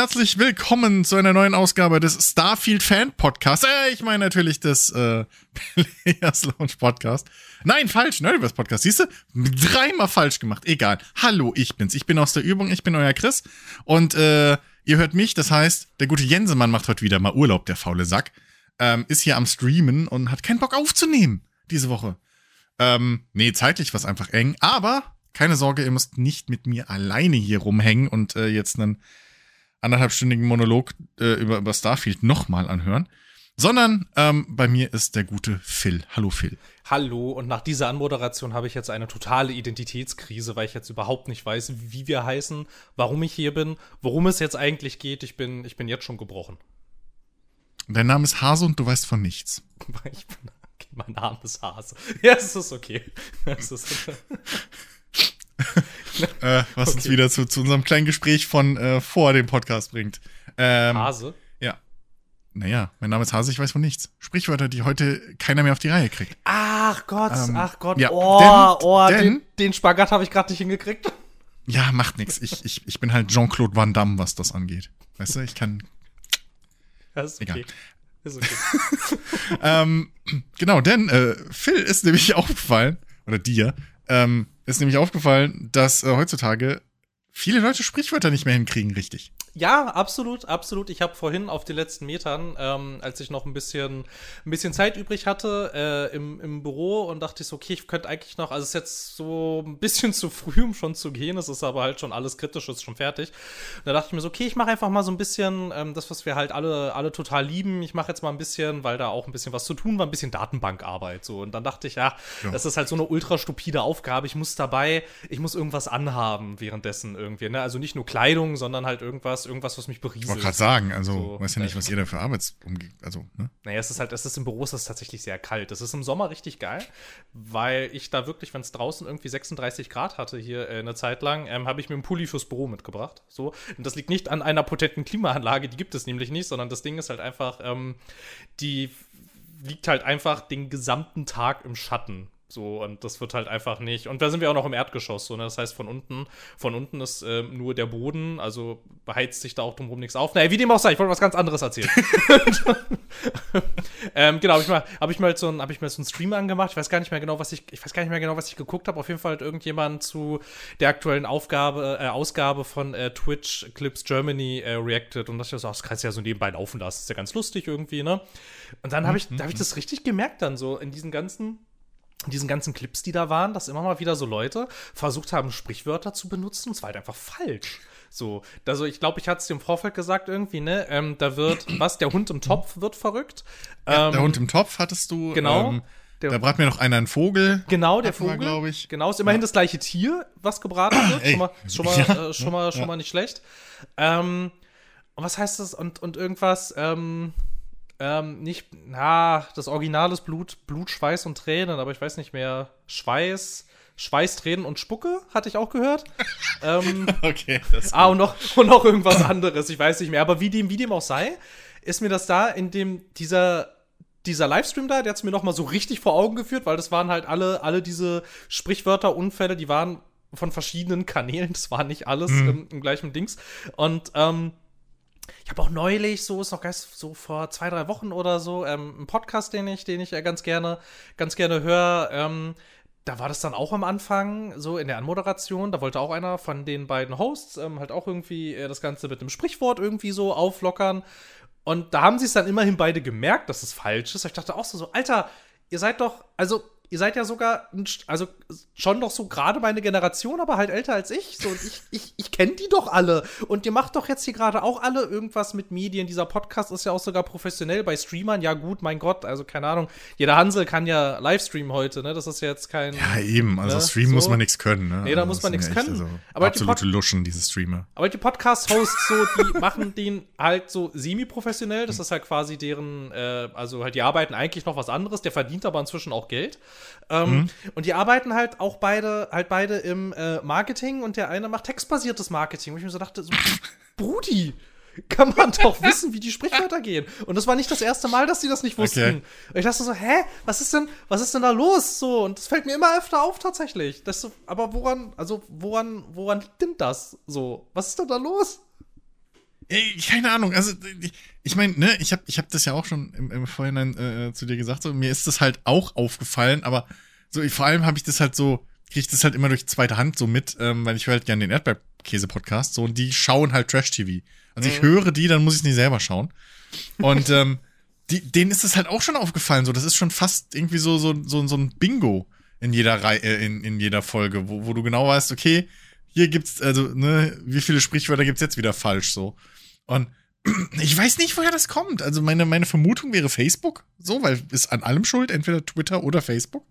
herzlich willkommen zu einer neuen Ausgabe des Starfield Fan Podcasts. Äh, ich meine natürlich des äh, Players Launch Podcast. Nein, falsch, Nerdiverse Podcast. Siehst du? Dreimal falsch gemacht. Egal. Hallo, ich bin's. Ich bin aus der Übung. Ich bin euer Chris. Und äh, ihr hört mich. Das heißt, der gute Jensemann macht heute wieder mal Urlaub, der faule Sack. Ähm, ist hier am Streamen und hat keinen Bock aufzunehmen diese Woche. Ähm, nee, zeitlich war einfach eng. Aber keine Sorge, ihr müsst nicht mit mir alleine hier rumhängen und äh, jetzt einen anderthalbstündigen Monolog äh, über, über Starfield nochmal anhören. Sondern ähm, bei mir ist der gute Phil. Hallo Phil. Hallo, und nach dieser Anmoderation habe ich jetzt eine totale Identitätskrise, weil ich jetzt überhaupt nicht weiß, wie wir heißen, warum ich hier bin, worum es jetzt eigentlich geht. Ich bin, ich bin jetzt schon gebrochen. Dein Name ist Hase und du weißt von nichts. Ich bin, okay, mein Name ist Hase. Ja, es ist okay. Es ist okay. äh, was okay. uns wieder zu, zu unserem kleinen Gespräch von äh, vor dem Podcast bringt. Ähm, Hase? Ja. Naja, mein Name ist Hase, ich weiß von nichts. Sprichwörter, die heute keiner mehr auf die Reihe kriegt. Ach Gott, ähm, ach Gott. Ja, oh, denn, oh denn, den, den Spagat habe ich gerade nicht hingekriegt. Ja, macht nichts. Ich, ich, ich bin halt Jean-Claude Van Damme, was das angeht. Weißt du, ich kann. Das ist okay. Egal. Ist okay. ähm, genau, denn äh, Phil ist nämlich aufgefallen, oder dir, ähm, ist nämlich aufgefallen, dass äh, heutzutage viele Leute Sprichwörter nicht mehr hinkriegen, richtig. Ja, absolut, absolut. Ich habe vorhin auf den letzten Metern, ähm, als ich noch ein bisschen, ein bisschen Zeit übrig hatte äh, im, im Büro und dachte ich so, okay, ich könnte eigentlich noch, also es ist jetzt so ein bisschen zu früh, um schon zu gehen, es ist aber halt schon alles kritisch, ist schon fertig. Und da dachte ich mir so, okay, ich mache einfach mal so ein bisschen ähm, das, was wir halt alle, alle total lieben. Ich mache jetzt mal ein bisschen, weil da auch ein bisschen was zu tun war, ein bisschen Datenbankarbeit so. Und dann dachte ich, ja, ja. das ist halt so eine ultra stupide Aufgabe. Ich muss dabei, ich muss irgendwas anhaben währenddessen irgendwie. Ne? Also nicht nur Kleidung, sondern halt irgendwas irgendwas, irgendwas, was mich berieselt. Ich wollte gerade sagen, also, so, weiß ja nicht, was ihr da für Arbeits also, ne? Naja, es ist halt, es ist im Büro, es ist tatsächlich sehr kalt. Es ist im Sommer richtig geil, weil ich da wirklich, wenn es draußen irgendwie 36 Grad hatte hier äh, eine Zeit lang, ähm, habe ich mir einen Pulli fürs Büro mitgebracht. So. Und das liegt nicht an einer potenten Klimaanlage, die gibt es nämlich nicht, sondern das Ding ist halt einfach, ähm, die liegt halt einfach den gesamten Tag im Schatten. So, und das wird halt einfach nicht. Und da sind wir auch noch im Erdgeschoss, so, ne? Das heißt, von unten, von unten ist äh, nur der Boden, also beheizt sich da auch drumherum nichts auf. Naja, wie dem auch sei, ich wollte was ganz anderes erzählen. ähm, genau, habe ich mal, habe ich mal so ein, habe ich mal so einen Stream angemacht. Ich weiß gar nicht mehr genau, was ich, ich weiß gar nicht mehr genau, was ich geguckt habe. Auf jeden Fall hat irgendjemand zu der aktuellen Aufgabe, äh, Ausgabe von äh, Twitch Clips Germany äh, reacted und das, so, das kannst du ja so nebenbei laufen lassen. Das ist ja ganz lustig irgendwie, ne? Und dann habe ich, mhm. da habe ich das richtig gemerkt dann so in diesen ganzen diesen ganzen Clips, die da waren, dass immer mal wieder so Leute versucht haben, Sprichwörter zu benutzen. Und es war halt einfach falsch. So, also ich glaube, ich hatte es dir im Vorfeld gesagt irgendwie, ne? Ähm, da wird, was, der Hund im Topf wird verrückt. Ja, ähm, der Hund im Topf hattest du. Genau. Ähm, der, da brat mir noch einer einen Vogel. Genau, der Vogel. glaube ich. Genau, ist immerhin ja. das gleiche Tier, was gebraten wird. Ey. Schon mal, schon mal, ja. äh, schon mal, schon mal nicht schlecht. Ähm, und was heißt das? Und, und irgendwas, ähm, ähm, nicht, na, das Original ist Blut, Blut, Schweiß und Tränen, aber ich weiß nicht mehr. Schweiß, Schweiß, Tränen und Spucke, hatte ich auch gehört. ähm, okay. Das ah, und noch, und noch irgendwas anderes, ich weiß nicht mehr. Aber wie dem, wie dem auch sei, ist mir das da in dem, dieser, dieser Livestream da, der hat es mir noch mal so richtig vor Augen geführt, weil das waren halt alle, alle diese Sprichwörter, Unfälle, die waren von verschiedenen Kanälen, das war nicht alles mhm. im, im, gleichen Dings. Und, ähm, ich habe auch neulich, so ist noch so vor zwei, drei Wochen oder so, ähm, einen Podcast, den ich, den ich ganz gerne, ganz gerne höre. Ähm, da war das dann auch am Anfang, so in der Anmoderation, da wollte auch einer von den beiden Hosts ähm, halt auch irgendwie äh, das Ganze mit einem Sprichwort irgendwie so auflockern. Und da haben sie es dann immerhin beide gemerkt, dass es falsch ist. Ich dachte auch so, so, Alter, ihr seid doch, also ihr seid ja sogar, also schon noch so gerade meine Generation, aber halt älter als ich. So, ich, ich, ich kenne die doch alle. Und ihr macht doch jetzt hier gerade auch alle irgendwas mit Medien. Dieser Podcast ist ja auch sogar professionell bei Streamern. Ja, gut, mein Gott, also keine Ahnung. Jeder Hansel kann ja Livestream heute, ne? Das ist ja jetzt kein. Ja, eben. Also ne? Stream so. muss man nichts können, ne? Nee, da also muss man nichts können. Also aber absolute die Luschen, diese Streamer. Aber die Podcast-Hosts, so, die machen den halt so semi-professionell. Das ist halt quasi deren, äh, also halt, die arbeiten eigentlich noch was anderes. Der verdient aber inzwischen auch Geld. Ähm, mhm. Und die arbeiten halt auch beide, halt beide im äh, Marketing und der eine macht textbasiertes Marketing. Wo ich mir so dachte, so, Brudi, kann man doch wissen, wie die Sprichwörter gehen. Und das war nicht das erste Mal, dass sie das nicht wussten. Okay. Und ich dachte so, hä, was ist denn, was ist denn da los? So, und das fällt mir immer öfter auf tatsächlich. Das so, aber woran, also woran, woran liegt denn das? So, was ist denn da los? Ey, keine Ahnung, also ich, ich meine, ne, ich habe ich hab das ja auch schon im, im Vorhinein äh, zu dir gesagt, so mir ist das halt auch aufgefallen, aber so vor allem habe ich das halt so, kriege ich das halt immer durch zweite Hand so mit, ähm, weil ich höre halt gerne den Erdbeerkäse-Podcast, so und die schauen halt Trash-TV. Also ich Mhm. höre die, dann muss ich nicht selber schauen. Und ähm, die, denen ist das halt auch schon aufgefallen, so das ist schon fast irgendwie so so so, so ein Bingo in jeder Reihe, äh, in, in jeder Folge, wo, wo du genau weißt, okay, hier gibt's, also, ne, wie viele Sprichwörter gibt's jetzt wieder falsch so. Und ich weiß nicht, woher das kommt. Also meine, meine Vermutung wäre Facebook, so, weil ist an allem schuld, entweder Twitter oder Facebook.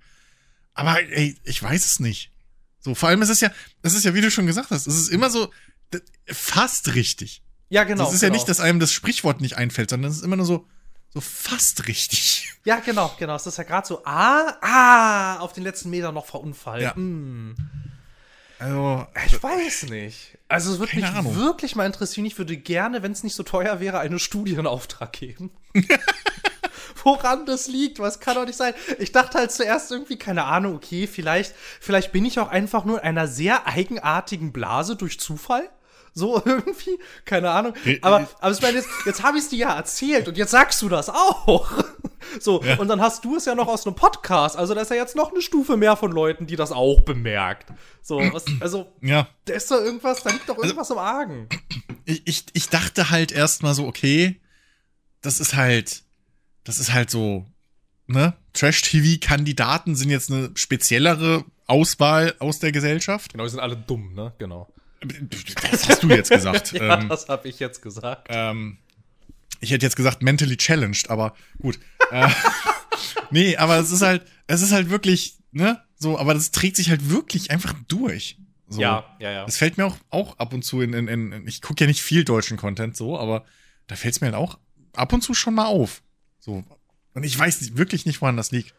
Aber ey, ich weiß es nicht. So, vor allem ist es ja, das ist ja, wie du schon gesagt hast, es ist immer so fast richtig. Ja, genau. das ist ja genau. nicht, dass einem das Sprichwort nicht einfällt, sondern es ist immer nur so, so fast richtig. Ja, genau, genau. Es ist ja gerade so, ah, ah, auf den letzten Meter noch verunfallt. Ja. Hm. Also, Ich weiß nicht. Also es würde mich Ahnung. wirklich mal interessieren. Ich würde gerne, wenn es nicht so teuer wäre, einen Studienauftrag geben. Woran das liegt, was kann doch nicht sein. Ich dachte halt zuerst irgendwie, keine Ahnung, okay, vielleicht, vielleicht bin ich auch einfach nur in einer sehr eigenartigen Blase durch Zufall. So irgendwie, keine Ahnung. Äh, Aber, äh. aber ich meine, jetzt, jetzt habe ich es dir ja erzählt und jetzt sagst du das auch. So, und dann hast du es ja noch aus einem Podcast. Also da ist ja jetzt noch eine Stufe mehr von Leuten, die das auch bemerkt. So, was, also ja. da ist doch irgendwas, da liegt Also doch irgendwas im Argen. ich, ich, ich dachte halt erstmal so, okay, das ist halt, das ist halt so, ne? Trash-TV-Kandidaten sind jetzt eine speziellere Auswahl aus der Gesellschaft. Genau, die sind alle dumm, ne? Genau. Das hast du jetzt gesagt. Ja, ähm, das habe ich jetzt gesagt. ähm, ich hätte jetzt gesagt mentally challenged, aber gut. äh, nee, aber es ist halt, es ist halt wirklich, ne? So, aber das trägt sich halt wirklich einfach durch. So. Ja, ja, ja. Das fällt mir auch, auch ab und zu in, in, in ich gucke ja nicht viel deutschen Content so, aber da fällt es mir halt auch ab und zu schon mal auf. So. Und ich weiß wirklich nicht, woran das liegt.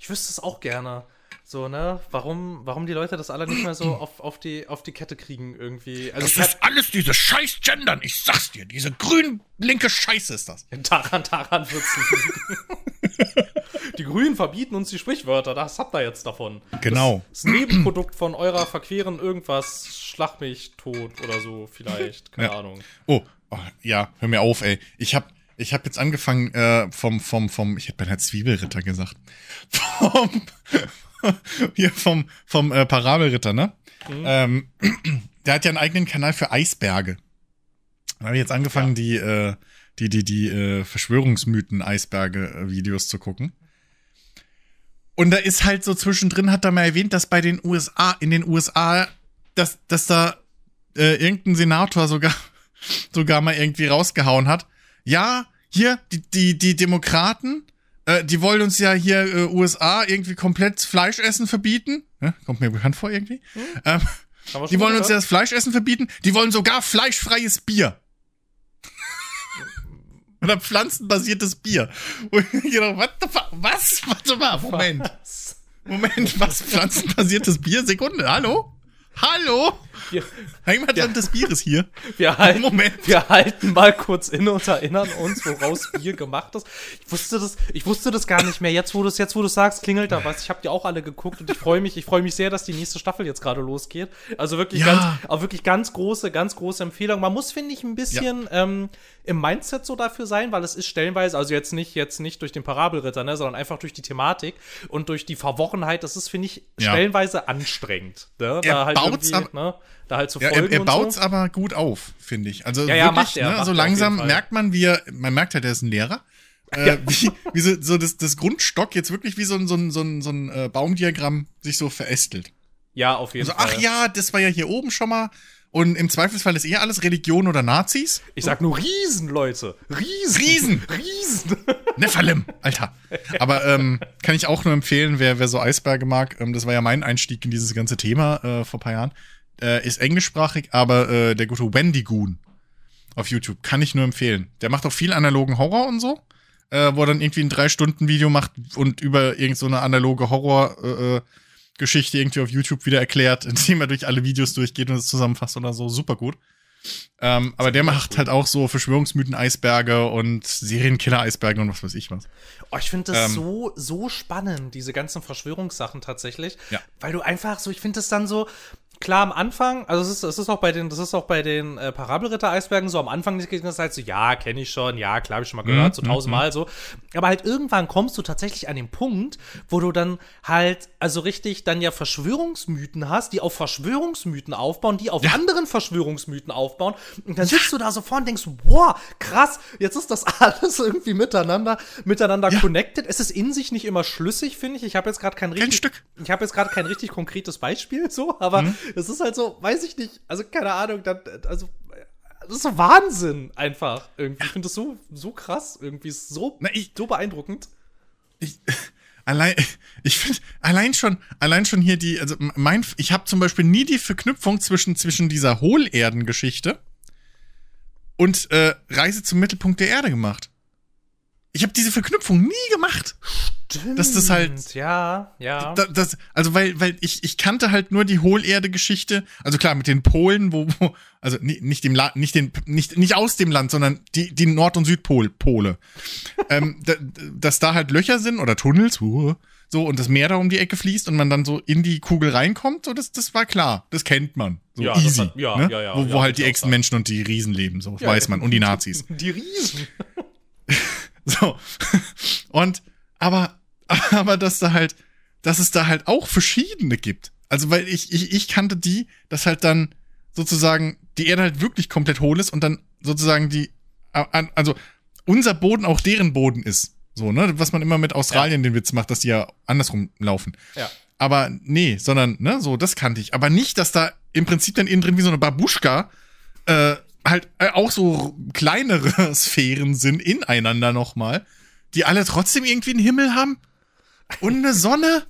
Ich wüsste es auch gerne. So, ne? Warum, warum die Leute das alle nicht mehr so auf, auf, die, auf die Kette kriegen irgendwie. Also, ich hab, alles diese scheiß Gendern, ich sag's dir, diese grün-linke Scheiße ist das. daran, daran wird's liegen. Die Grünen verbieten uns die Sprichwörter, das habt ihr jetzt davon. Genau. Das ist ein Nebenprodukt von eurer verqueren irgendwas, schlag mich tot oder so, vielleicht. Keine Ja. Ahnung. Oh, oh, ja, hör mir auf, ey. Ich hab, ich hab jetzt angefangen äh, vom, vom, vom, ich hätte beinahe Zwiebelritter gesagt. Vom, hier vom, vom äh, Parabelritter, ne? Ähm, der hat ja einen eigenen Kanal für Eisberge. Da habe ich jetzt angefangen, die, äh, die, die, die äh, Verschwörungsmythen-Eisberge-Videos zu gucken. Und da ist halt so zwischendrin, hat er mal erwähnt, dass bei den USA, in den USA, dass, dass da äh, irgendein Senator sogar, sogar mal irgendwie rausgehauen hat. Ja, hier, die, die, die Demokraten, äh, die wollen uns ja hier äh, USA irgendwie komplett Fleischessen verbieten. Ja, kommt mir bekannt vor irgendwie. Ähm, Haben wir die wollen mal uns ja gehört? das Fleischessen verbieten. Die wollen sogar fleischfreies Bier. Oder pflanzenbasiertes Bier. Und gedacht, what the fuck? Was? Warte mal, Moment. Was? Moment, was? Pflanzenbasiertes Bier? Sekunde, hallo? Hallo? Wir, Heimatland des Bieres hier. wir, halten, Moment. wir halten mal kurz inne und erinnern uns, woraus Bier gemacht ist. Ich wusste das, ich wusste das gar nicht mehr. Jetzt, wo du es jetzt, wo du sagst, klingelt da was. Ich habe die auch alle geguckt und ich freue mich, ich freue mich sehr, dass die nächste Staffel jetzt gerade losgeht. Also wirklich Ja. ganz, auch wirklich ganz große, ganz große Empfehlung. Man muss, finde ich, ein bisschen ähm, im Mindset so dafür sein, weil es ist stellenweise, also jetzt nicht, jetzt nicht durch den Parabelritter, ne, sondern einfach durch die Thematik und durch die Verworrenheit. Das ist, finde ich, Ja. stellenweise anstrengend. Ne? Da halt baut's ab- ne, da halt zu Ja, folgen er, er baut's so. aber gut auf, finde ich. Also Ja, ja, wirklich, macht er, ne, macht so langsam merkt man, wie er, man merkt halt, er ist ein Lehrer. Äh, wie, wie so, so das, das Grundstock jetzt wirklich wie so ein, so ein, so ein, so ein äh, Baumdiagramm sich so verästelt. Ja, auf jeden Also, Fall. ach ja, das war ja hier oben schon mal. Und im Zweifelsfall ist eher alles Religion oder Nazis. Ich sag nur Riesen, Leute. Riesen. Riesen. Riesen. Nephilim, Alter. Aber ähm, kann ich auch nur empfehlen, wer, wer so Eisberge mag. Ähm, das war ja mein Einstieg in dieses ganze Thema äh, vor ein paar Jahren. Äh, ist englischsprachig, aber äh, der gute Wendy Goon auf YouTube kann ich nur empfehlen. Der macht auch viel analogen Horror und so, äh, wo er dann irgendwie ein drei Stunden Video macht und über irgend so eine analoge Horror äh, äh, Geschichte irgendwie auf YouTube wieder erklärt, indem er durch alle Videos durchgeht und es zusammenfasst oder so. Super gut. Ähm, aber der macht halt auch so Verschwörungsmythen-Eisberge und Serienkiller-Eisberge und was weiß ich was. Oh, ich finde das Ähm. so, so spannend, diese ganzen Verschwörungssachen tatsächlich. Ja. Weil du einfach so, ich finde das dann so, klar am Anfang, also es ist, es ist auch bei den, das ist auch bei den äh, Parabelritter-Eisbergen so, am Anfang geht das halt so, ja, kenne ich schon, ja, klar, habe ich schon mal gehört, so tausendmal so. Aber halt irgendwann kommst du tatsächlich an den Punkt, wo du dann halt, also richtig dann ja Verschwörungsmythen hast, die auf Verschwörungsmythen aufbauen, die auf anderen Verschwörungsmythen aufbauen. Und dann sitzt du da so vorne und denkst, boah, krass, jetzt ist das alles irgendwie miteinander, miteinander Ja. connected. Es ist in sich nicht immer schlüssig, finde ich. Ich habe jetzt gerade kein richtig, Stück. ich habe jetzt gerade kein richtig konkretes Beispiel, so, aber Mhm. Es ist halt so, weiß ich nicht, also keine Ahnung, dann, also das ist so Wahnsinn einfach irgendwie. Ich finde das so so krass, irgendwie ist so Na, ich- so beeindruckend. ich, allein, ich finde, allein schon, allein schon hier die, also mein, ich habe zum Beispiel nie die Verknüpfung zwischen, zwischen dieser Hohlerden-Geschichte und äh, Reise zum Mittelpunkt der Erde gemacht. Ich habe diese Verknüpfung nie gemacht. Dass das halt- ja, ja. Da, das, also weil, weil ich, ich kannte halt nur die Hohlerde-Geschichte, also klar, mit den Polen, wo, wo also ni- nicht dem La nicht den, nicht, nicht aus dem Land, sondern die, die Nord- und Südpol, Pole. ähm, da, dass da halt Löcher sind oder Tunnels, uh, so, und das Meer da um die Ecke fließt und man dann so in die Kugel reinkommt, so, das, das war klar. Das kennt man. So Ja, easy. hat- ja, ne? ja, ja, wo, wo halt die Echsenmenschen und die Riesen leben, so, weiß man. Und die Nazis. Die Riesen. So. Und, aber, aber dass da halt, dass es da halt auch verschiedene gibt. Also, weil ich, ich, ich kannte die, dass halt dann sozusagen die Erde halt wirklich komplett hohl ist und dann sozusagen die, also unser Boden auch deren Boden ist. So, ne? Was man immer mit Australien den Witz macht, dass die ja andersrum laufen. Ja. Aber nee, sondern, ne, so, das kannte ich. Aber nicht, dass da im Prinzip dann innen drin wie so eine Babuschka äh, halt äh, auch so kleinere Sphären sind ineinander nochmal, die alle trotzdem irgendwie einen Himmel haben und eine Sonne,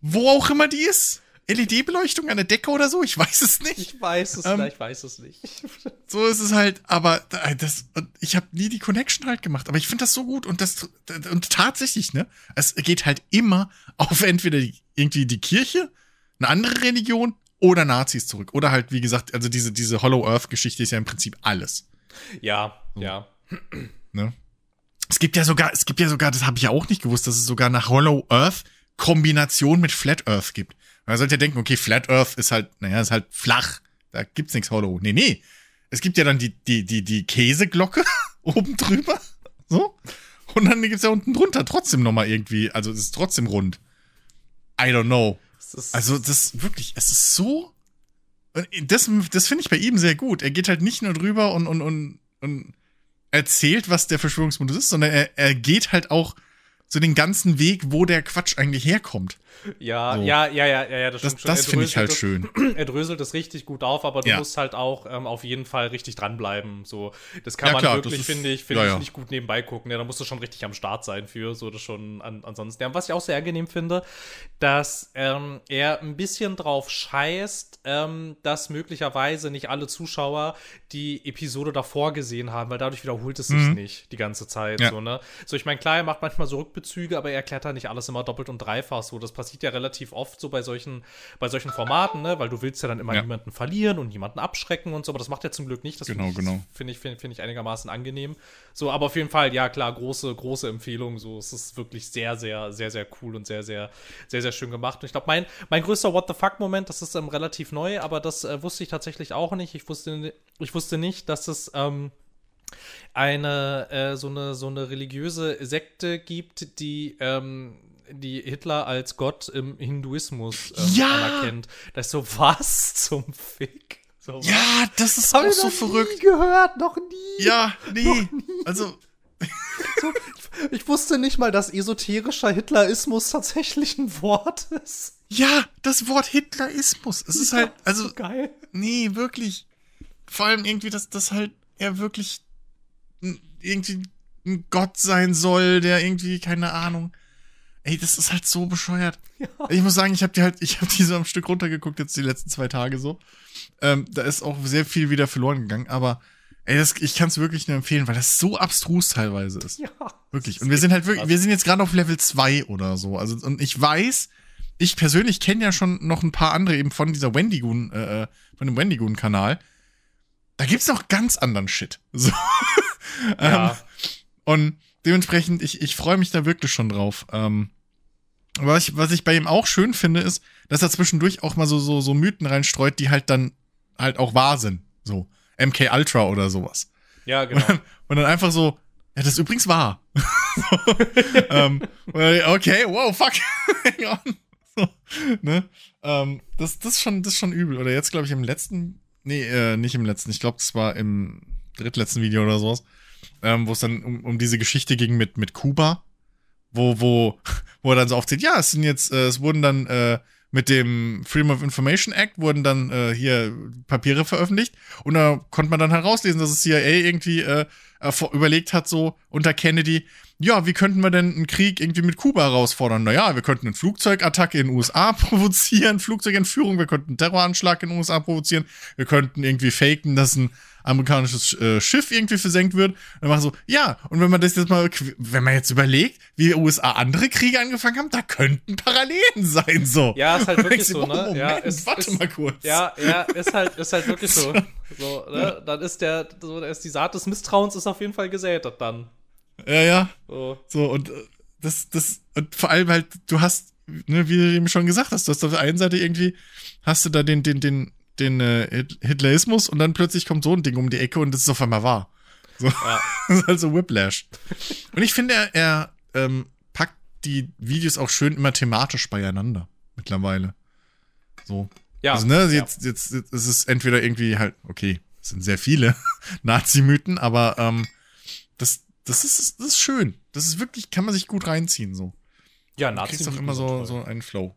wo auch immer die ist. LED-Beleuchtung an der Decke oder so, ich weiß es nicht. Ich weiß es, Ähm, nicht, ich weiß es nicht. So ist es halt, aber äh, das, ich habe nie die Connection halt gemacht, aber ich finde das so gut und das und tatsächlich, ne, es geht halt immer auf entweder die, irgendwie die Kirche, eine andere Religion oder Nazis zurück oder halt wie gesagt, also diese diese Hollow Earth Geschichte ist ja im Prinzip alles, Ja, ja. ne? Es gibt ja sogar, es gibt ja sogar, das habe ich ja auch nicht gewusst, dass es sogar eine Hollow Earth Kombination mit Flat Earth gibt. Man sollte ja denken, okay, Flat Earth ist halt, naja, ist halt flach. Da gibt's nichts Hollow. Nee, nee. Es gibt ja dann die, die, die, die Käseglocke oben drüber. So. Und dann gibt's ja unten drunter trotzdem nochmal irgendwie, also es ist trotzdem rund. I don't know. Ist, Also das wirklich, es ist so. Das, das finde ich bei ihm sehr gut. Er geht halt nicht nur drüber und, und, und, und erzählt, was der Verschwörungsmodus ist, sondern er, er geht halt auch so den ganzen Weg, wo der Quatsch eigentlich herkommt. Ja, so. ja, ja, ja, ja, das Das, stimmt das finde ich halt das- schön. er dröselt es richtig gut auf, aber du Ja. musst halt auch ähm, auf jeden Fall richtig dranbleiben. So, das kann Ja, man klar, wirklich, finde ich, finde ja, ich, nicht gut nebenbei gucken. Ja, da musst du schon richtig am Start sein für so das schon an, ansonsten. Was ich auch sehr angenehm finde, dass ähm, er ein bisschen drauf scheißt, ähm, dass möglicherweise nicht alle Zuschauer die Episode davor gesehen haben, weil dadurch wiederholt es sich nicht die ganze Zeit. Mhm. So, ne? so, ich meine, klar, er macht manchmal so Rückbezüge, aber er erklärt da nicht alles immer doppelt und dreifach. So, das passiert ja relativ oft so bei solchen, bei solchen Formaten, ne? Weil du willst ja dann immer Ja. niemanden verlieren und niemanden abschrecken und so, aber das macht er zum Glück nicht. Das Genau, finde ich, genau. Finde ich, finde find ich einigermaßen angenehm. So, aber auf jeden Fall, ja klar, große, große Empfehlung. So, es ist wirklich sehr, sehr, sehr, sehr cool und sehr, sehr, sehr, sehr schön gemacht. Und ich glaube, mein, mein größter What the fuck-Moment, das ist ähm, relativ neu, aber das äh, wusste ich tatsächlich auch nicht. Ich wusste, ich wusste nicht, dass es ähm, eine äh, so eine so eine religiöse Sekte gibt, die ähm, die Hitler als Gott im Hinduismus ähm, Ja! anerkennt. Das ist so was zum Fick. So? Ja, das ist auch so noch verrückt. Nie gehört, noch nie. Ja, nee. Also, Ich wusste nicht mal, dass esoterischer Hitlerismus tatsächlich ein Wort ist. ja, das Wort Hitlerismus. Es ist halt, also, So geil. Nee, wirklich. Vor allem irgendwie, dass das halt er wirklich irgendwie ein Gott sein soll, der irgendwie, keine Ahnung. Ey, das ist halt so bescheuert. Ich muss sagen, ich habe die halt, ich habe die so am Stück runtergeguckt jetzt die letzten zwei Tage so. Ähm, da ist auch sehr viel wieder verloren gegangen, aber ey, das, ich kann es wirklich nur empfehlen, weil das so abstrus teilweise ist. Ja. Wirklich. Und wir sind halt wirklich, wir sind jetzt gerade auf Level 2 oder so. Also, und ich weiß, ich persönlich kenne ja schon noch ein paar andere eben von dieser Wendigoon, äh, äh, von dem Wendigoon-Kanal. Da gibt's noch ganz anderen Shit. So. Ja. ähm, und dementsprechend, ich, ich freue mich da wirklich schon drauf. Ähm, was ich, was ich bei ihm auch schön finde, ist, dass er zwischendurch auch mal so, so, so Mythen reinstreut, die halt dann halt auch wahr sind. So MK Ultra oder sowas. Ja, genau. Und dann, und dann einfach so, ja, das ist übrigens wahr. so, ähm, okay, wow, fuck. Hang on. So, ne? ähm, das, das, ist schon, das ist schon übel. Oder jetzt, glaube ich, im letzten, nee, äh, nicht im letzten, ich glaube, das war im drittletzten Video oder sowas, ähm, wo es dann um, um diese Geschichte ging mit, mit Kuba, wo, wo, wo er dann so aufzählt, ja, es sind jetzt, äh, es wurden dann äh, mit dem Freedom of Information Act wurden dann äh, hier Papiere veröffentlicht. Und da konnte man dann herauslesen, dass es CIA irgendwie äh, überlegt hat, so unter Kennedy, ja, wie könnten wir denn einen Krieg irgendwie mit Kuba herausfordern? Naja, wir könnten eine Flugzeugattacke in den USA provozieren, Flugzeugentführung, wir könnten einen Terroranschlag in den USA provozieren, wir könnten irgendwie faken, dass ein amerikanisches äh, Schiff irgendwie versenkt wird. dann machen so, ja, und wenn man das jetzt mal, wenn man jetzt überlegt, wie die USA andere Kriege angefangen haben, da könnten Parallelen sein, so. Ja, ist halt wirklich so, ne? Moment, ja, ist, warte ist, mal kurz. Ja, ja, ist halt, ist halt wirklich so. so ne? Dann ist der, so, ist die Saat des Misstrauens ist auf jeden Fall gesät dann. Ja, ja. So, so und äh, das, das, und vor allem halt, du hast, ne, wie du eben schon gesagt hast, du hast auf der einen Seite irgendwie, hast du da den, den, den, den äh, Hitlerismus und dann plötzlich kommt so ein Ding um die Ecke und das ist auf einmal wahr. So. Ja. das ist also Whiplash. Und ich finde, er, er ähm, packt die Videos auch schön immer thematisch beieinander mittlerweile. So. Ja. Also, ne, jetzt, ja. jetzt, jetzt ist es entweder irgendwie halt, okay, es sind sehr viele Nazi-Mythen, aber ähm, das, das ist, das ist schön. Das ist wirklich, kann man sich gut reinziehen, so. Ja, Nazi. Du kriegst auch immer so, so einen Flow.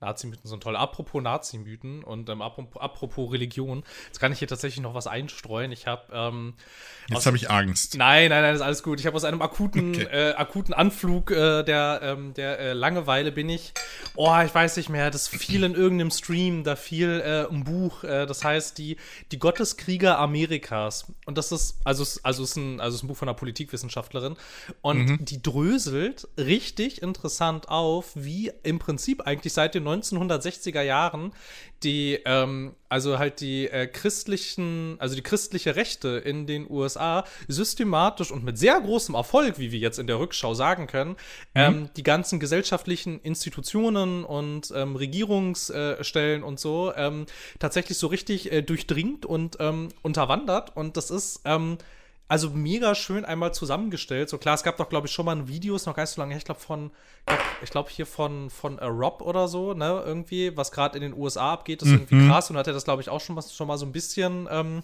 Nazi-Mythen sind toll. Apropos Nazi-Mythen und ähm, apropos, apropos, Religion, jetzt kann ich hier tatsächlich noch was einstreuen. Ich habe ähm, Jetzt habe ich Angst. Nein, nein, nein, ist alles gut. Ich habe aus einem akuten, okay. äh, akuten Anflug äh, der, ähm, der äh, Langeweile bin ich. Oh, ich weiß nicht mehr. Das fiel in irgendeinem Stream. Da fiel äh, ein Buch. Äh, das heißt die die Gotteskrieger Amerikas. Und das ist also also ist ein also ist ein Buch von einer Politikwissenschaftlerin. Und mhm. die dröselt richtig interessant auf, wie im Prinzip eigentlich seit den 1960er Jahren die, ähm, also halt die äh, christlichen, also die christliche Rechte in den USA systematisch und mit sehr großem Erfolg, wie wir jetzt in der Rückschau sagen können, mhm. ähm, die ganzen gesellschaftlichen Institutionen und ähm, Regierungsstellen und so ähm, tatsächlich so richtig äh, durchdringt und ähm, unterwandert. Und das ist ähm, also mega schön einmal zusammengestellt. So klar, es gab doch, glaube ich, schon mal ein Video, ist noch gar nicht so lange her, ich glaube von, ich glaube hier von, von uh, Rob oder so, ne, irgendwie, was gerade in den USA abgeht, ist mhm. irgendwie krass und hat er das, glaube ich, auch schon mal, schon mal so ein bisschen, ähm,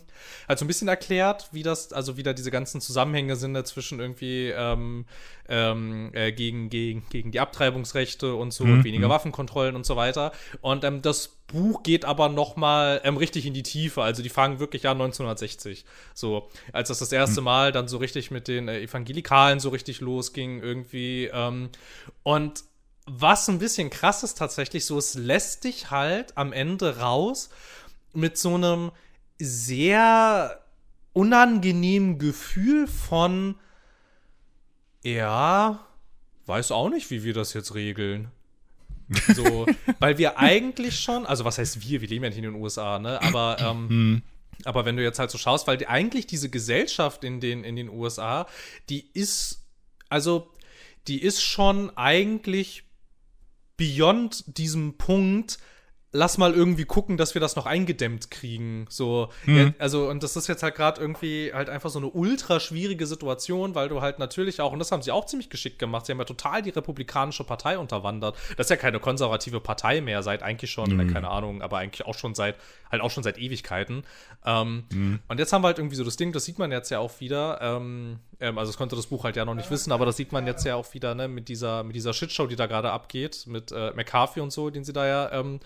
also ein bisschen erklärt, wie das, also wie da diese ganzen Zusammenhänge sind dazwischen irgendwie ähm, ähm, äh, gegen, gegen, gegen die Abtreibungsrechte und so, mhm. und weniger mhm. Waffenkontrollen und so weiter. Und ähm, das Buch geht aber noch mal ähm, richtig in die Tiefe. Also die fangen wirklich an 1960. So, als das das erste hm. Mal dann so richtig mit den äh, Evangelikalen so richtig losging irgendwie. Ähm, und was ein bisschen krass ist tatsächlich, so es lässt dich halt am Ende raus mit so einem sehr unangenehmen Gefühl von ja, weiß auch nicht, wie wir das jetzt regeln. So, weil wir eigentlich schon, also was heißt wir, wir leben ja nicht in den USA, ne? Aber, ähm, hm. aber wenn du jetzt halt so schaust, weil die, eigentlich diese Gesellschaft in den, in den USA, die ist, also, die ist schon eigentlich beyond diesem Punkt, lass mal irgendwie gucken, dass wir das noch eingedämmt kriegen. So, mhm. ja, also, und das ist jetzt halt gerade irgendwie halt einfach so eine ultra schwierige Situation, weil du halt natürlich auch, und das haben sie auch ziemlich geschickt gemacht, sie haben ja total die Republikanische Partei unterwandert. Das ist ja keine konservative Partei mehr, seit eigentlich schon, mhm. keine Ahnung, aber eigentlich auch schon seit, halt auch schon seit Ewigkeiten. Ähm, mhm. Und jetzt haben wir halt irgendwie so das Ding, das sieht man jetzt ja auch wieder, ähm, ähm, also das konnte das Buch halt ja noch nicht wissen, aber das sieht man jetzt ja auch wieder, ne, mit dieser, mit dieser Shitshow, die da gerade abgeht, mit äh, McCarthy und so, den sie da ja ähm,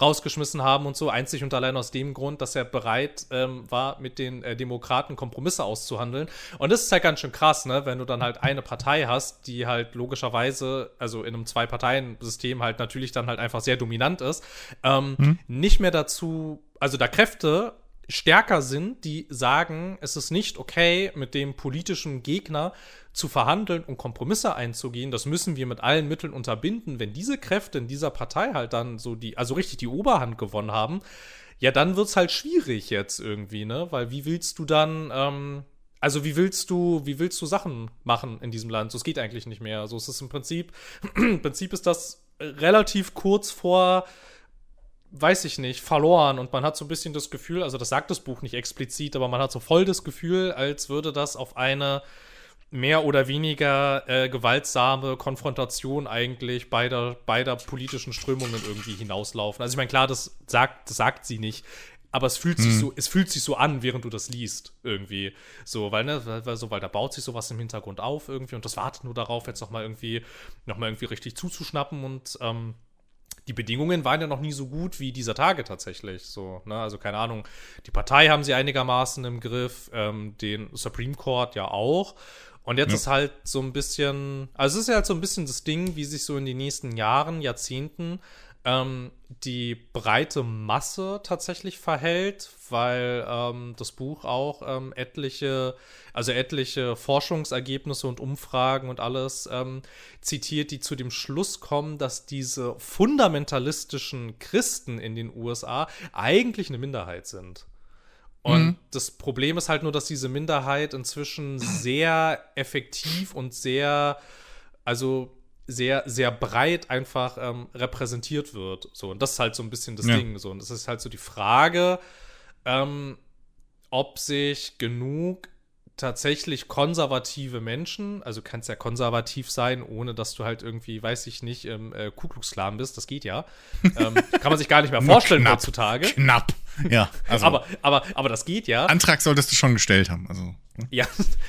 rausgeschmissen haben und so, einzig und allein aus dem Grund, dass er bereit ähm, war, mit den äh, Demokraten Kompromisse auszuhandeln. Und das ist halt ganz schön krass, ne, wenn du dann halt eine Partei hast, die halt logischerweise, also in einem Zwei-Parteien-System halt natürlich dann halt einfach sehr dominant ist, ähm, mhm. nicht mehr dazu, also da Kräfte stärker sind, die sagen, es ist nicht okay, mit dem politischen Gegner zu verhandeln und Kompromisse einzugehen, das müssen wir mit allen Mitteln unterbinden. Wenn diese Kräfte in dieser Partei halt dann so die, also richtig die Oberhand gewonnen haben, ja, dann wird's halt schwierig jetzt irgendwie, ne? Weil wie willst du dann, ähm, also wie willst du, wie willst du Sachen machen in diesem Land? So, es geht eigentlich nicht mehr. So, es ist im Prinzip, im Prinzip ist das relativ kurz vor, weiß ich nicht, verloren und man hat so ein bisschen das Gefühl, also das sagt das Buch nicht explizit, aber man hat so voll das Gefühl, als würde das auf eine mehr oder weniger äh, gewaltsame Konfrontation eigentlich beider, beider politischen Strömungen irgendwie hinauslaufen. Also ich meine, klar, das sagt, das sagt sie nicht, aber es fühlt sich Mhm. so, es fühlt sich so an, während du das liest, irgendwie. So, weil, ne, weil, weil so, weil da baut sich sowas im Hintergrund auf irgendwie und das wartet nur darauf, jetzt nochmal irgendwie, noch mal irgendwie richtig zuzuschnappen und ähm, die Bedingungen waren ja noch nie so gut wie dieser Tage tatsächlich. So, ne? Also keine Ahnung, die Partei haben sie einigermaßen im Griff, ähm, den Supreme Court ja auch. Und jetzt Ja. ist halt so ein bisschen, also es ist ja halt so ein bisschen das Ding, wie sich so in den nächsten Jahren, Jahrzehnten ähm, die breite Masse tatsächlich verhält, weil ähm, das Buch auch ähm, etliche, also etliche Forschungsergebnisse und Umfragen und alles ähm, zitiert, die zu dem Schluss kommen, dass diese fundamentalistischen Christen in den USA eigentlich eine Minderheit sind. Und Mhm. das Problem ist halt nur, dass diese Minderheit inzwischen sehr effektiv und sehr, also sehr, sehr breit einfach ähm, repräsentiert wird. So, und das ist halt so ein bisschen das Ja. Ding. So, und das ist halt so die Frage, ähm, ob sich genug tatsächlich konservative Menschen, also du kannst ja konservativ sein, ohne dass du halt irgendwie, weiß ich nicht, im äh, Ku Klux Klan bist, das geht ja. ähm, kann man sich gar nicht mehr vorstellen knapp. heutzutage. Knapp. Ja, also aber, aber, aber das geht ja. Antrag solltest du schon gestellt haben. Also, ne? Ja,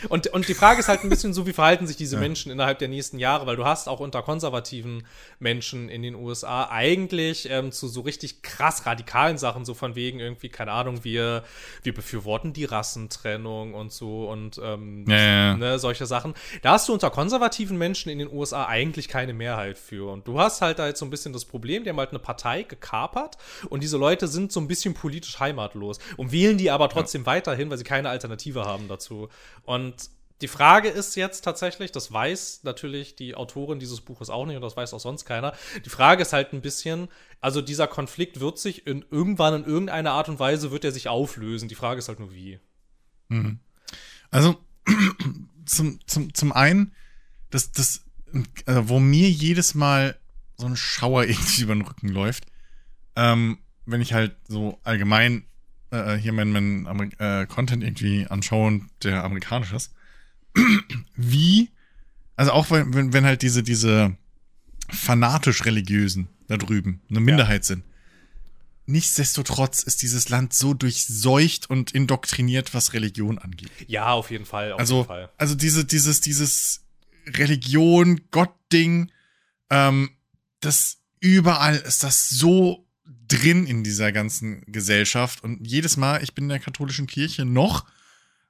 und, und die Frage ist halt ein bisschen so, wie verhalten sich diese Ja. Menschen innerhalb der nächsten Jahre, weil du hast auch unter konservativen Menschen in den USA eigentlich ähm, zu so richtig krass radikalen Sachen, so von wegen irgendwie, keine Ahnung, wir, wir befürworten die Rassentrennung und so und ähm, Ja, ja. Ne, solche Sachen. Da hast du unter konservativen Menschen in den USA eigentlich keine Mehrheit für. Und du hast halt da jetzt so ein bisschen das Problem, die haben halt eine Partei gekapert und diese Leute sind so ein bisschen politisch heimatlos und wählen die aber trotzdem weiterhin, weil sie keine Alternative haben dazu. Und die Frage ist jetzt tatsächlich, das weiß natürlich die Autorin dieses Buches auch nicht und das weiß auch sonst keiner. Die Frage ist halt ein bisschen, also dieser Konflikt wird sich in irgendwann in irgendeiner Art und Weise wird er sich auflösen. Die Frage ist halt nur wie. also zum, zum, zum einen, das, das, also wo mir jedes Mal so ein Schauer irgendwie über den Rücken läuft, ähm, wenn ich halt so allgemein äh, hier meinen mein, Ameri- äh, Content irgendwie anschaue und der amerikanisch ist, wie, also auch wenn, wenn, wenn halt diese, diese fanatisch religiösen da drüben eine Minderheit sind. Nichtsdestotrotz ist dieses Land so durchseucht und indoktriniert, was Religion angeht. Ja, auf jeden Fall. Auf Also, jeden Fall. also diese, dieses, dieses Religion, Gott-Ding, ähm, das überall ist das so drin in dieser ganzen Gesellschaft. Und jedes Mal, ich bin in der katholischen Kirche noch,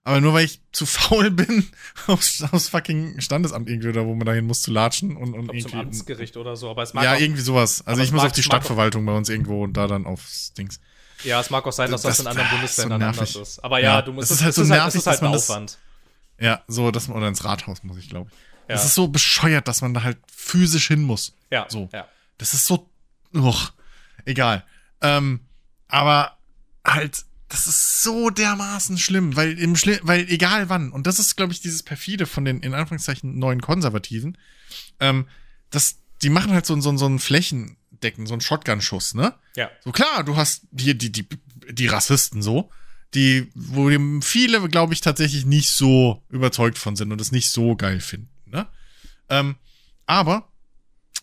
aber nur weil ich zu faul bin, aufs, aufs fucking Standesamt irgendwie, oder wo man dahin muss zu latschen und, und glaub, zum irgendwie. Amtsgericht oder so. Aber es mag Ja, auch, irgendwie sowas. Also ich muss mag- auf die Stadtverwaltung bei uns irgendwo und da dann aufs Dings. ja, es mag auch sein, dass das, Das- in anderen Bundesländern so anders ist. Aber ja, Ja, du musst es ist halt so es nervig, es ist halt dass man ein das- Aufwand. Ja, so, dass man, oder ins Rathaus muss ich, glaube ich. Ja. Es ist so bescheuert, dass man da halt physisch hin muss. Ja, so. ja. Das ist so, uch, egal. Ähm, aber halt, das ist so dermaßen schlimm, weil im Schli weil egal wann, und das ist, glaube ich, dieses perfide von den, in Anführungszeichen, neuen Konservativen, ähm, das, die machen halt so, so, so einen Flächendecken, so einen Shotgun-Schuss, ne? Ja. So klar, du hast hier die, die, die Rassisten so, die, wo viele, glaube ich, tatsächlich nicht so überzeugt von sind und es nicht so geil finden, ne? Ähm, aber,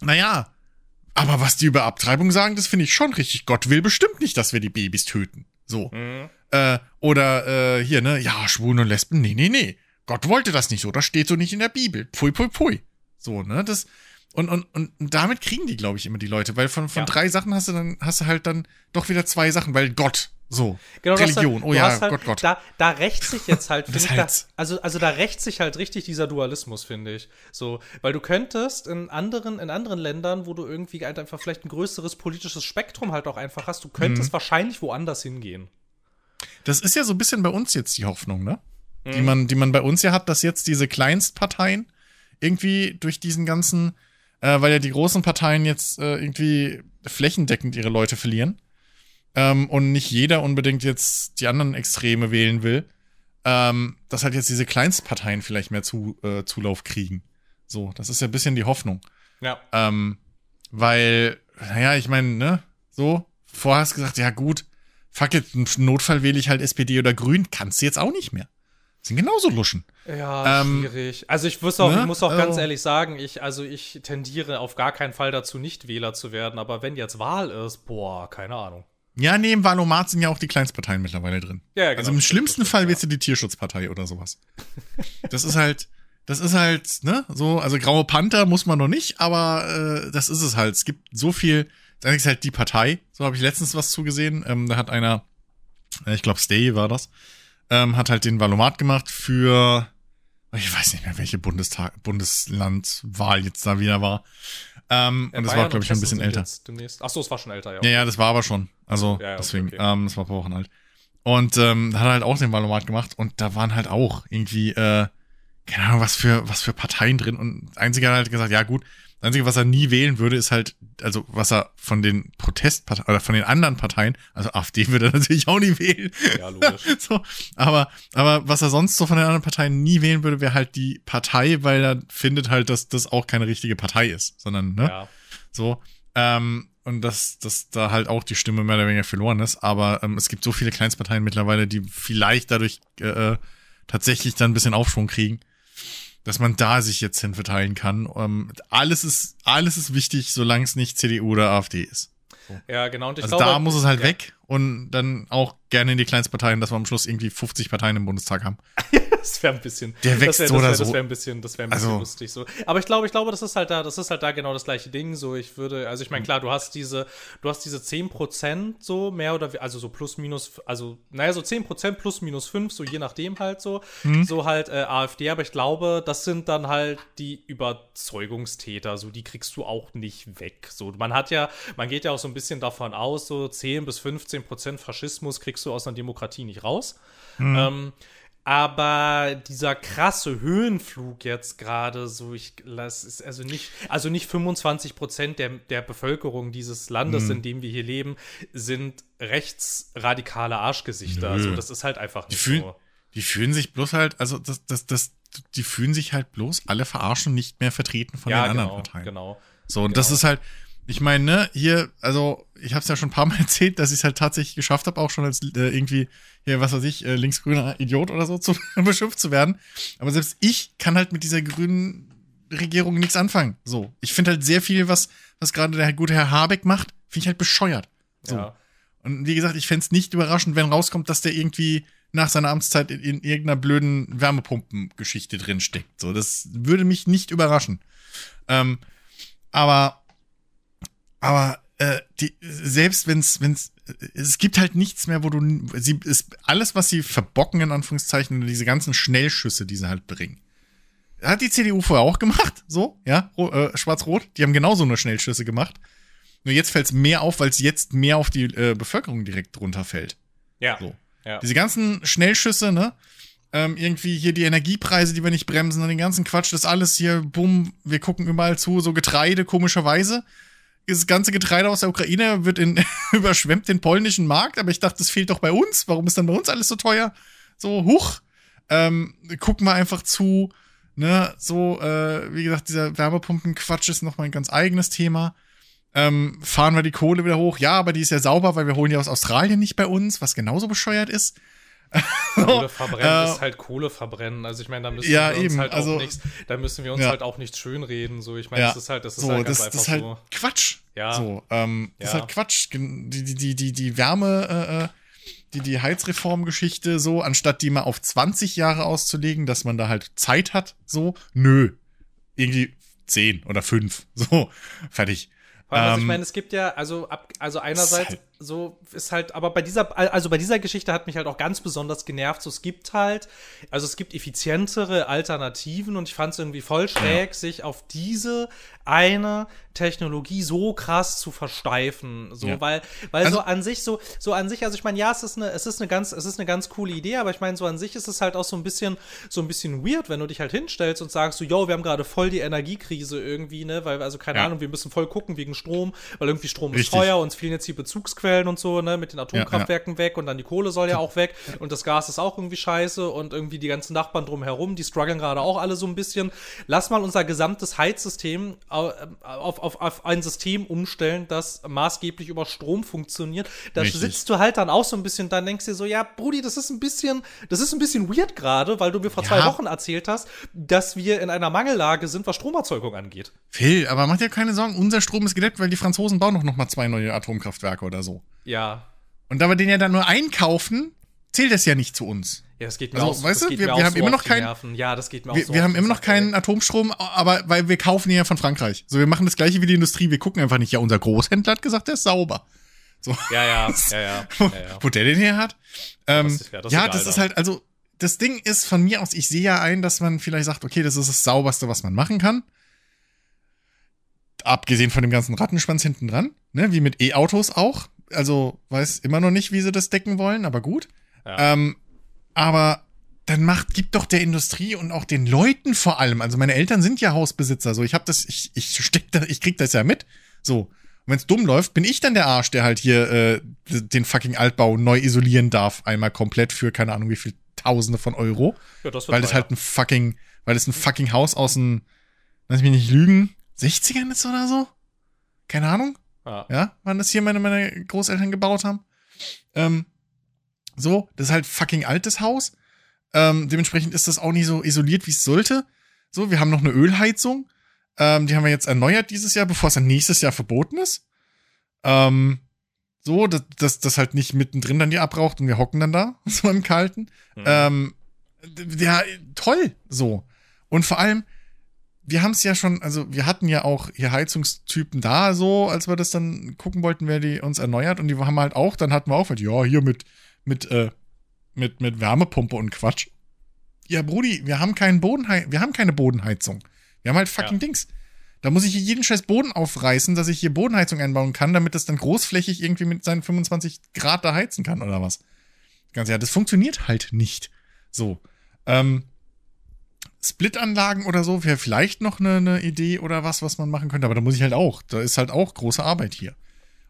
naja, aber was die über Abtreibung sagen, das finde ich schon richtig. Gott will bestimmt nicht, dass wir die Babys töten. So. Mhm. Äh, oder äh, hier, ne, ja, Schwulen und Lesben, nee, nee, nee. Gott wollte das nicht so, das steht so nicht in der Bibel. Pui, pui, pui. So, ne, das. Und, und, und damit kriegen die, glaube ich, immer die Leute, weil von, von Ja. drei Sachen hast du dann, hast du halt dann doch wieder zwei Sachen, weil Gott, so. Genau, Religion, halt, oh ja, halt, Gott, Gott. Da, da rächt sich jetzt halt, Das find ich, da, also, also da rächt sich halt richtig dieser Dualismus, finde ich. So, weil du könntest in anderen, in anderen Ländern, wo du irgendwie halt einfach vielleicht ein größeres politisches Spektrum halt auch einfach hast, du könntest Mhm. wahrscheinlich woanders hingehen. Das ist ja so ein bisschen bei uns jetzt die Hoffnung, ne? Die Mhm. man, die man bei uns ja hat, dass jetzt diese Kleinstparteien irgendwie durch diesen ganzen, äh, weil ja die großen Parteien jetzt äh, irgendwie flächendeckend ihre Leute verlieren ähm, und nicht jeder unbedingt jetzt die anderen Extreme wählen will, ähm, dass halt jetzt diese Kleinstparteien vielleicht mehr zu, äh, Zulauf kriegen. So, das ist ja ein bisschen die Hoffnung. Ja. Ähm, weil, naja, ich meine, ne, so, vorher hast du gesagt, ja gut, fuck it, im Notfall wähle ich halt SPD oder Grün, kannst du jetzt auch nicht mehr. Sind genauso Luschen. Ja, Ähm, schwierig. Also ich muss auch, ne? ich muss auch ganz Also- ehrlich sagen, ich, also ich tendiere auf gar keinen Fall dazu, nicht Wähler zu werden, aber wenn jetzt Wahl ist, boah, keine Ahnung. Ja, nee, im Valomat sind ja auch die Kleinstparteien mittlerweile drin. Ja, genau, also im stimmt, schlimmsten Fall wird sie die Tierschutzpartei oder sowas. Das ist halt, das ist halt, ne, so, also Graue Panther muss man noch nicht, aber äh, das ist es halt. Es gibt so viel, das ist halt die Partei, so habe ich letztens was zugesehen. Ähm, da hat einer, äh, ich glaube Stay war das, ähm, hat halt den Valomat gemacht für, ich weiß nicht mehr, welche Bundestag, Bundeslandwahl jetzt da wieder war. Ähm, und das Bayern war, glaube ich, schon ein bisschen älter. Achso, es war schon älter, ja. Ja, ja, das war aber schon. Also, Ja, ja, okay, deswegen, okay. ähm, das war ein paar Wochen alt. Und ähm, da hat er halt auch den Valomat gemacht und da waren halt auch irgendwie, äh, keine Ahnung, was für, was für Parteien drin. Und einziger hat halt gesagt, ja gut, Einzige, was er nie wählen würde, ist halt, also was er von den Protestparteien oder von den anderen Parteien, also AfD würde er natürlich auch nie wählen. Ja, logisch. so, aber, aber was er sonst so von den anderen Parteien nie wählen würde, wäre halt die Partei, weil er findet halt, dass das auch keine richtige Partei ist, sondern, ne? Ja. So. Ähm, und dass, dass da halt auch die Stimme mehr oder weniger verloren ist. Aber ähm, es gibt so viele Kleinstparteien mittlerweile, die vielleicht dadurch äh, äh, tatsächlich dann ein bisschen Aufschwung kriegen, dass man da sich jetzt hin verteilen kann. Ähm, alles ist, alles ist wichtig, solange es nicht CDU oder AfD ist. ja, genau. Und ich Also glaube, da muss es halt ja. weg und dann auch gerne in die Kleinstparteien, dass wir am Schluss irgendwie 50 Parteien im Bundestag haben. Das wäre ein bisschen. Der wächst das wär, so das oder wär, Das so. wäre ein bisschen, das wäre ein bisschen Also- lustig so. Aber ich glaube, ich glaube, das ist halt da, das ist halt da genau das gleiche Ding. So, ich würde, also ich Mhm. meine, klar, du hast diese, du hast diese 10% so mehr oder also so plus minus, also naja, so 10% plus minus 5, so je nachdem halt so, Mhm. so halt äh, AfD. Aber ich glaube, das sind dann halt die Überzeugungstäter. So, die kriegst du auch nicht weg. So, man hat ja, man geht ja auch so ein bisschen davon aus, so 10 bis 15% Faschismus kriegst du aus einer Demokratie nicht raus. Ähm, aber dieser krasse Höhenflug jetzt gerade, so ich das ist also nicht, also nicht 25 Prozent der, der Bevölkerung dieses Landes, in dem wir hier leben, sind rechtsradikale Arschgesichter. Nö. Also das ist halt einfach Die nicht fühlen, so. die fühlen sich bloß halt, also das, das, das, die fühlen sich halt bloß alle verarschen, nicht mehr vertreten von Ja, den anderen genau, Parteien. genau. So, und das Genau. ist halt, ich meine, ne, hier, also ich habe es ja schon ein paar Mal erzählt, dass ich es halt tatsächlich geschafft habe, auch schon als äh, irgendwie, hier, was weiß ich, äh, linksgrüner Idiot oder so zu beschimpft zu werden. Aber selbst ich kann halt mit dieser grünen Regierung nichts anfangen. So, ich finde halt sehr viel, was, was gerade der gute Herr Habeck macht, finde ich halt bescheuert. So. Ja. Und wie gesagt, ich fänd's nicht überraschend, wenn rauskommt, dass der irgendwie nach seiner Amtszeit in, in irgendeiner blöden Wärmepumpengeschichte drin steckt. So, das würde mich nicht überraschen. Ähm, aber, aber äh, die, selbst wenn's, wenn's, es gibt halt nichts mehr, wo du, sie ist alles, was sie verbocken in Anführungszeichen, diese ganzen Schnellschüsse, die sie halt bringen. Hat die CDU vorher auch gemacht, so, ja, äh, schwarz-rot. Die haben genauso nur Schnellschüsse gemacht. Nur jetzt fällt's mehr auf, weil es jetzt mehr auf die äh, Bevölkerung direkt runterfällt. Ja. So. ja. Diese ganzen Schnellschüsse, ne? Ähm, irgendwie hier die Energiepreise, die wir nicht bremsen und den ganzen Quatsch, das alles hier, bumm, wir gucken überall zu, so Getreide, komischerweise. Das ganze Getreide aus der Ukraine wird in, überschwemmt den polnischen Markt, aber ich dachte, das fehlt doch bei uns. Warum ist dann bei uns alles so teuer? So, huch. Ähm, gucken wir einfach zu, ne, so, äh, wie gesagt, dieser Wärmepumpen-Quatsch ist noch mal ein ganz eigenes Thema. Ähm, fahren wir die Kohle wieder hoch? Ja, aber die ist ja sauber, weil wir holen die aus Australien nicht bei uns, was genauso bescheuert ist. Kohle verbrennen äh, ist halt Kohle verbrennen. Also ich meine, da müssen Ja, wir uns eben, halt also- auch nichts, da müssen wir uns Ja. halt auch nichts schönreden. So, ich meine, Ja. das ist halt, das ist so, halt ganz das, einfach das ist halt so. Quatsch. Ja. So, ähm, das ist halt Quatsch. Die, die, die, die, die Wärme, äh, äh, die, die Heizreformgeschichte, so, anstatt die mal auf 20 Jahre auszulegen, dass man da halt Zeit hat, so, nö. Irgendwie 10 oder 5. So, fertig. Allem, also ich Ähm, meine, es gibt ja, also ab, also einerseits halt- so ist halt, aber bei dieser, also bei dieser Geschichte hat mich halt auch ganz besonders genervt. So, es gibt halt, also es gibt effizientere Alternativen und ich fand es irgendwie voll schräg, sich auf diese eine Technologie so krass zu versteifen. So, Ja. weil, weil Also- so an sich, so, so an sich, also ich meine, ja, es ist eine, es ist eine ganz, es ist eine ganz coole Idee, aber ich meine, so an sich ist es halt auch so ein bisschen, so ein bisschen weird, wenn du dich halt hinstellst und sagst so, yo, wir haben gerade voll die Energiekrise irgendwie, ne, weil, also keine Ja. Ahnung, wir müssen voll gucken wegen Strom, weil irgendwie Strom ist Richtig. teuer, uns fehlen jetzt die Bezugsquellen Energiequellen und so, ne, mit den Atomkraftwerken ja, ja. weg und dann die Kohle soll ja auch weg und das Gas ist auch irgendwie scheiße und irgendwie die ganzen Nachbarn drumherum, die strugglen gerade auch alle so ein bisschen. Lass mal unser gesamtes Heizsystem auf, auf, auf ein System umstellen, das maßgeblich über Strom funktioniert. Da Richtig. sitzt du halt dann auch so ein bisschen, dann denkst du dir so, ja, Brudi, das ist ein bisschen, das ist ein bisschen weird gerade, weil du mir vor ja. zwei Wochen erzählt hast, dass wir in einer Mangellage sind, was Stromerzeugung angeht. Phil, aber mach dir keine Sorgen, unser Strom ist gedeckt, weil die Franzosen bauen noch, noch mal zwei neue Atomkraftwerke oder so. Ja. Und da wir den ja dann nur einkaufen, zählt das ja nicht zu uns. Ja, das geht mir also, auch, weißt du, wir, wir haben so immer noch keinen. Ja, das geht mir auch wir, so Wir haben immer noch keinen Atomstrom, aber weil wir kaufen ihn ja von Frankreich. So, wir machen das gleiche wie die Industrie. Wir gucken einfach nicht. Ja, unser Großhändler hat gesagt, der ist sauber. So. Ja, ja, ja, ja. wo, ja, ja. wo der den her hat. Ähm, ja, das, ist, ja, das, ja, das ist halt, also, das Ding ist von mir aus, ich sehe ja ein, dass man vielleicht sagt, okay, das ist das sauberste, was man machen kann abgesehen von dem ganzen Rattenschwanz hinten dran, ne, wie mit E-Autos auch. Also weiß immer noch nicht, wie sie das decken wollen, aber gut. Ja. Ähm, aber dann macht, gibt doch der Industrie und auch den Leuten vor allem. Also meine Eltern sind ja Hausbesitzer, so ich habe das, ich, ich steck da, ich krieg das ja mit. So. Und wenn's dumm läuft, bin ich dann der Arsch, der halt hier äh, den fucking Altbau neu isolieren darf, einmal komplett für keine Ahnung wie viel Tausende von Euro. Ja, das weil das halt ein fucking, weil das ein fucking Haus aus dem, lass mich nicht lügen, 60ern ist oder so? Keine Ahnung. Ja. ja, wann das hier meine, meine Großeltern gebaut haben. Ähm, so, das ist halt fucking altes Haus. Ähm, dementsprechend ist das auch nicht so isoliert, wie es sollte. So, wir haben noch eine Ölheizung. Ähm, die haben wir jetzt erneuert dieses Jahr, bevor es dann nächstes Jahr verboten ist. Ähm, so, dass das, das halt nicht mittendrin dann die abraucht und wir hocken dann da, so im Kalten. Mhm. Ähm, ja, toll, so. Und vor allem, wir haben es ja schon, also wir hatten ja auch hier Heizungstypen da, so, als wir das dann gucken wollten, wer die uns erneuert. Und die haben halt auch, dann hatten wir auch halt, ja, hier mit, mit, äh, mit, mit Wärmepumpe und Quatsch. Ja, Brudi, wir haben keinen Bodenhei wir haben keine Bodenheizung. Wir haben halt fucking ja. Dings. Da muss ich hier jeden scheiß Boden aufreißen, dass ich hier Bodenheizung einbauen kann, damit das dann großflächig irgendwie mit seinen 25 Grad da heizen kann oder was. Ganz ja, das funktioniert halt nicht. So. Ähm, Split-Anlagen oder so wäre vielleicht noch eine, eine Idee oder was, was man machen könnte. Aber da muss ich halt auch. Da ist halt auch große Arbeit hier.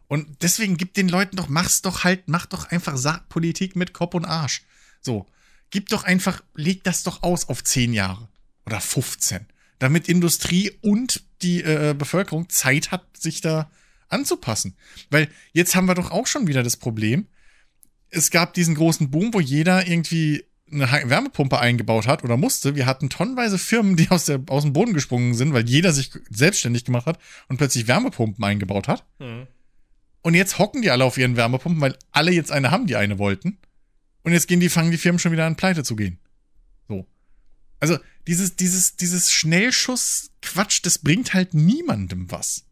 Und deswegen gib den Leuten doch, mach's doch halt, mach doch einfach Politik mit Kopf und Arsch. So. Gib doch einfach, leg das doch aus auf 10 Jahre. Oder 15. Damit Industrie und die äh, Bevölkerung Zeit hat, sich da anzupassen. Weil jetzt haben wir doch auch schon wieder das Problem. Es gab diesen großen Boom, wo jeder irgendwie eine Wärmepumpe eingebaut hat oder musste. Wir hatten tonnenweise Firmen, die aus, der, aus dem Boden gesprungen sind, weil jeder sich selbstständig gemacht hat und plötzlich Wärmepumpen eingebaut hat. Mhm. Und jetzt hocken die alle auf ihren Wärmepumpen, weil alle jetzt eine haben, die eine wollten. Und jetzt gehen die, fangen die Firmen schon wieder an, pleite zu gehen. So. Also, dieses, dieses, dieses Schnellschuss-Quatsch, das bringt halt niemandem was.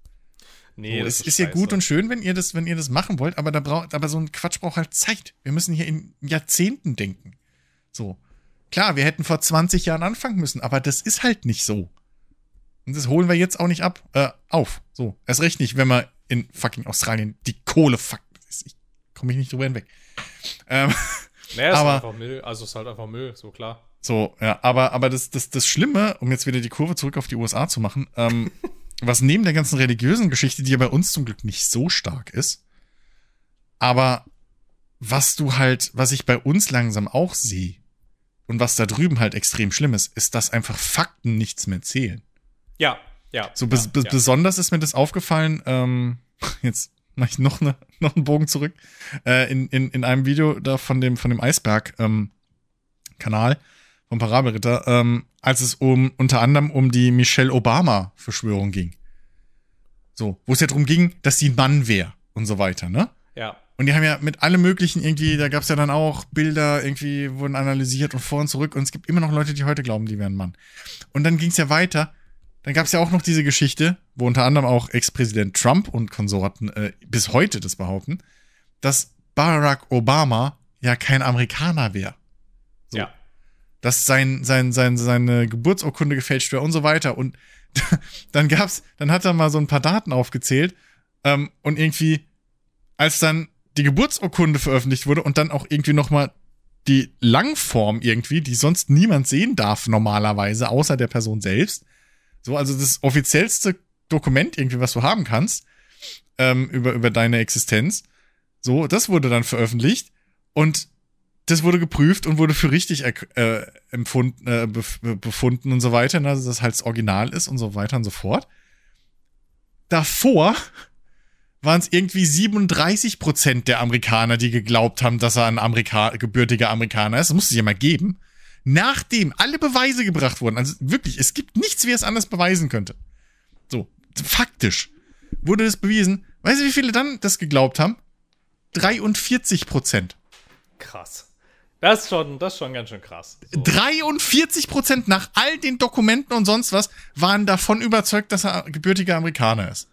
Nee, so, es ist, ist ja gut und schön, wenn ihr das, wenn ihr das machen wollt, aber da braucht, aber so ein Quatsch braucht halt Zeit. Wir müssen hier in Jahrzehnten denken. So. Klar, wir hätten vor 20 Jahren anfangen müssen, aber das ist halt nicht so. Und das holen wir jetzt auch nicht ab, äh, auf. So. Erst recht nicht, wenn wir in fucking Australien die Kohle fuck. Ich komme ich nicht drüber hinweg. Ähm, naja, aber, ist einfach Müll, also ist halt einfach Müll, so klar. So, ja, aber, aber das, das, das Schlimme, um jetzt wieder die Kurve zurück auf die USA zu machen, ähm, was neben der ganzen religiösen Geschichte, die ja bei uns zum Glück nicht so stark ist, aber was du halt, was ich bei uns langsam auch sehe, und was da drüben halt extrem schlimm ist, ist, dass einfach Fakten nichts mehr zählen. Ja, ja. So ja, ja. besonders ist mir das aufgefallen, ähm, jetzt mache ich noch, ne, noch einen Bogen zurück, äh, in, in, in einem Video da von dem, von dem Eisberg-Kanal ähm, vom Parabelritter, ähm, als es um unter anderem um die Michelle Obama-Verschwörung ging. So, wo es ja darum ging, dass sie ein Mann wäre und so weiter, ne? Ja. Und die haben ja mit allem möglichen irgendwie, da gab es ja dann auch Bilder, irgendwie wurden analysiert und vor und zurück. Und es gibt immer noch Leute, die heute glauben, die wären Mann. Und dann ging es ja weiter. Dann gab es ja auch noch diese Geschichte, wo unter anderem auch Ex-Präsident Trump und Konsorten äh, bis heute das behaupten, dass Barack Obama ja kein Amerikaner wäre. So. Ja. Dass sein, sein, sein, seine Geburtsurkunde gefälscht wäre und so weiter. Und dann gab's, dann hat er mal so ein paar Daten aufgezählt ähm, und irgendwie, als dann die Geburtsurkunde veröffentlicht wurde und dann auch irgendwie nochmal die Langform irgendwie, die sonst niemand sehen darf normalerweise, außer der Person selbst. So, also das offiziellste Dokument irgendwie, was du haben kannst, ähm, über, über deine Existenz. So, das wurde dann veröffentlicht und das wurde geprüft und wurde für richtig äh, empfunden, äh, befunden und so weiter, ne, dass das halt das Original ist und so weiter und so fort. Davor waren es irgendwie 37 Prozent der Amerikaner, die geglaubt haben, dass er ein Amerika gebürtiger Amerikaner ist. Das musste es ja mal geben. Nachdem alle Beweise gebracht wurden, also wirklich, es gibt nichts, wie es anders beweisen könnte. So, faktisch wurde das bewiesen. Weißt du, wie viele dann das geglaubt haben? 43 Prozent. Krass. Das ist schon, das ist schon ganz schön krass. So. 43 Prozent nach all den Dokumenten und sonst was waren davon überzeugt, dass er gebürtiger Amerikaner ist.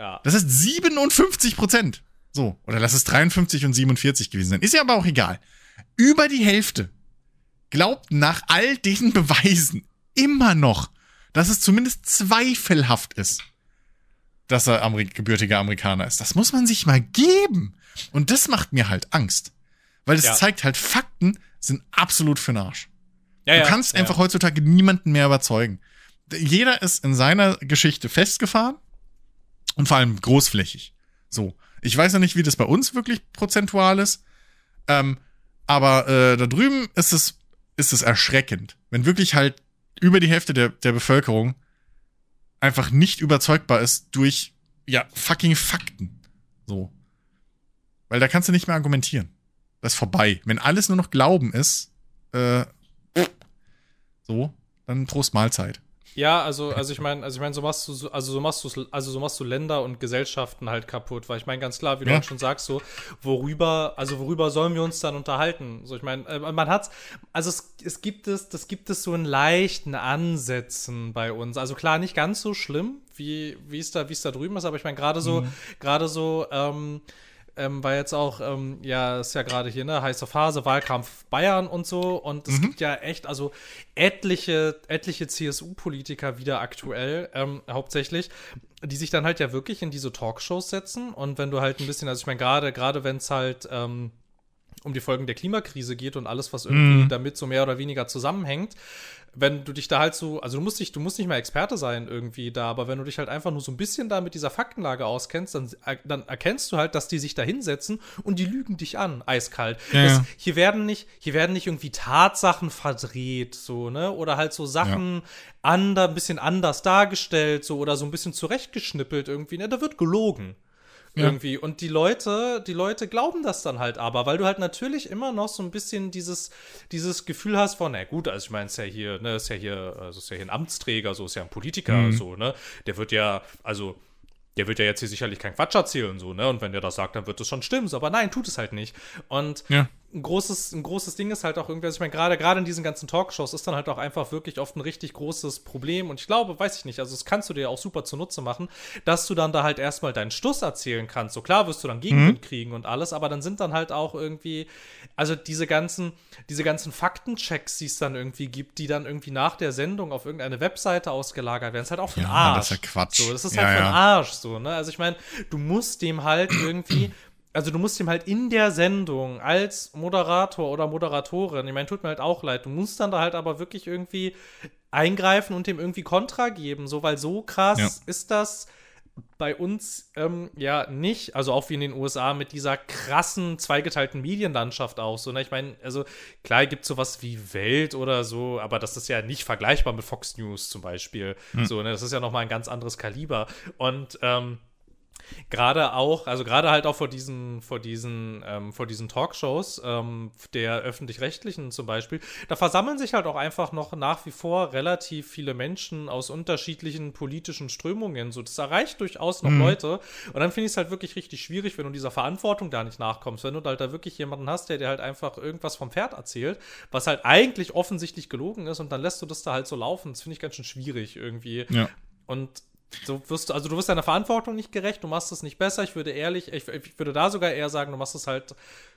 Ja. Das ist 57 Prozent. So. Oder lass es 53 und 47 gewesen sein. Ist ja aber auch egal. Über die Hälfte glaubt nach all diesen Beweisen immer noch, dass es zumindest zweifelhaft ist, dass er Ameri gebürtiger Amerikaner ist. Das muss man sich mal geben. Und das macht mir halt Angst. Weil es ja. zeigt halt, Fakten sind absolut für den Arsch. Ja, du kannst ja, einfach heutzutage niemanden mehr überzeugen. Jeder ist in seiner Geschichte festgefahren und vor allem großflächig. So. Ich weiß ja nicht, wie das bei uns wirklich prozentual ist. Ähm, aber äh, da drüben ist es, ist es erschreckend. Wenn wirklich halt über die Hälfte der, der Bevölkerung einfach nicht überzeugbar ist durch, ja, fucking Fakten. So. Weil da kannst du nicht mehr argumentieren. Das ist vorbei. Wenn alles nur noch Glauben ist, äh, so, dann Trost Mahlzeit. Ja, also, also ich meine, also ich meine, so machst du, also so machst du, also so machst du Länder und Gesellschaften halt kaputt, weil ich meine ganz klar, wie du ja. schon sagst, so worüber, also worüber sollen wir uns dann unterhalten? So, ich meine, äh, man hat's, also es, es gibt es, das gibt es so in leichten Ansätzen bei uns. Also klar, nicht ganz so schlimm, wie wie es da, wie es da drüben ist, aber ich meine gerade so, mhm. gerade so. ähm, ähm, weil jetzt auch, ähm, ja, ist ja gerade hier, ne, heiße Phase, Wahlkampf Bayern und so. Und es mhm. gibt ja echt, also etliche, etliche CSU-Politiker wieder aktuell, ähm, hauptsächlich, die sich dann halt ja wirklich in diese Talkshows setzen. Und wenn du halt ein bisschen, also ich meine, gerade, gerade wenn es halt, ähm, um die Folgen der Klimakrise geht und alles, was irgendwie mhm. damit so mehr oder weniger zusammenhängt, wenn du dich da halt so, also du musst dich, du musst nicht mal Experte sein irgendwie da, aber wenn du dich halt einfach nur so ein bisschen da mit dieser Faktenlage auskennst, dann, dann erkennst du halt, dass die sich da hinsetzen und die lügen dich an, eiskalt. Ja, das, hier werden nicht, hier werden nicht irgendwie Tatsachen verdreht, so, ne? Oder halt so Sachen ja. ander, ein bisschen anders dargestellt, so, oder so ein bisschen zurechtgeschnippelt irgendwie, ne? Da wird gelogen. Ja. Irgendwie. Und die Leute, die Leute glauben das dann halt aber, weil du halt natürlich immer noch so ein bisschen dieses, dieses Gefühl hast von, na gut, also ich meine, es ist ja hier, ne, ist ja hier, also ist ja hier ein Amtsträger, so ist ja ein Politiker, mhm. so, ne? Der wird ja, also der wird ja jetzt hier sicherlich kein Quatsch erzählen, so, ne? Und wenn der das sagt, dann wird das schon stimmen. So, aber nein, tut es halt nicht. Und ja ein großes, ein großes Ding ist halt auch irgendwie, also ich meine, gerade, gerade in diesen ganzen Talkshows ist dann halt auch einfach wirklich oft ein richtig großes Problem. Und ich glaube, weiß ich nicht, also das kannst du dir auch super zunutze machen, dass du dann da halt erstmal deinen Stuss erzählen kannst. So klar wirst du dann Gegenwind mhm. kriegen und alles, aber dann sind dann halt auch irgendwie, also diese ganzen, diese ganzen Faktenchecks, die es dann irgendwie gibt, die dann irgendwie nach der Sendung auf irgendeine Webseite ausgelagert werden, ist halt auch für ja, Arsch. Das ist ja Quatsch. So, das ist ja, halt für den Arsch, so, ne? Also ich meine, du musst dem halt irgendwie also du musst ihm halt in der Sendung als Moderator oder Moderatorin, ich meine, tut mir halt auch leid, du musst dann da halt aber wirklich irgendwie eingreifen und dem irgendwie Kontra geben, so, weil so krass ja. ist das bei uns ähm, ja nicht, also auch wie in den USA mit dieser krassen zweigeteilten Medienlandschaft auch so. Ne? Ich meine, also klar gibt es sowas wie Welt oder so, aber das ist ja nicht vergleichbar mit Fox News zum Beispiel. Hm. So, ne? Das ist ja nochmal ein ganz anderes Kaliber. Und ähm, Gerade auch, also gerade halt auch vor diesen, vor diesen, ähm, vor diesen Talkshows ähm, der öffentlich-rechtlichen zum Beispiel, da versammeln sich halt auch einfach noch nach wie vor relativ viele Menschen aus unterschiedlichen politischen Strömungen. So, das erreicht durchaus noch mhm. Leute. Und dann finde ich es halt wirklich richtig schwierig, wenn du dieser Verantwortung da nicht nachkommst. Wenn du halt da wirklich jemanden hast, der dir halt einfach irgendwas vom Pferd erzählt, was halt eigentlich offensichtlich gelogen ist, und dann lässt du das da halt so laufen. Das finde ich ganz schön schwierig irgendwie. Ja. Und so wirst du, also du wirst deiner Verantwortung nicht gerecht, du machst es nicht besser. Ich würde ehrlich, ich, ich, würde da sogar eher sagen, du machst es halt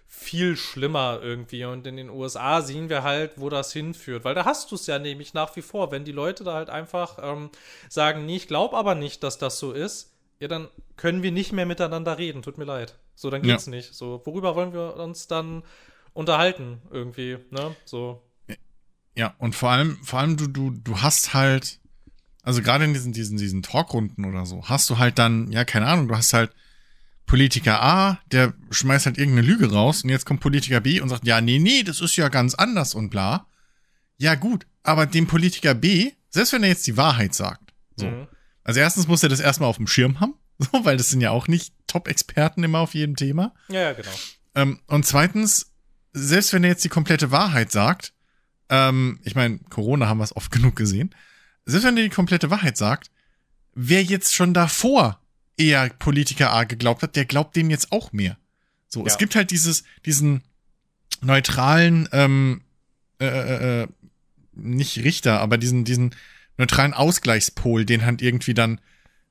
viel schlimmer irgendwie. Und in den USA sehen wir halt, wo das hinführt. Weil da hast du es ja nämlich nach wie vor. Wenn die Leute da halt einfach ähm, sagen, nee, ich glaube aber nicht, dass das so ist, ja, dann können wir nicht mehr miteinander reden. Tut mir leid. So, dann geht's ja. nicht. So, worüber wollen wir uns dann unterhalten irgendwie, ne? So. Ja, und vor allem, vor allem du, du, du hast halt also gerade in diesen, diesen, diesen Talkrunden oder so, hast du halt dann, ja, keine Ahnung, du hast halt Politiker A, der schmeißt halt irgendeine Lüge raus und jetzt kommt Politiker B und sagt, ja, nee, nee, das ist ja ganz anders und bla. Ja, gut, aber dem Politiker B, selbst wenn er jetzt die Wahrheit sagt, so. Mhm. Also erstens muss er das erstmal auf dem Schirm haben, so, weil das sind ja auch nicht Top-Experten immer auf jedem Thema. Ja, ja genau. Ähm, und zweitens, selbst wenn er jetzt die komplette Wahrheit sagt, ähm, ich meine, Corona haben wir es oft genug gesehen, selbst wenn er die komplette Wahrheit sagt, wer jetzt schon davor eher Politiker A geglaubt hat, der glaubt dem jetzt auch mehr. So, ja. es gibt halt dieses, diesen neutralen, ähm, äh, äh, äh, nicht Richter, aber diesen, diesen neutralen Ausgleichspol, den halt irgendwie dann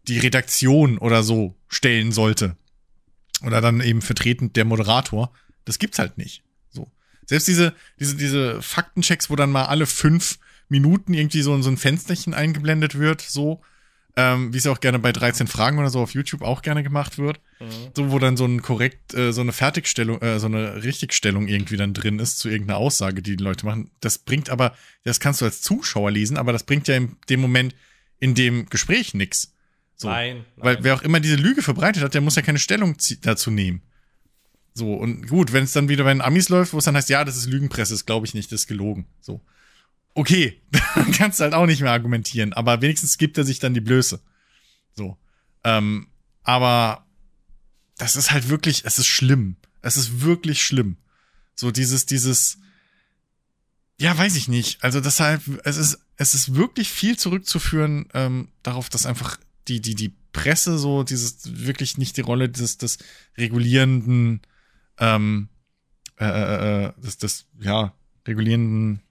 die Redaktion oder so stellen sollte. Oder dann eben vertretend der Moderator. Das gibt's halt nicht. So. Selbst diese, diese, diese Faktenchecks, wo dann mal alle fünf Minuten irgendwie so, so ein Fensterchen eingeblendet wird, so, ähm, wie es ja auch gerne bei 13 Fragen oder so auf YouTube auch gerne gemacht wird. Mhm. So, wo dann so ein korrekt, äh, so eine Fertigstellung, äh, so eine Richtigstellung irgendwie dann drin ist zu irgendeiner Aussage, die die Leute machen. Das bringt aber, das kannst du als Zuschauer lesen, aber das bringt ja in dem Moment in dem Gespräch nix. So. Nein, nein. Weil wer auch immer diese Lüge verbreitet hat, der muss ja keine Stellung dazu nehmen. So, und gut, wenn es dann wieder bei den Amis läuft, wo es dann heißt, ja, das ist Lügenpresse, das glaube ich nicht, das ist gelogen. So okay, dann kannst du halt auch nicht mehr argumentieren, aber wenigstens gibt er sich dann die Blöße. So. Ähm, aber das ist halt wirklich, es ist schlimm. Es ist wirklich schlimm. So dieses, dieses, ja, weiß ich nicht. Also deshalb, es ist, es ist wirklich viel zurückzuführen ähm, darauf, dass einfach die, die, die Presse so dieses wirklich nicht die Rolle des, des regulierenden, ähm, äh, äh, äh des, des, ja, regulierenden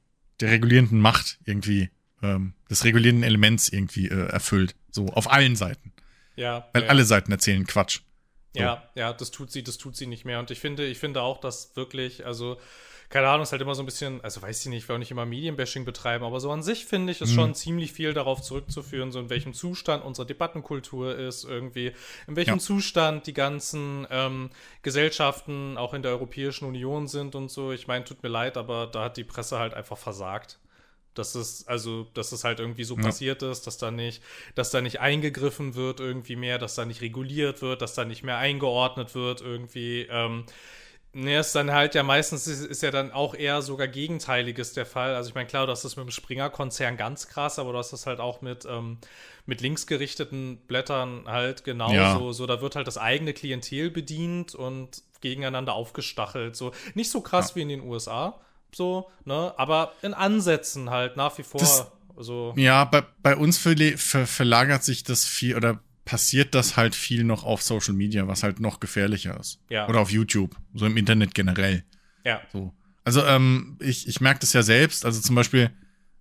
der regulierenden Macht irgendwie, ähm, des regulierenden Elements irgendwie äh, erfüllt. So, auf allen Seiten. Ja. Weil ja. alle Seiten erzählen Quatsch. So. Ja, ja, das tut sie, das tut sie nicht mehr. Und ich finde, ich finde auch, dass wirklich, also keine Ahnung, ist halt immer so ein bisschen, also weiß ich nicht, ich will auch nicht immer Medienbashing betreiben, aber so an sich finde ich es mhm. schon ziemlich viel darauf zurückzuführen, so in welchem Zustand unsere Debattenkultur ist, irgendwie, in welchem ja. Zustand die ganzen ähm, Gesellschaften auch in der Europäischen Union sind und so. Ich meine, tut mir leid, aber da hat die Presse halt einfach versagt dass es also dass es halt irgendwie so ja. passiert ist, dass da nicht, dass da nicht eingegriffen wird irgendwie mehr, dass da nicht reguliert wird, dass da nicht mehr eingeordnet wird irgendwie. Ähm, Ne, ist dann halt ja meistens ist, ist, ja dann auch eher sogar Gegenteiliges der Fall. Also ich meine, klar, du hast das mit dem Springer-Konzern ganz krass, aber du hast das halt auch mit, ähm, mit linksgerichteten Blättern halt genauso. Ja. So, da wird halt das eigene Klientel bedient und gegeneinander aufgestachelt. So nicht so krass ja. wie in den USA, so, ne? Aber in Ansätzen halt nach wie vor. Das, so. Ja, bei, bei uns ver ver verlagert sich das viel oder passiert das halt viel noch auf Social Media, was halt noch gefährlicher ist. Ja. Oder auf YouTube, so im Internet generell. Ja. So. Also ähm, ich, ich merke das ja selbst. Also zum Beispiel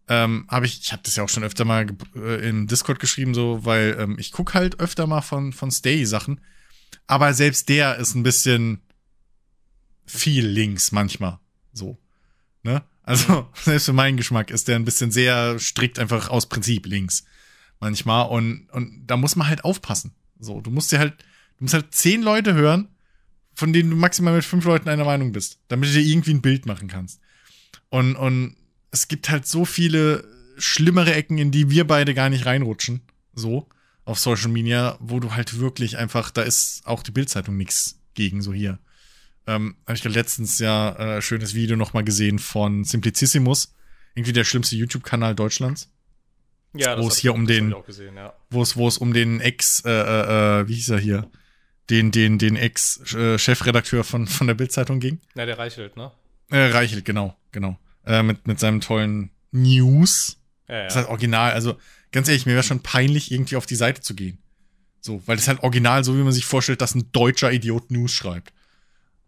ähm, habe ich, ich habe das ja auch schon öfter mal äh, in Discord geschrieben, so, weil ähm, ich guck halt öfter mal von von Stay Sachen, aber selbst der ist ein bisschen viel links manchmal, so, ne? Also selbst für meinen Geschmack ist der ein bisschen sehr strikt einfach aus Prinzip links manchmal und, und da muss man halt aufpassen. So, du musst dir halt, du musst halt zehn Leute hören, von denen du maximal mit fünf Leuten einer Meinung bist, damit du dir irgendwie ein Bild machen kannst. Und, und es gibt halt so viele schlimmere Ecken, in die wir beide gar nicht reinrutschen, so, auf Social Media, wo du halt wirklich einfach, da ist auch die Bildzeitung nichts gegen, so hier. Ähm, habe ich letztens ja äh, schönes Video nochmal gesehen von Simplicissimus, irgendwie der schlimmste YouTube-Kanal Deutschlands. Ja, wo es hier um den, gesehen, ja. wo es, wo es um den Ex, äh, äh, äh, wie hieß er hier, den, den, den Ex-Chefredakteur von, von der Bildzeitung ging. Na, der Reichelt, ne? Äh, Reichelt, genau, genau. Äh, mit, mit seinem tollen News. Ja, ja. Das ist halt original. Also, ganz ehrlich, mir wäre schon peinlich, irgendwie auf die Seite zu gehen. So, weil das halt original, so wie man sich vorstellt, dass ein deutscher Idiot News schreibt.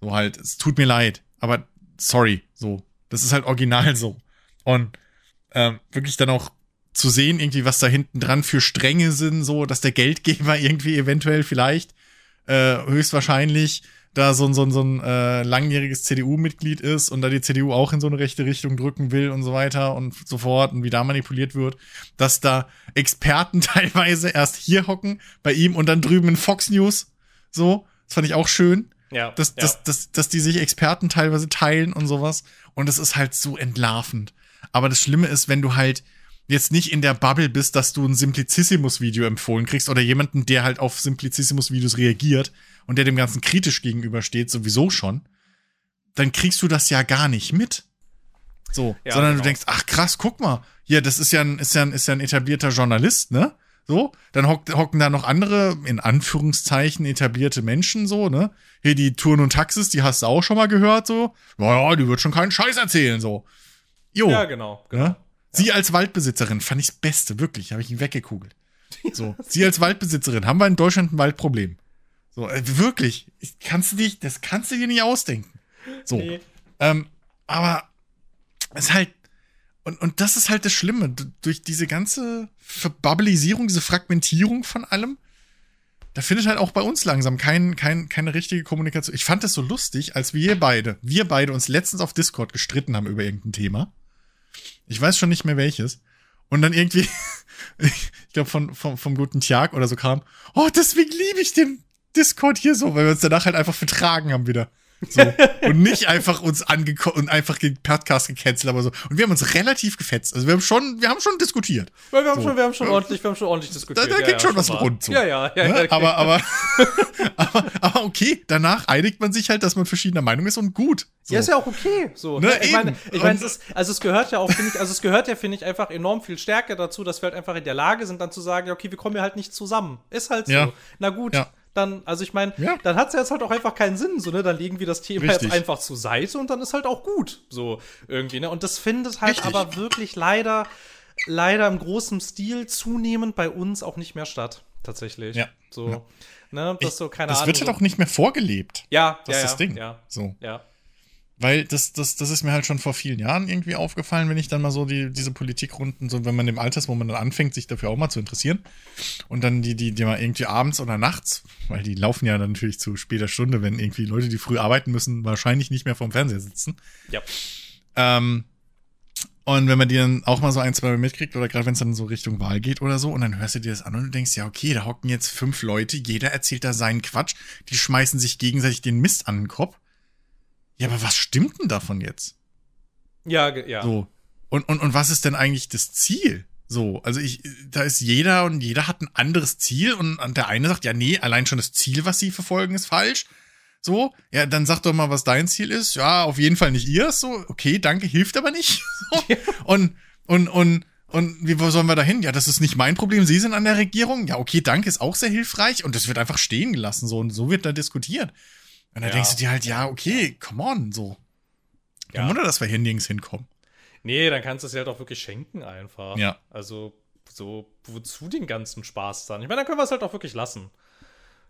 So halt, es tut mir leid, aber sorry, so. Das ist halt original so. Und ähm, wirklich dann auch zu sehen, irgendwie, was da hinten dran für Stränge sind, so, dass der Geldgeber irgendwie eventuell vielleicht äh, höchstwahrscheinlich da so, so, so ein äh, langjähriges CDU-Mitglied ist und da die CDU auch in so eine rechte Richtung drücken will und so weiter und so fort und wie da manipuliert wird, dass da Experten teilweise erst hier hocken bei ihm und dann drüben in Fox News. So, das fand ich auch schön. Ja, dass, ja. Dass, dass, dass die sich Experten teilweise teilen und sowas. Und es ist halt so entlarvend. Aber das Schlimme ist, wenn du halt jetzt nicht in der Bubble bist, dass du ein Simplicissimus-Video empfohlen kriegst oder jemanden, der halt auf Simplicissimus-Videos reagiert und der dem Ganzen kritisch gegenübersteht, sowieso schon, dann kriegst du das ja gar nicht mit. So, Ja, sondern genau. du denkst, ach krass, guck mal, hier, das ist ja ein, ist ja ein, ist ja ein etablierter Journalist, ne? So, dann hock, hocken da noch andere, in Anführungszeichen, etablierte Menschen, so, ne? Hier die Touren und Taxis, die hast du auch schon mal gehört, so. Naja, die wird schon keinen Scheiß erzählen, so. Jo. Ja, genau. genau. Ne? Sie als Waldbesitzerin fand ich das Beste, wirklich, habe ich ihn weggekugelt. So, sie als Waldbesitzerin, haben wir in Deutschland ein Waldproblem. So, äh, wirklich, ich, kannst du dich, das kannst du dir nicht ausdenken. So, Nee. ähm, aber es ist halt, und, und das ist halt das Schlimme, d- durch diese ganze Verbabbelisierung, diese Fragmentierung von allem, da findet halt auch bei uns langsam kein, kein, keine richtige Kommunikation. Ich fand das so lustig, als wir beide, wir beide uns letztens auf Discord gestritten haben über irgendein Thema. Ich weiß schon nicht mehr welches. Und dann irgendwie, ich glaube, von, vom, vom guten Tjag oder so kam, oh, deswegen liebe ich den Discord hier so, weil wir uns danach halt einfach vertragen haben wieder. So. und nicht einfach uns angekommen und einfach den Podcast gecancelt, aber so. Und wir haben uns relativ gefetzt. Also wir haben schon, wir haben schon diskutiert. Weil wir haben So. schon, wir haben schon ordentlich, wir haben schon ordentlich diskutiert. Da- da geht schon was mal. rund so. Ja, ja, ja. Ne? ja, okay. aber, aber, aber, aber okay, danach einigt man sich halt, dass man verschiedener Meinung ist und gut. So. Ja, ist ja auch okay. So. Ne, ich meine, eben. ich meine, es ist, also es gehört ja auch, finde ich, also es gehört ja, finde ich, einfach enorm viel Stärke dazu, dass wir halt einfach in der Lage sind, dann zu sagen, ja, okay, wir kommen ja halt nicht zusammen. Ist halt so. Ja. Na gut, Ja. Dann, also ich meine, Ja. dann hat es jetzt halt auch einfach keinen Sinn, so, ne? Dann legen wir das Thema Richtig. jetzt einfach zur Seite und dann ist halt auch gut. So, irgendwie, ne? Und das findet halt Richtig. aber wirklich leider, leider im großen Stil zunehmend bei uns auch nicht mehr statt. Tatsächlich. Ja. So. Ja. Ne? Das ist so, keine das Ahnung. wird halt auch nicht mehr vorgelebt. ja, Das ja, ist das Ding. Ja, So. ja. Weil das, das, das ist mir halt schon vor vielen Jahren irgendwie aufgefallen, wenn ich dann mal so die, diese Politikrunden, so wenn man im Alter ist, wo man dann anfängt, sich dafür auch mal zu interessieren. Und dann die, die, die mal irgendwie abends oder nachts, weil die laufen ja dann natürlich zu später Stunde, wenn irgendwie Leute, die früh arbeiten müssen, wahrscheinlich nicht mehr vorm Fernseher sitzen. Ja. Ähm, und wenn man die dann auch mal so ein, zwei Mal mitkriegt, oder gerade wenn es dann so Richtung Wahl geht oder so, und dann hörst du dir das an und du denkst, ja, okay, da hocken jetzt fünf Leute, jeder erzählt da seinen Quatsch, die schmeißen sich gegenseitig den Mist an den Kopf. Ja, aber was stimmt denn davon jetzt? Ja, ja. So. Und, und, und was ist denn eigentlich das Ziel? So, also ich, da ist jeder und jeder hat ein anderes Ziel und der eine sagt, ja, nee, allein schon das Ziel, was sie verfolgen, ist falsch. So, ja, dann sag doch mal, was dein Ziel ist. Ja, auf jeden Fall nicht ihr. So, okay, danke, hilft aber nicht. So. Und, und, und, und wie wo sollen wir da hin? Ja, das ist nicht mein Problem. Sie sind an der Regierung. Ja, okay, danke, ist auch sehr hilfreich. Und das wird einfach stehen gelassen. So, und so wird da diskutiert. Und da Ja. denkst du dir halt, ja, okay, come on, so. Kein Ja. Wunder, dass wir hier nirgends hinkommen. Nee, dann kannst du es ja halt auch wirklich schenken einfach. Ja. Also, so, wozu den ganzen Spaß dann? Ich meine, dann können wir es halt auch wirklich lassen.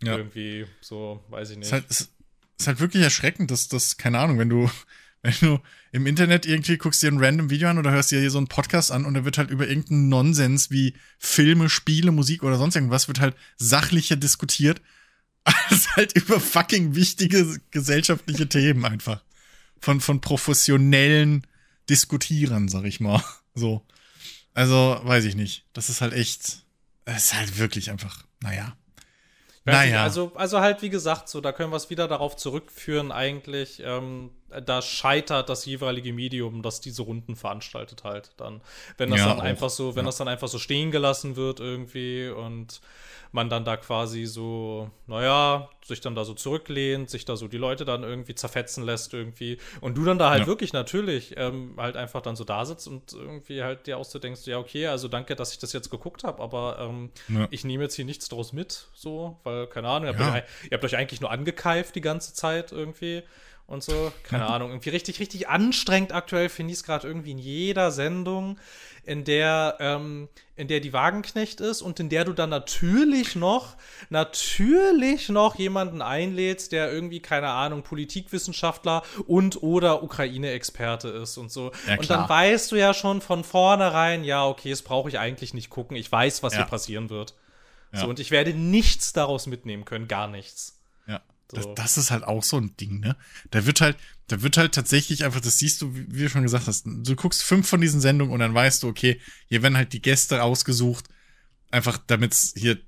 Ja. Irgendwie, so, weiß ich nicht. ist halt, ist, ist halt wirklich erschreckend, dass das, keine Ahnung, wenn du, wenn du im Internet irgendwie guckst dir ein random Video an oder hörst dir hier so einen Podcast an und da wird halt über irgendeinen Nonsens wie Filme, Spiele, Musik oder sonst irgendwas wird halt sachlicher diskutiert als halt über fucking wichtige gesellschaftliche Themen einfach. Von, von professionellen Diskutierern, sag ich mal. So. Also, weiß ich nicht. Das ist halt echt, das ist halt wirklich einfach, naja. Nicht, Naja. Also, also halt, wie gesagt, so, da können wir es wieder darauf zurückführen, eigentlich, ähm, da scheitert das jeweilige Medium, das diese Runden veranstaltet halt dann. Wenn das Ja, dann auch. einfach so, wenn Ja. das dann einfach so stehen gelassen wird irgendwie und man dann da quasi so, naja, sich dann da so zurücklehnt, sich da so die Leute dann irgendwie zerfetzen lässt irgendwie und du dann da halt Ja. wirklich natürlich ähm, halt einfach dann so da sitzt und irgendwie halt dir auch so denkst, ja, okay, also danke, dass ich das jetzt geguckt habe, aber ähm, ich nehme jetzt hier nichts draus mit, so, weil, keine Ahnung, ihr habt, Ja. euch, ihr habt euch eigentlich nur angekeift die ganze Zeit irgendwie und so, keine Ahnung, irgendwie richtig, richtig anstrengend aktuell finde ich es gerade irgendwie in jeder Sendung, in der, ähm, in der die Wagenknecht ist und in der du dann natürlich noch, natürlich noch jemanden einlädst, der irgendwie, keine Ahnung, Politikwissenschaftler und oder Ukraine-Experte ist und so. Ja, und dann weißt du ja schon von vornherein, ja, okay, das brauche ich eigentlich nicht gucken. Ich weiß, was Ja. hier passieren wird. Ja. So, und ich werde nichts daraus mitnehmen können, gar nichts. So. Das, das ist halt auch so ein Ding, ne? Da wird halt, da wird halt tatsächlich einfach, das siehst du, wie, du schon gesagt hast, du guckst fünf von diesen Sendungen und dann weißt du, okay, hier werden halt die Gäste ausgesucht, einfach damit es hier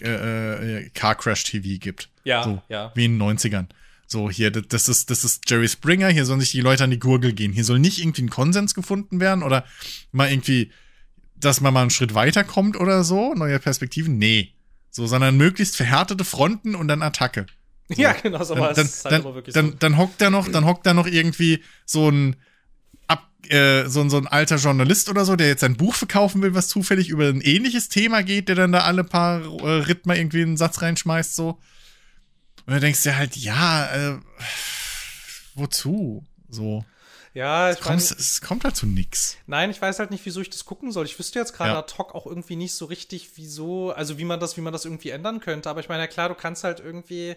äh, äh, Car Crash TV gibt. Ja, so, ja. Wie in den 90ern. So, hier, das- das ist, das ist Jerry Springer, hier sollen sich die Leute an die Gurgel gehen. Hier soll nicht irgendwie ein Konsens gefunden werden oder mal irgendwie, dass man mal einen Schritt weiterkommt oder so, neue Perspektiven. Nee. So, sondern möglichst verhärtete Fronten und dann Attacke. Ja, genau, so dann, dann, halt dann, aber wirklich dann, so. dann hockt da noch, dann hockt da noch irgendwie so ein ab, äh, so, so ein alter Journalist oder so, der jetzt ein Buch verkaufen will, was zufällig über ein ähnliches Thema geht, der dann da alle paar äh, mal irgendwie einen Satz reinschmeißt, so. Und dann denkst du dir halt, ja, äh, wozu? So. Ja, Es kommt, es kommt halt zu nix. nein, ich weiß halt nicht, wieso ich das gucken soll. Ich wüsste jetzt gerade Ja. ad hoc auch irgendwie nicht so richtig, wieso, also wie man das, wie man das irgendwie ändern könnte. Aber ich meine, ja klar, du kannst halt irgendwie.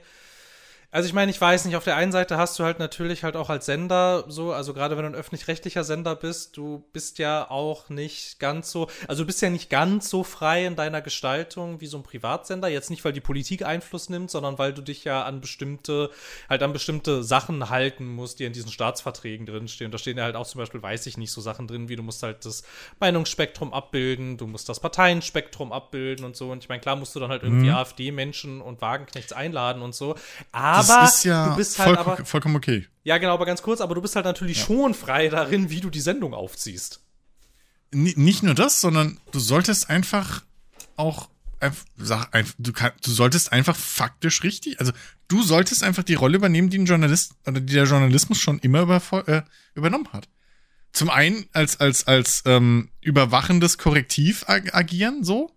Also ich meine, ich weiß nicht, auf der einen Seite hast du halt natürlich halt auch als Sender so, also gerade wenn du ein öffentlich-rechtlicher Sender bist, du bist ja auch nicht ganz so, also du bist ja nicht ganz so frei in deiner Gestaltung wie so ein Privatsender. Jetzt nicht, weil die Politik Einfluss nimmt, sondern weil du dich ja an bestimmte, halt an bestimmte Sachen halten musst, die in diesen Staatsverträgen drinstehen. Da stehen ja halt auch zum Beispiel, weiß ich nicht, so Sachen drin, wie du musst halt das Meinungsspektrum abbilden, du musst das Parteienspektrum abbilden und so. Und ich meine, klar musst du dann halt irgendwie Mhm. AfD-Menschen und Wagenknechts einladen und so. Aber das ist ja du bist halt voll, aber. vollkommen okay. Ja, genau, aber ganz kurz, aber du bist halt natürlich schon frei darin, wie du die Sendung aufziehst. N nicht nur das, sondern du solltest einfach auch sag, einf- du, kann, du solltest einfach faktisch richtig, also du solltest einfach die Rolle übernehmen, die ein Journalist oder die der Journalismus schon immer über, äh, übernommen hat. Zum einen als als als ähm, überwachendes Korrektiv ag agieren, so,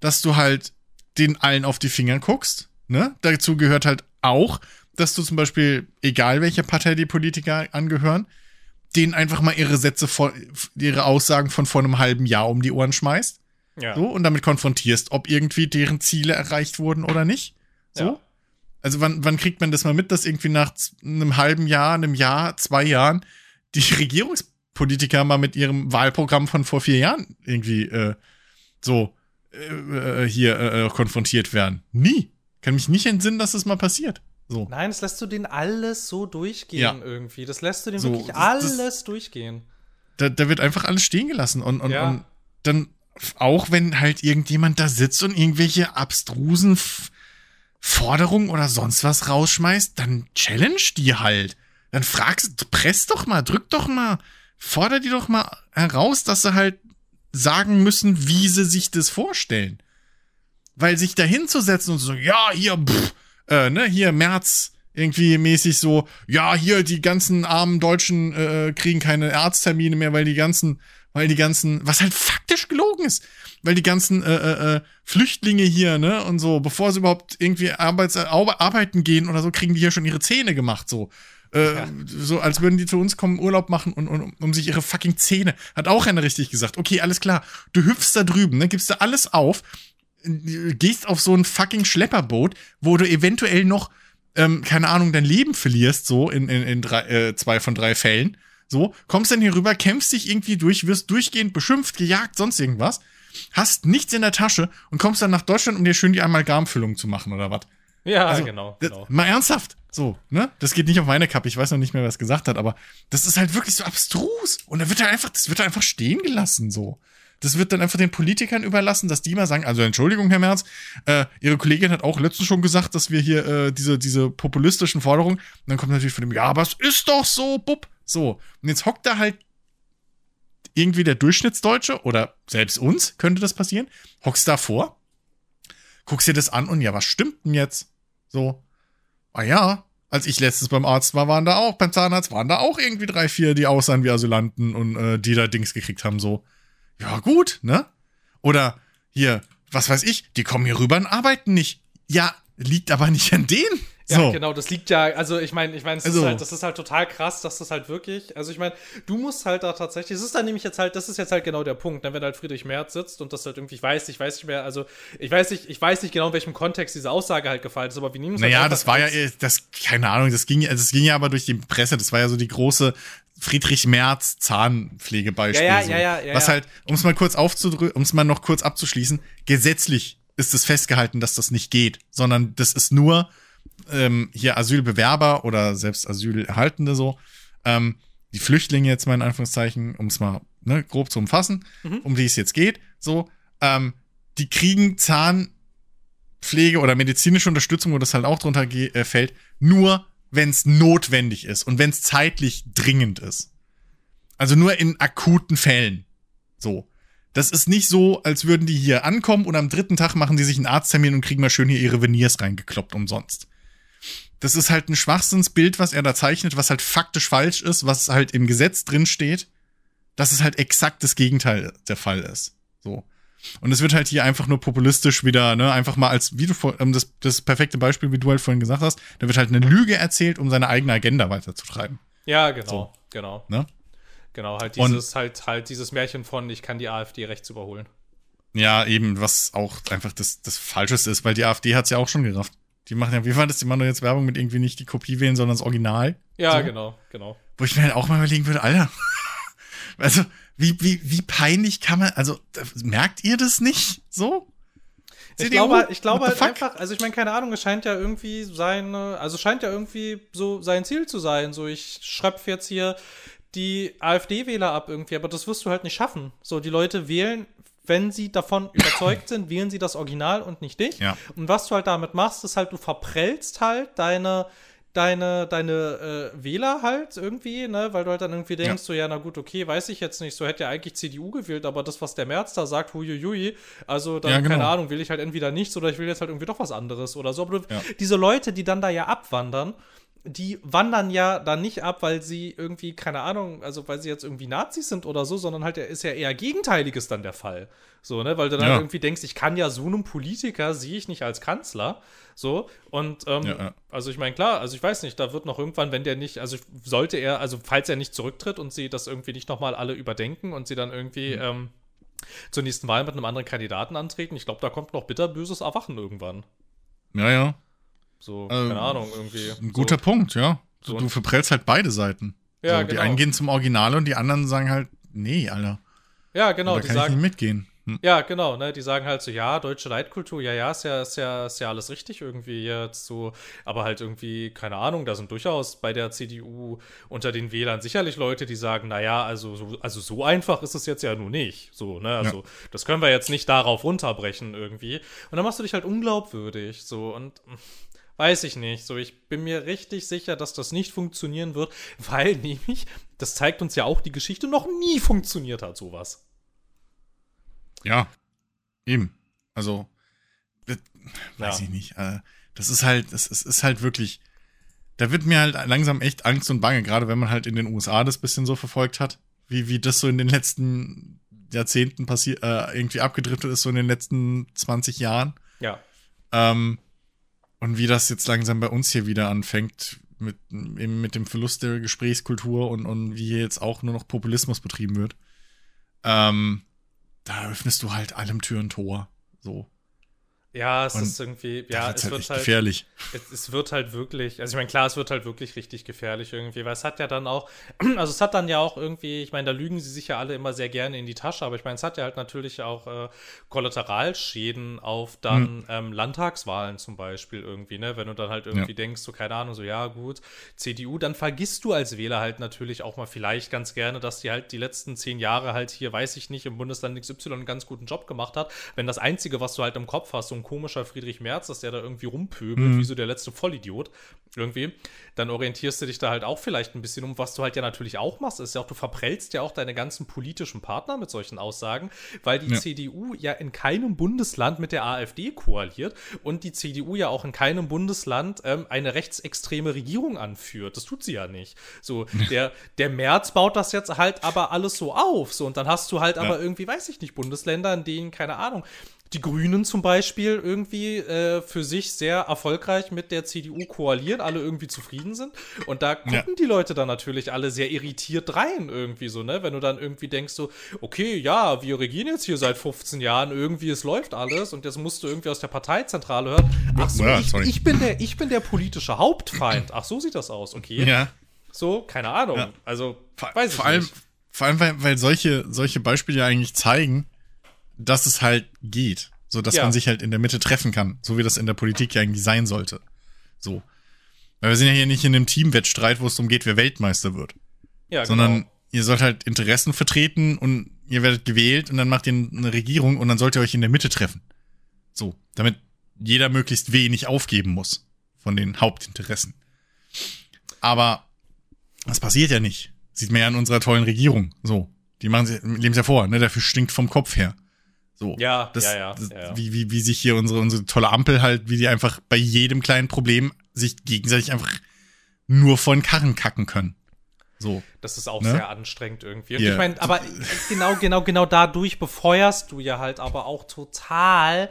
dass du halt den allen auf die Finger guckst. Ne? Dazu gehört halt auch, dass du zum Beispiel, egal welcher Partei die Politiker angehören, denen einfach mal ihre Sätze vor, ihre Aussagen von vor einem halben Jahr um die Ohren schmeißt. Ja. So, und damit konfrontierst, ob irgendwie deren Ziele erreicht wurden oder nicht. So. Ja. Also wann, wann kriegt man das mal mit, dass irgendwie nach einem halben Jahr, einem Jahr, zwei Jahren die Regierungspolitiker mal mit ihrem Wahlprogramm von vor vier Jahren irgendwie äh, so äh, äh, hier äh, konfrontiert werden? Nie. Kann mich nicht entsinnen, dass das mal passiert. So. Nein, das lässt du denen alles so durchgehen Ja. irgendwie. Das lässt du denen So, wirklich das- alles das- durchgehen. Da, da wird einfach alles stehen gelassen. Und, und, Ja. und dann, auch wenn halt irgendjemand da sitzt und irgendwelche abstrusen F Forderungen oder sonst was rausschmeißt, dann challenge die halt. Dann fragst, press doch mal, drück doch mal, forder die doch mal heraus, dass sie halt sagen müssen, wie sie sich das vorstellen. Weil sich da hinzusetzen und so, ja, hier, pff, äh, ne, hier März irgendwie mäßig so, ja, hier die ganzen armen Deutschen äh, kriegen keine Arzttermine mehr, weil die ganzen, weil die ganzen, was halt faktisch gelogen ist, weil die ganzen äh, äh, äh, Flüchtlinge hier, ne, und so, bevor sie überhaupt irgendwie arbeits, äh, arbeiten gehen oder so, kriegen die hier schon ihre Zähne gemacht, so. Äh, So als würden die zu uns kommen, Urlaub machen und, und um, um sich ihre fucking Zähne. Hat auch einer richtig gesagt. Okay, alles klar. Du hüpfst da drüben, ne, gibst da alles auf, äh, gehst auf so ein fucking Schlepperboot, wo du eventuell noch, ähm, keine Ahnung, dein Leben verlierst, so in, in, in drei, äh, zwei von drei Fällen. So, kommst dann hier rüber, kämpfst dich irgendwie durch, wirst durchgehend beschimpft, gejagt, sonst irgendwas, hast nichts in der Tasche und kommst dann nach Deutschland, um dir schön die Amalgamfüllung zu machen oder was. Ja, Also, genau, genau. Mal ernsthaft. So, ne? Das geht nicht auf meine Kappe. Ich weiß noch nicht mehr, wer es gesagt hat, aber das ist halt wirklich so abstrus. Und da wird halt einfach, das wird halt einfach stehen gelassen, so. Das wird dann einfach den Politikern überlassen, dass die mal sagen, also Entschuldigung, Herr Merz, äh, Ihre Kollegin hat auch letztens schon gesagt, dass wir hier äh, diese, diese populistischen Forderungen, und dann kommt natürlich von dem, ja, aber es ist doch so, bub. So. Und jetzt hockt da halt irgendwie der Durchschnittsdeutsche oder selbst uns könnte das passieren, hockst da vor, guckst dir das an und ja, was stimmt denn jetzt? So, ah ja, als ich letztens beim Arzt war, waren da auch, beim Zahnarzt waren da auch irgendwie drei, vier, die aussahen wie Asylanten und äh, die da Dings gekriegt haben, so. Ja, gut, ne? Oder hier, was weiß ich, die kommen hier rüber und arbeiten nicht. Ja, liegt aber nicht an denen. Ja, So. genau, das liegt ja, also ich meine, ich meine, Also- halt, das ist halt total krass, dass das halt wirklich, also ich meine, du musst halt da tatsächlich, es ist dann nämlich jetzt halt, das ist jetzt halt genau der Punkt, ne, wenn halt Friedrich Merz sitzt und das halt irgendwie, ich weiß, ich weiß nicht mehr, also ich weiß nicht, ich weiß nicht genau, in welchem Kontext diese Aussage halt gefallen ist, aber wir nehmen es halt Naja, einfach das war ja, eh- das, keine Ahnung, das ging, also das ging ja aber durch die Presse, das war ja so die große Friedrich Merz Zahnpflegebeispiel. Ja, ja, so. ja, ja, ja, Was halt, um es mal kurz aufzudrücken, um es mal noch kurz abzuschließen, gesetzlich ist es festgehalten, dass das nicht geht, sondern das ist nur ähm, hier Asylbewerber oder selbst Asylerhaltende so, ähm, die Flüchtlinge jetzt mal in Anführungszeichen, um es mal ne, grob zu umfassen, Mhm. um die es jetzt geht, so, ähm, die kriegen Zahnpflege oder medizinische Unterstützung, wo das halt auch drunter äh, fällt, nur wenn es notwendig ist und wenn es zeitlich dringend ist. Also nur in akuten Fällen. So. Das ist nicht so, als würden die hier ankommen und am dritten Tag machen die sich einen Arzttermin und kriegen mal schön hier ihre Veneers reingekloppt umsonst. das ist halt ein Schwachsinnsbild, was er da zeichnet, was halt faktisch falsch ist, was halt im Gesetz drin steht, dass es halt exakt das Gegenteil der Fall ist. So. Und es wird halt hier einfach nur populistisch wieder, ne, einfach mal als, wie du ähm, das, das perfekte Beispiel, wie du halt vorhin gesagt hast, da wird halt eine Lüge erzählt, um seine eigene Agenda weiterzutreiben. Ja, genau, So. genau. Ne? Genau, halt Und- dieses, halt, halt dieses Märchen von, ich kann die AfD rechts überholen. Ja, eben, was auch einfach das, das Falscheste ist, weil die AfD hat's ja auch schon gerafft. Die machen ja, wie war das, die machen doch jetzt Werbung mit irgendwie nicht die Kopie wählen, sondern das Original. Ja, So. genau, genau. Wo ich mir halt auch mal überlegen würde, Alter, also, wie, wie, wie peinlich kann man, also, merkt ihr das nicht so? Ich CDU? glaube, ich glaube halt einfach, also ich meine, keine Ahnung, es scheint ja irgendwie seine, also scheint ja irgendwie so sein Ziel zu sein. So, ich schröpfe jetzt hier die AfD-Wähler ab irgendwie, aber das wirst du halt nicht schaffen. So, die Leute wählen, wenn sie davon überzeugt sind, wählen sie das Original und nicht dich. Ja. Und was du halt damit machst, ist halt, du verprellst halt deine, deine, deine äh, Wähler halt irgendwie, ne, weil du halt dann irgendwie denkst, Ja. so, ja, na gut, okay, weiß ich jetzt nicht, so hätte ja eigentlich CDU gewählt, aber das, was der Merz da sagt, huiuiui, also dann, Ja, genau. keine Ahnung, will ich halt entweder nichts oder ich will jetzt halt irgendwie doch was anderes oder so. Aber Ja. diese Leute, die dann da ja abwandern, die wandern ja dann nicht ab, weil sie irgendwie, keine Ahnung, also weil sie jetzt irgendwie Nazis sind oder so, sondern halt ist ja eher Gegenteiliges dann der Fall. So, ne, weil du dann Ja. irgendwie denkst, ich kann ja so einen Politiker, sehe ich nicht als Kanzler. So, und ähm, Ja, ja. also ich meine, klar, also ich weiß nicht, da wird noch irgendwann, wenn der nicht, also sollte er, also falls er nicht zurücktritt und sie das irgendwie nicht nochmal alle überdenken und sie dann irgendwie Mhm. ähm, zur nächsten Wahl mit einem anderen Kandidaten antreten, ich glaube, da kommt noch bitterböses Erwachen irgendwann. Ja, ja. So, Ähm, keine Ahnung, irgendwie. Ein guter so. Punkt, ja. So Du, verprellst halt beide Seiten. Ja, so, Die genau. einen gehen zum Original und die anderen sagen halt, nee, Alter. Ja, genau, da die kann ich sagen, nicht mitgehen. Hm. Ja, genau, ne? Die sagen halt so, ja, deutsche Leitkultur, ja, ja, ist ja, ist ja, ist ja alles richtig irgendwie jetzt so, aber halt irgendwie, keine Ahnung, da sind durchaus bei der CDU unter den Wählern sicherlich Leute, die sagen, naja, also so, also so einfach ist es jetzt ja nun nicht. So, ne? Also, das können wir jetzt nicht darauf runterbrechen irgendwie. Und dann machst du dich halt unglaubwürdig, so und. Weiß ich nicht. So, ich bin mir richtig sicher, dass das nicht funktionieren wird, weil nämlich, das zeigt uns ja auch die Geschichte, noch nie funktioniert hat, sowas. Ja, eben. Also, das, weiß Ja. ich nicht. Äh, das ist halt, das ist, ist halt wirklich, da wird mir halt langsam echt Angst und Bange, gerade wenn man halt in den USA das bisschen so verfolgt hat, wie, wie das so in den letzten Jahrzehnten passiert, äh, irgendwie abgedriftet ist, so in den letzten 20 Jahren. Ja. Ähm, und wie das jetzt langsam bei uns hier wieder anfängt, mit, eben mit dem Verlust der Gesprächskultur und, und wie hier jetzt auch nur noch Populismus betrieben wird. Ähm, da öffnest du halt allem Tür und Tor. So. Ja, es Und ist irgendwie, ja, es halt wird halt, gefährlich. es, es wird halt wirklich, also ich meine, klar, es wird halt wirklich richtig gefährlich irgendwie, weil es hat ja dann auch, also es hat dann ja auch irgendwie, ich meine, da lügen sie sich ja alle immer sehr gerne in die Tasche, aber ich meine, es hat ja halt natürlich auch äh, Kollateralschäden auf dann ähm, Landtagswahlen zum Beispiel irgendwie, ne, wenn du dann halt irgendwie Ja. denkst, so keine Ahnung, so ja gut, CDU, dann vergisst du als Wähler halt natürlich auch mal vielleicht ganz gerne, dass die halt die letzten zehn Jahre halt hier, weiß ich nicht, im Bundesland XY einen ganz guten Job gemacht hat, wenn das Einzige, was du halt im Kopf hast, so ein komischer Friedrich Merz, dass der da irgendwie rumpöbelt, wie so der letzte Vollidiot irgendwie, dann orientierst du dich da halt auch vielleicht ein bisschen um. Was du halt ja natürlich auch machst, ist ja auch, du verprellst ja auch deine ganzen politischen Partner mit solchen Aussagen, weil die Ja. CDU ja in keinem Bundesland mit der AfD koaliert und die CDU ja auch in keinem Bundesland ähm, eine rechtsextreme Regierung anführt. Das tut sie ja nicht. So, der, der Merz baut das jetzt halt aber alles so auf. So, und dann hast du halt aber irgendwie, weiß ich nicht, Bundesländer, in denen, keine Ahnung, die Grünen zum Beispiel irgendwie äh, für sich sehr erfolgreich mit der CDU koalieren, alle irgendwie zufrieden sind. Und da gucken Ja. die Leute dann natürlich alle sehr irritiert rein, irgendwie so, ne? Wenn du dann irgendwie denkst, so, okay, ja, wir regieren jetzt hier seit 15 Jahren, irgendwie, es läuft alles und jetzt musst du irgendwie aus der Parteizentrale hören. Ach so, Ja, ich, ich, bin der, ich bin der politische Hauptfeind. Ach, so sieht das aus, okay. Ja. So, keine Ahnung. Ja. Also, Vor, weiß ich vor allem, nicht. vor allem, weil, weil solche, solche Beispiele ja eigentlich zeigen, dass es halt geht. So, dass Ja. man sich halt in der Mitte treffen kann. So wie das in der Politik ja eigentlich sein sollte. So. Weil wir sind ja hier nicht in einem Teamwettstreit, wo es darum geht, wer Weltmeister wird. Ja, sondern genau. ihr sollt halt Interessen vertreten und ihr werdet gewählt und dann macht ihr eine Regierung und dann sollt ihr euch in der Mitte treffen. So, damit jeder möglichst wenig aufgeben muss von den Hauptinteressen. Aber das passiert ja nicht. Sieht man ja in unserer tollen Regierung. So, die machen sie, leben ja vor, ne? Dafür stinkt vom Kopf her. So, Ja, das, ja, ja, das, ja, ja. Wie, wie, wie sich hier unsere, unsere tolle Ampel halt, wie die einfach bei jedem kleinen Problem sich gegenseitig einfach nur von Karren kacken können. So. Das ist auch Ne? sehr anstrengend irgendwie. Ja. ich meine, aber genau, genau, genau dadurch befeuerst du ja halt aber auch total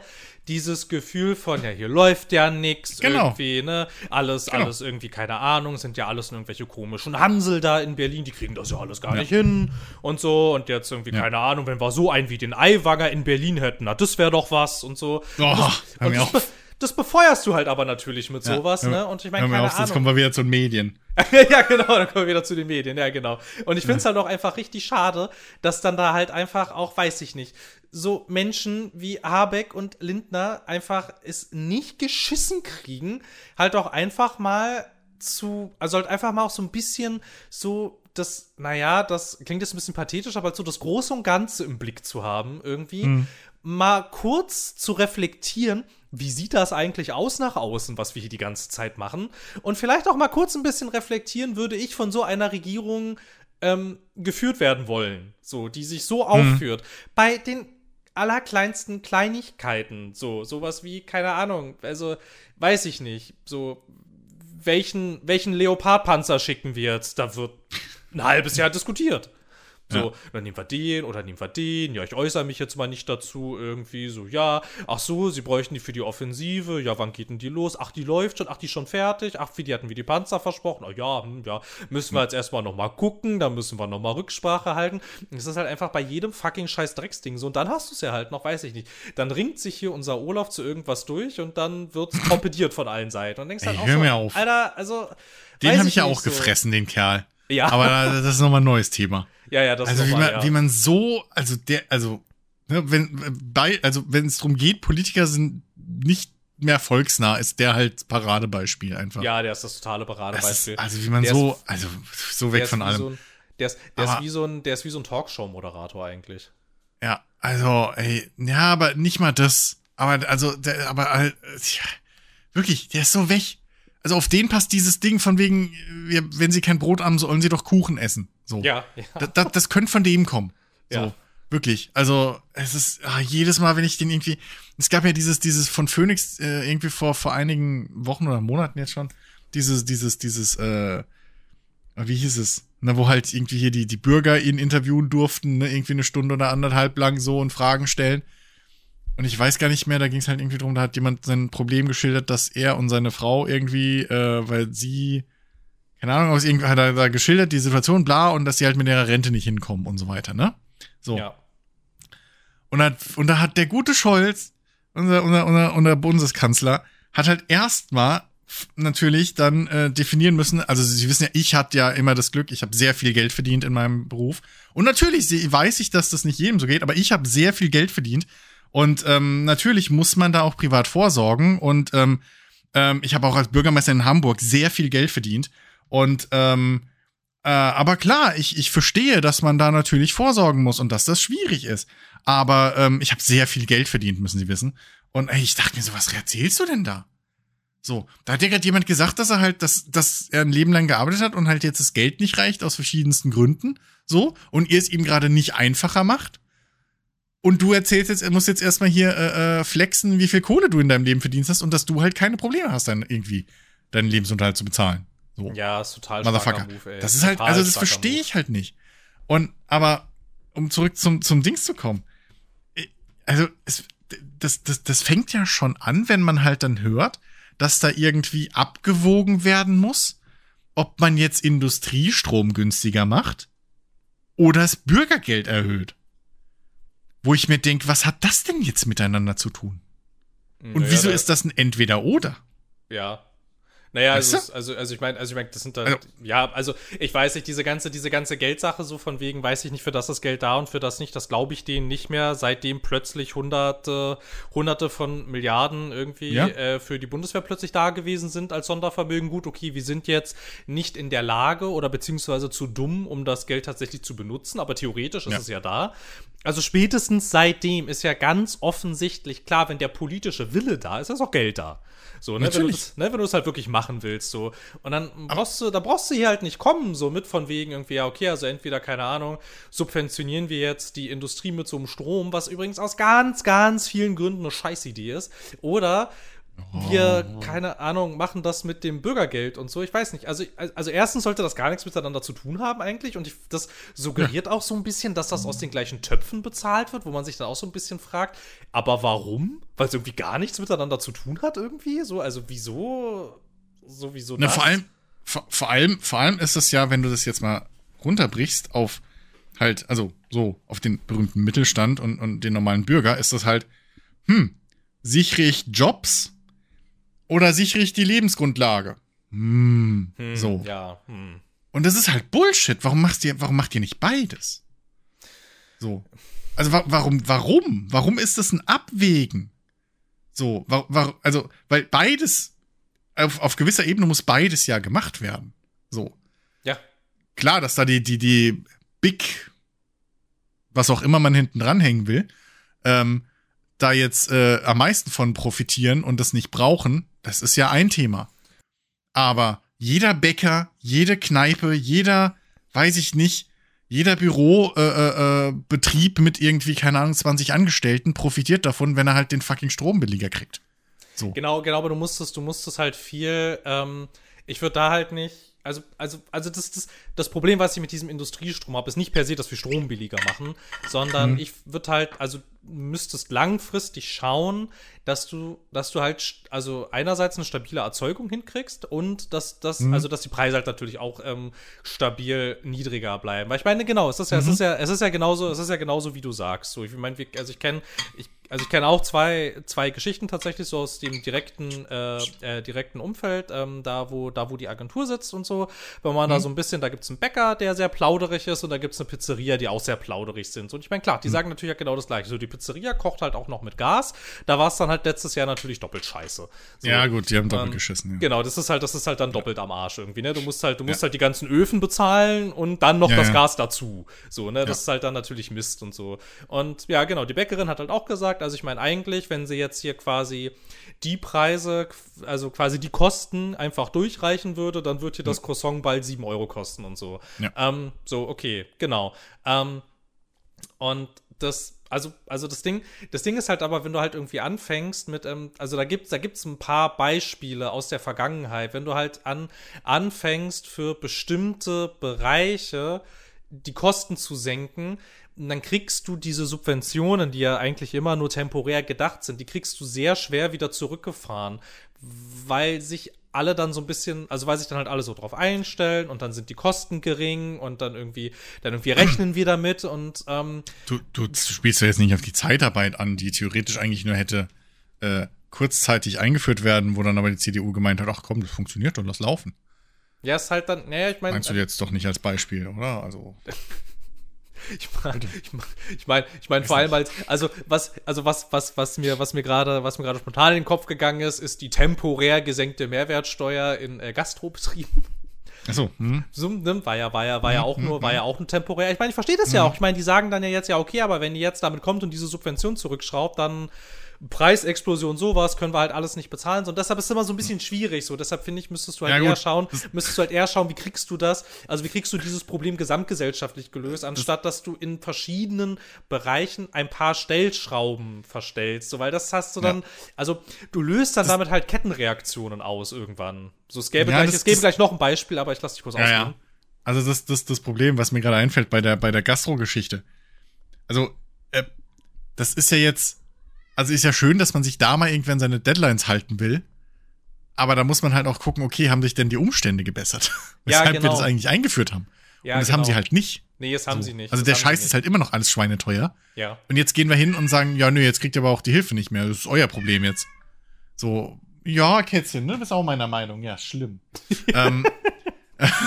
dieses Gefühl von, ja, hier läuft ja nix Genau. irgendwie, ne? Alles, Genau. alles irgendwie, keine Ahnung, sind ja alles irgendwelche komischen Hansel da in Berlin, die kriegen das ja alles gar Ja. nicht hin und so. Und jetzt irgendwie, Ja. keine Ahnung, wenn wir so einen wie den Eiwanger in Berlin hätten, na, das wäre doch was und so. Oh, und das, und das, das befeuerst du halt aber natürlich mit Ja, sowas, hör- ne? Und ich meine, keine auf, sonst Ahnung. kommen wir wieder zu den Medien. ja, genau, dann kommen wir wieder zu den Medien, ja, genau. Und ich finde es halt auch einfach richtig schade, dass dann da halt einfach auch, weiß ich nicht, so Menschen wie Habeck und Lindner einfach es nicht geschissen kriegen, halt auch einfach mal zu, also halt einfach mal auch so ein bisschen so das, naja, das klingt jetzt ein bisschen pathetisch, aber halt so das Große und Ganze im Blick zu haben, irgendwie. Mal kurz zu reflektieren, wie sieht das eigentlich aus nach außen, was wir hier die ganze Zeit machen? Und vielleicht auch mal kurz ein bisschen reflektieren, würde ich von so einer Regierung ähm, geführt werden wollen, so, die sich so aufführt. Bei den allerkleinsten Kleinigkeiten, so, sowas wie, keine Ahnung, also, weiß ich nicht, so, welchen, welchen Leopardpanzer schicken wir jetzt? Da wird ein halbes Jahr diskutiert. So, Ja. dann nehmen wir den oder nehmen wir den. Ja, ich äußere mich jetzt mal nicht dazu irgendwie. So, ja, ach so, sie bräuchten die für die Offensive. Ja, wann geht denn die los? Ach, die läuft schon. Ach, die ist schon fertig. Ach, für die hatten wir die Panzer versprochen. Ah, ja, hm, ja, müssen wir jetzt erstmal nochmal gucken. Da müssen wir nochmal Rücksprache halten. Das ist halt einfach bei jedem fucking scheiß Drecksding so. Und dann hast du es ja halt noch, weiß ich nicht. Dann ringt sich hier unser Olaf zu irgendwas durch und dann wird es torpediert von allen Seiten. Und denkst Ey, halt auch hör so, mir auf. Alter, also. Den habe ich ja auch so. gefressen, den Kerl. Ja. Aber da- das ist nochmal ein neues Thema. Ja, ja, das Also ist wie nochmal, man, ja. wie man so, also der, also, ne, wenn, bei, also wenn es darum geht, Politiker sind nicht mehr volksnah, ist der halt Paradebeispiel einfach. Ja, der ist das totale das Paradebeispiel. ist, also wie man Der so, ist- also so weg von wie allem. So ein, der ist, der, ist wie so ein, der ist wie so ein Talkshow-Moderator eigentlich. Ja, also, ey, ja, aber nicht mal das. Aber, also, der, aber, halt, tja, wirklich, der ist so weg. Also auf den passt dieses Ding von wegen, wenn sie kein Brot haben, sollen sie doch Kuchen essen. So. Ja, ja. Das, das, das könnte von dem kommen. So. Ja. Wirklich. Also, es ist ah, jedes Mal, wenn ich den irgendwie. Es gab ja dieses, dieses von Phoenix äh, irgendwie vor, vor einigen Wochen oder Monaten jetzt schon. Dieses, dieses, dieses, äh, wie hieß es? Na, wo halt irgendwie hier die, die Bürger ihn interviewen durften, ne, irgendwie eine Stunde oder anderthalb lang so und Fragen stellen. Und ich weiß gar nicht mehr, da ging es halt irgendwie drum, da hat jemand sein Problem geschildert, dass er und seine Frau irgendwie, äh, weil sie, keine Ahnung, aus irgendwie hat er da geschildert, die Situation, bla, und dass sie halt mit ihrer Rente nicht hinkommen und so weiter, ne? So. ja. Und, hat, und da hat der gute Scholz, unser, unser, unser, unser Bundeskanzler, hat halt erstmal natürlich dann äh, definieren müssen, also Sie wissen ja, ich hatte ja immer das Glück, ich habe sehr viel Geld verdient in meinem Beruf. Und natürlich weiß ich, dass das nicht jedem so geht, aber ich habe sehr viel Geld verdient. Und ähm, natürlich muss man da auch privat vorsorgen. Und ähm, ähm, ich habe auch als Bürgermeister in Hamburg sehr viel Geld verdient. Und ähm, äh, aber klar, ich, ich verstehe, dass man da natürlich vorsorgen muss und dass das schwierig ist. Aber ähm, ich habe sehr viel Geld verdient, müssen Sie wissen. Und ey, ich dachte mir so, was erzählst du denn da? So, da hat ja gerade jemand gesagt, dass er halt, dass, dass er ein Leben lang gearbeitet hat und halt jetzt das Geld nicht reicht aus verschiedensten Gründen. So, und ihr es ihm gerade nicht einfacher macht. Und du erzählst jetzt, er muss jetzt erstmal hier äh, äh, flexen, wie viel Kohle du in deinem Leben verdienst hast und dass du halt keine Probleme hast, dann irgendwie deinen Lebensunterhalt zu bezahlen. So. Ja, ist total Motherfucker. Move. Das ist halt, also das verstehe ich halt nicht. Und, aber, um zurück zum, zum Dings zu kommen. ich- Also, es, das, das, das fängt ja schon an, wenn man halt dann hört, dass da irgendwie abgewogen werden muss, ob man jetzt Industriestrom günstiger macht oder das Bürgergeld erhöht. Wo ich mir denke, was hat das denn jetzt miteinander zu tun? Und Naja, wieso da- ist das ein Entweder-Oder? Ja. Naja, Weißt also, du? also, also ich meine, also ich meine, das sind dann, Also- ja, also ich weiß nicht, diese ganze, diese ganze Geldsache so von wegen, weiß ich nicht, für das ist Geld da und für das nicht, das glaube ich denen nicht mehr, seitdem plötzlich hunderte, hunderte von Milliarden irgendwie Ja. äh, für die Bundeswehr plötzlich da gewesen sind als Sondervermögen. Gut, okay, wir sind jetzt nicht in der Lage oder beziehungsweise zu dumm, um das Geld tatsächlich zu benutzen, aber theoretisch ist Ja. es ja da. Also spätestens seitdem ist ja ganz offensichtlich klar, wenn der politische Wille da ist, ist auch Geld da. So, ne, wenn du Natürlich. das ne, wenn du es halt wirklich machen willst, so. Und dann brauchst du, da brauchst du hier halt nicht kommen, so mit von wegen irgendwie, ja, okay, also entweder, keine Ahnung, subventionieren wir jetzt die Industrie mit so einem Strom, was übrigens aus ganz, ganz vielen Gründen eine Scheißidee ist, oder wir, keine Ahnung, machen das mit dem Bürgergeld und so. Ich weiß nicht. Also, also erstens sollte das gar nichts miteinander zu tun haben eigentlich. Und ich, das suggeriert ja. auch so ein bisschen, dass das aus den gleichen Töpfen bezahlt wird, wo man sich dann auch so ein bisschen fragt, aber warum? Weil es irgendwie gar nichts miteinander zu tun hat irgendwie. So, also wieso, sowieso Na, vor allem, vor, vor allem, vor allem ist es ja, wenn du das jetzt mal runterbrichst auf halt, also so auf den berühmten Mittelstand und, und den normalen Bürger, ist das halt, hm, sichere ich Jobs oder sichere ich die Lebensgrundlage? Hm, hm so. Ja. Hm. Und das ist halt Bullshit. Warum machst ihr, warum macht ihr nicht beides? So. Also wa warum, warum? Warum ist das ein Abwägen? So, wa wa also, weil beides, auf, auf gewisser Ebene muss beides ja gemacht werden. So. Ja. Klar, dass da die, die, die Big, was auch immer man hinten dranhängen will, ähm, da jetzt äh, am meisten von profitieren und das nicht brauchen, das ist ja ein Thema. Aber jeder Bäcker, jede Kneipe, jeder, weiß ich nicht, jeder Bürobetrieb äh, äh, mit irgendwie, keine Ahnung, 20 Angestellten profitiert davon, wenn er halt den fucking Strombilliger kriegt. So. Genau, genau, aber du musstest, du musstest halt viel, ähm, ich würde da halt nicht, also, also, also das, das, das Problem, was ich mit diesem Industriestrom habe, ist nicht per se, dass wir Strom billiger machen, sondern mhm. ich würde halt, also müsstest langfristig schauen, dass du, dass du halt, also einerseits eine stabile Erzeugung hinkriegst und dass, dass mhm. also dass die Preise halt natürlich auch ähm, stabil niedriger bleiben. Weil ich meine, genau, es ist ja, mhm. es ist ja, es ist ja genauso, es ist ja genauso, wie du sagst. So, ich meine, also ich kenne, ich also ich kenne auch zwei, zwei Geschichten tatsächlich so aus dem direkten, äh, äh, direkten Umfeld, ähm, da, wo, da wo die Agentur sitzt und so. Wenn man mhm. da so ein bisschen, da gibt es einen Bäcker, der sehr plauderig ist und da gibt es eine Pizzeria, die auch sehr plauderig sind. Und ich meine, klar, die mhm. sagen natürlich genau das gleiche. So, die Pizzeria kocht halt auch noch mit Gas. Da war es dann halt letztes Jahr natürlich doppelt scheiße. So, ja, gut, die haben doppelt ähm, geschissen. Ja. Genau, das ist halt, das ist halt dann doppelt ja. am Arsch irgendwie, ne? Du musst halt, du musst ja. halt die ganzen Öfen bezahlen und dann noch das Gas dazu. So, ne? Das ist halt dann natürlich Mist und so. Und ja, genau, die Bäckerin hat halt auch gesagt, also ich meine, eigentlich wenn sie jetzt hier quasi die Preise, also quasi die Kosten einfach durchreichen würde, dann wird hier das Croissant bald 7 Euro kosten und so. Ähm, so, okay, genau. Ähm, und das, also, also das Ding, das Ding ist halt aber, wenn du halt irgendwie anfängst mit, ähm, also da gibt's, da gibt's ein paar Beispiele aus der Vergangenheit, wenn du halt an, anfängst für bestimmte Bereiche die Kosten zu senken, dann kriegst du diese Subventionen, die ja eigentlich immer nur temporär gedacht sind, die kriegst du sehr schwer wieder zurückgefahren, weil sich alle dann so ein bisschen, also weil sich dann halt alle so drauf einstellen und dann sind die Kosten gering und dann irgendwie, dann irgendwie rechnen wir damit und ähm, du, du spielst ja jetzt nicht auf die Zeitarbeit an, die theoretisch eigentlich nur hätte äh, kurzzeitig eingeführt werden, wo dann aber die CDU gemeint hat, ach komm, das funktioniert und lass laufen. Ja, ist halt dann, naja, ich meine. Meinst du jetzt doch nicht als Beispiel, oder? Also. Ich meine, ich meine, ich mein, ich mein, vor allem als, also was, also was, was, was mir, was mir gerade, was mir gerade spontan in den Kopf gegangen ist, ist die temporär gesenkte Mehrwertsteuer in äh, Gastrobetrieben. Achso. Hm. So, ne, war ja, war ja, war ja auch nur, war ja auch ein temporär. Ich meine, ich verstehe das ja auch. Ich meine, die sagen dann ja jetzt ja, okay, aber wenn die jetzt damit kommt und diese Subvention zurückschraubt, dann Preisexplosion, sowas können wir halt alles nicht bezahlen. So, und deshalb ist es immer so ein bisschen schwierig. So, deshalb finde ich, müsstest du halt ja, eher schauen, müsstest du halt eher schauen, wie kriegst du das, also wie kriegst du dieses Problem gesamtgesellschaftlich gelöst, anstatt dass du in verschiedenen Bereichen ein paar Stellschrauben verstellst. So, weil das hast du dann, ja. also du löst dann das damit halt Kettenreaktionen aus irgendwann. So, es gäbe, ja, gleich, das, es gäbe gleich noch ein Beispiel, aber ich lasse dich kurz ja, ausreden. Also das, das, das Problem, was mir gerade einfällt bei der, bei der Gastro-Geschichte. Also, äh, das ist ja jetzt, also ist ja schön, dass man sich da mal irgendwann seine Deadlines halten will. Aber da muss man halt auch gucken, okay, haben sich denn die Umstände gebessert? Weshalb ja, genau. wir das eigentlich eingeführt haben. Ja, und das genau. haben sie halt nicht. Nee, das haben so. sie nicht. Also das der Scheiß ist halt immer noch alles schweineteuer. Ja. Und jetzt gehen wir hin und sagen, ja, nö, jetzt kriegt ihr aber auch die Hilfe nicht mehr. Das ist euer Problem jetzt. So, ja, Kätzchen, ne? Bist auch meiner Meinung. Ja, schlimm. ähm,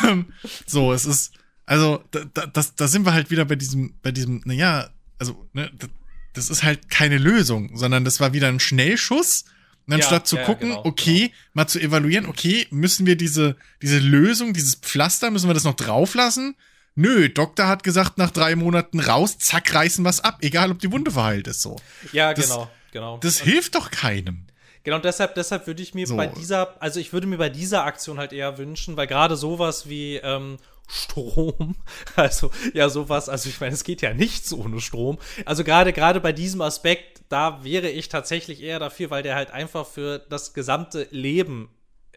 ähm, so, es ist, also, da, da, das, da sind wir halt wieder bei diesem, bei diesem, naja, also, ne, das ist halt keine Lösung, sondern das war wieder ein Schnellschuss. Und anstatt ja, zu ja, gucken, genau, okay, genau. mal zu evaluieren, okay, müssen wir diese, diese Lösung, dieses Pflaster, müssen wir das noch drauflassen? Nö, Doktor hat gesagt, nach drei Monaten raus, zack, reißen was ab, egal ob die Wunde verheilt ist so. Ja, das, genau, genau. Das und hilft doch keinem. Genau, und deshalb, deshalb würde ich mir so. bei dieser, also ich würde mir bei dieser Aktion halt eher wünschen, weil gerade sowas wie ähm, Strom. Also, ja, sowas. Also, ich meine, es geht ja nichts ohne Strom. Also, gerade, gerade bei diesem Aspekt, da wäre ich tatsächlich eher dafür, weil der halt einfach für das gesamte Leben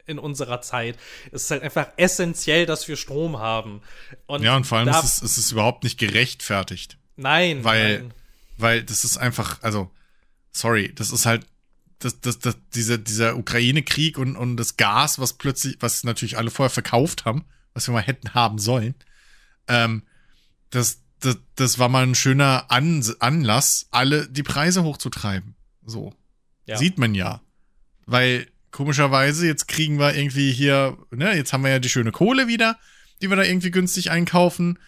in unserer Zeit. Es ist halt einfach essentiell, dass wir Strom haben. Und ja, und vor allem ist es, ist es überhaupt nicht gerechtfertigt. Nein, weil, nein. weil das ist einfach, also, sorry, das ist halt, das, das, das, dieser, dieser Ukraine-Krieg und, und das Gas, was plötzlich, was natürlich alle vorher verkauft haben, was wir mal hätten haben sollen, ähm, das, das, das war mal ein schöner An Anlass, alle die Preise hochzutreiben. So. Ja. Sieht man ja. Weil komischerweise, jetzt kriegen wir irgendwie hier, ne, jetzt haben wir ja die schöne Kohle wieder, die wir da irgendwie günstig einkaufen.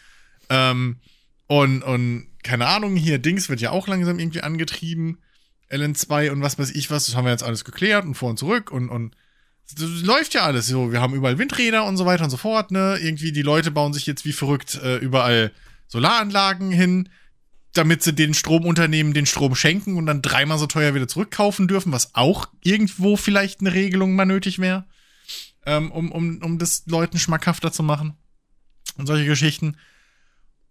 Ähm, und, und keine Ahnung, hier Dings wird ja auch langsam irgendwie angetrieben. LN2 und was weiß ich was, das haben wir jetzt alles geklärt und vor und zurück und, und das läuft ja alles so. Wir haben überall Windräder und so weiter und so fort, ne? Irgendwie die Leute bauen sich jetzt wie verrückt äh, überall Solaranlagen hin, damit sie den Stromunternehmen den Strom schenken und dann dreimal so teuer wieder zurückkaufen dürfen, was auch irgendwo vielleicht eine Regelung mal nötig wäre, ähm, um, um, um das Leuten schmackhafter zu machen. Und solche Geschichten.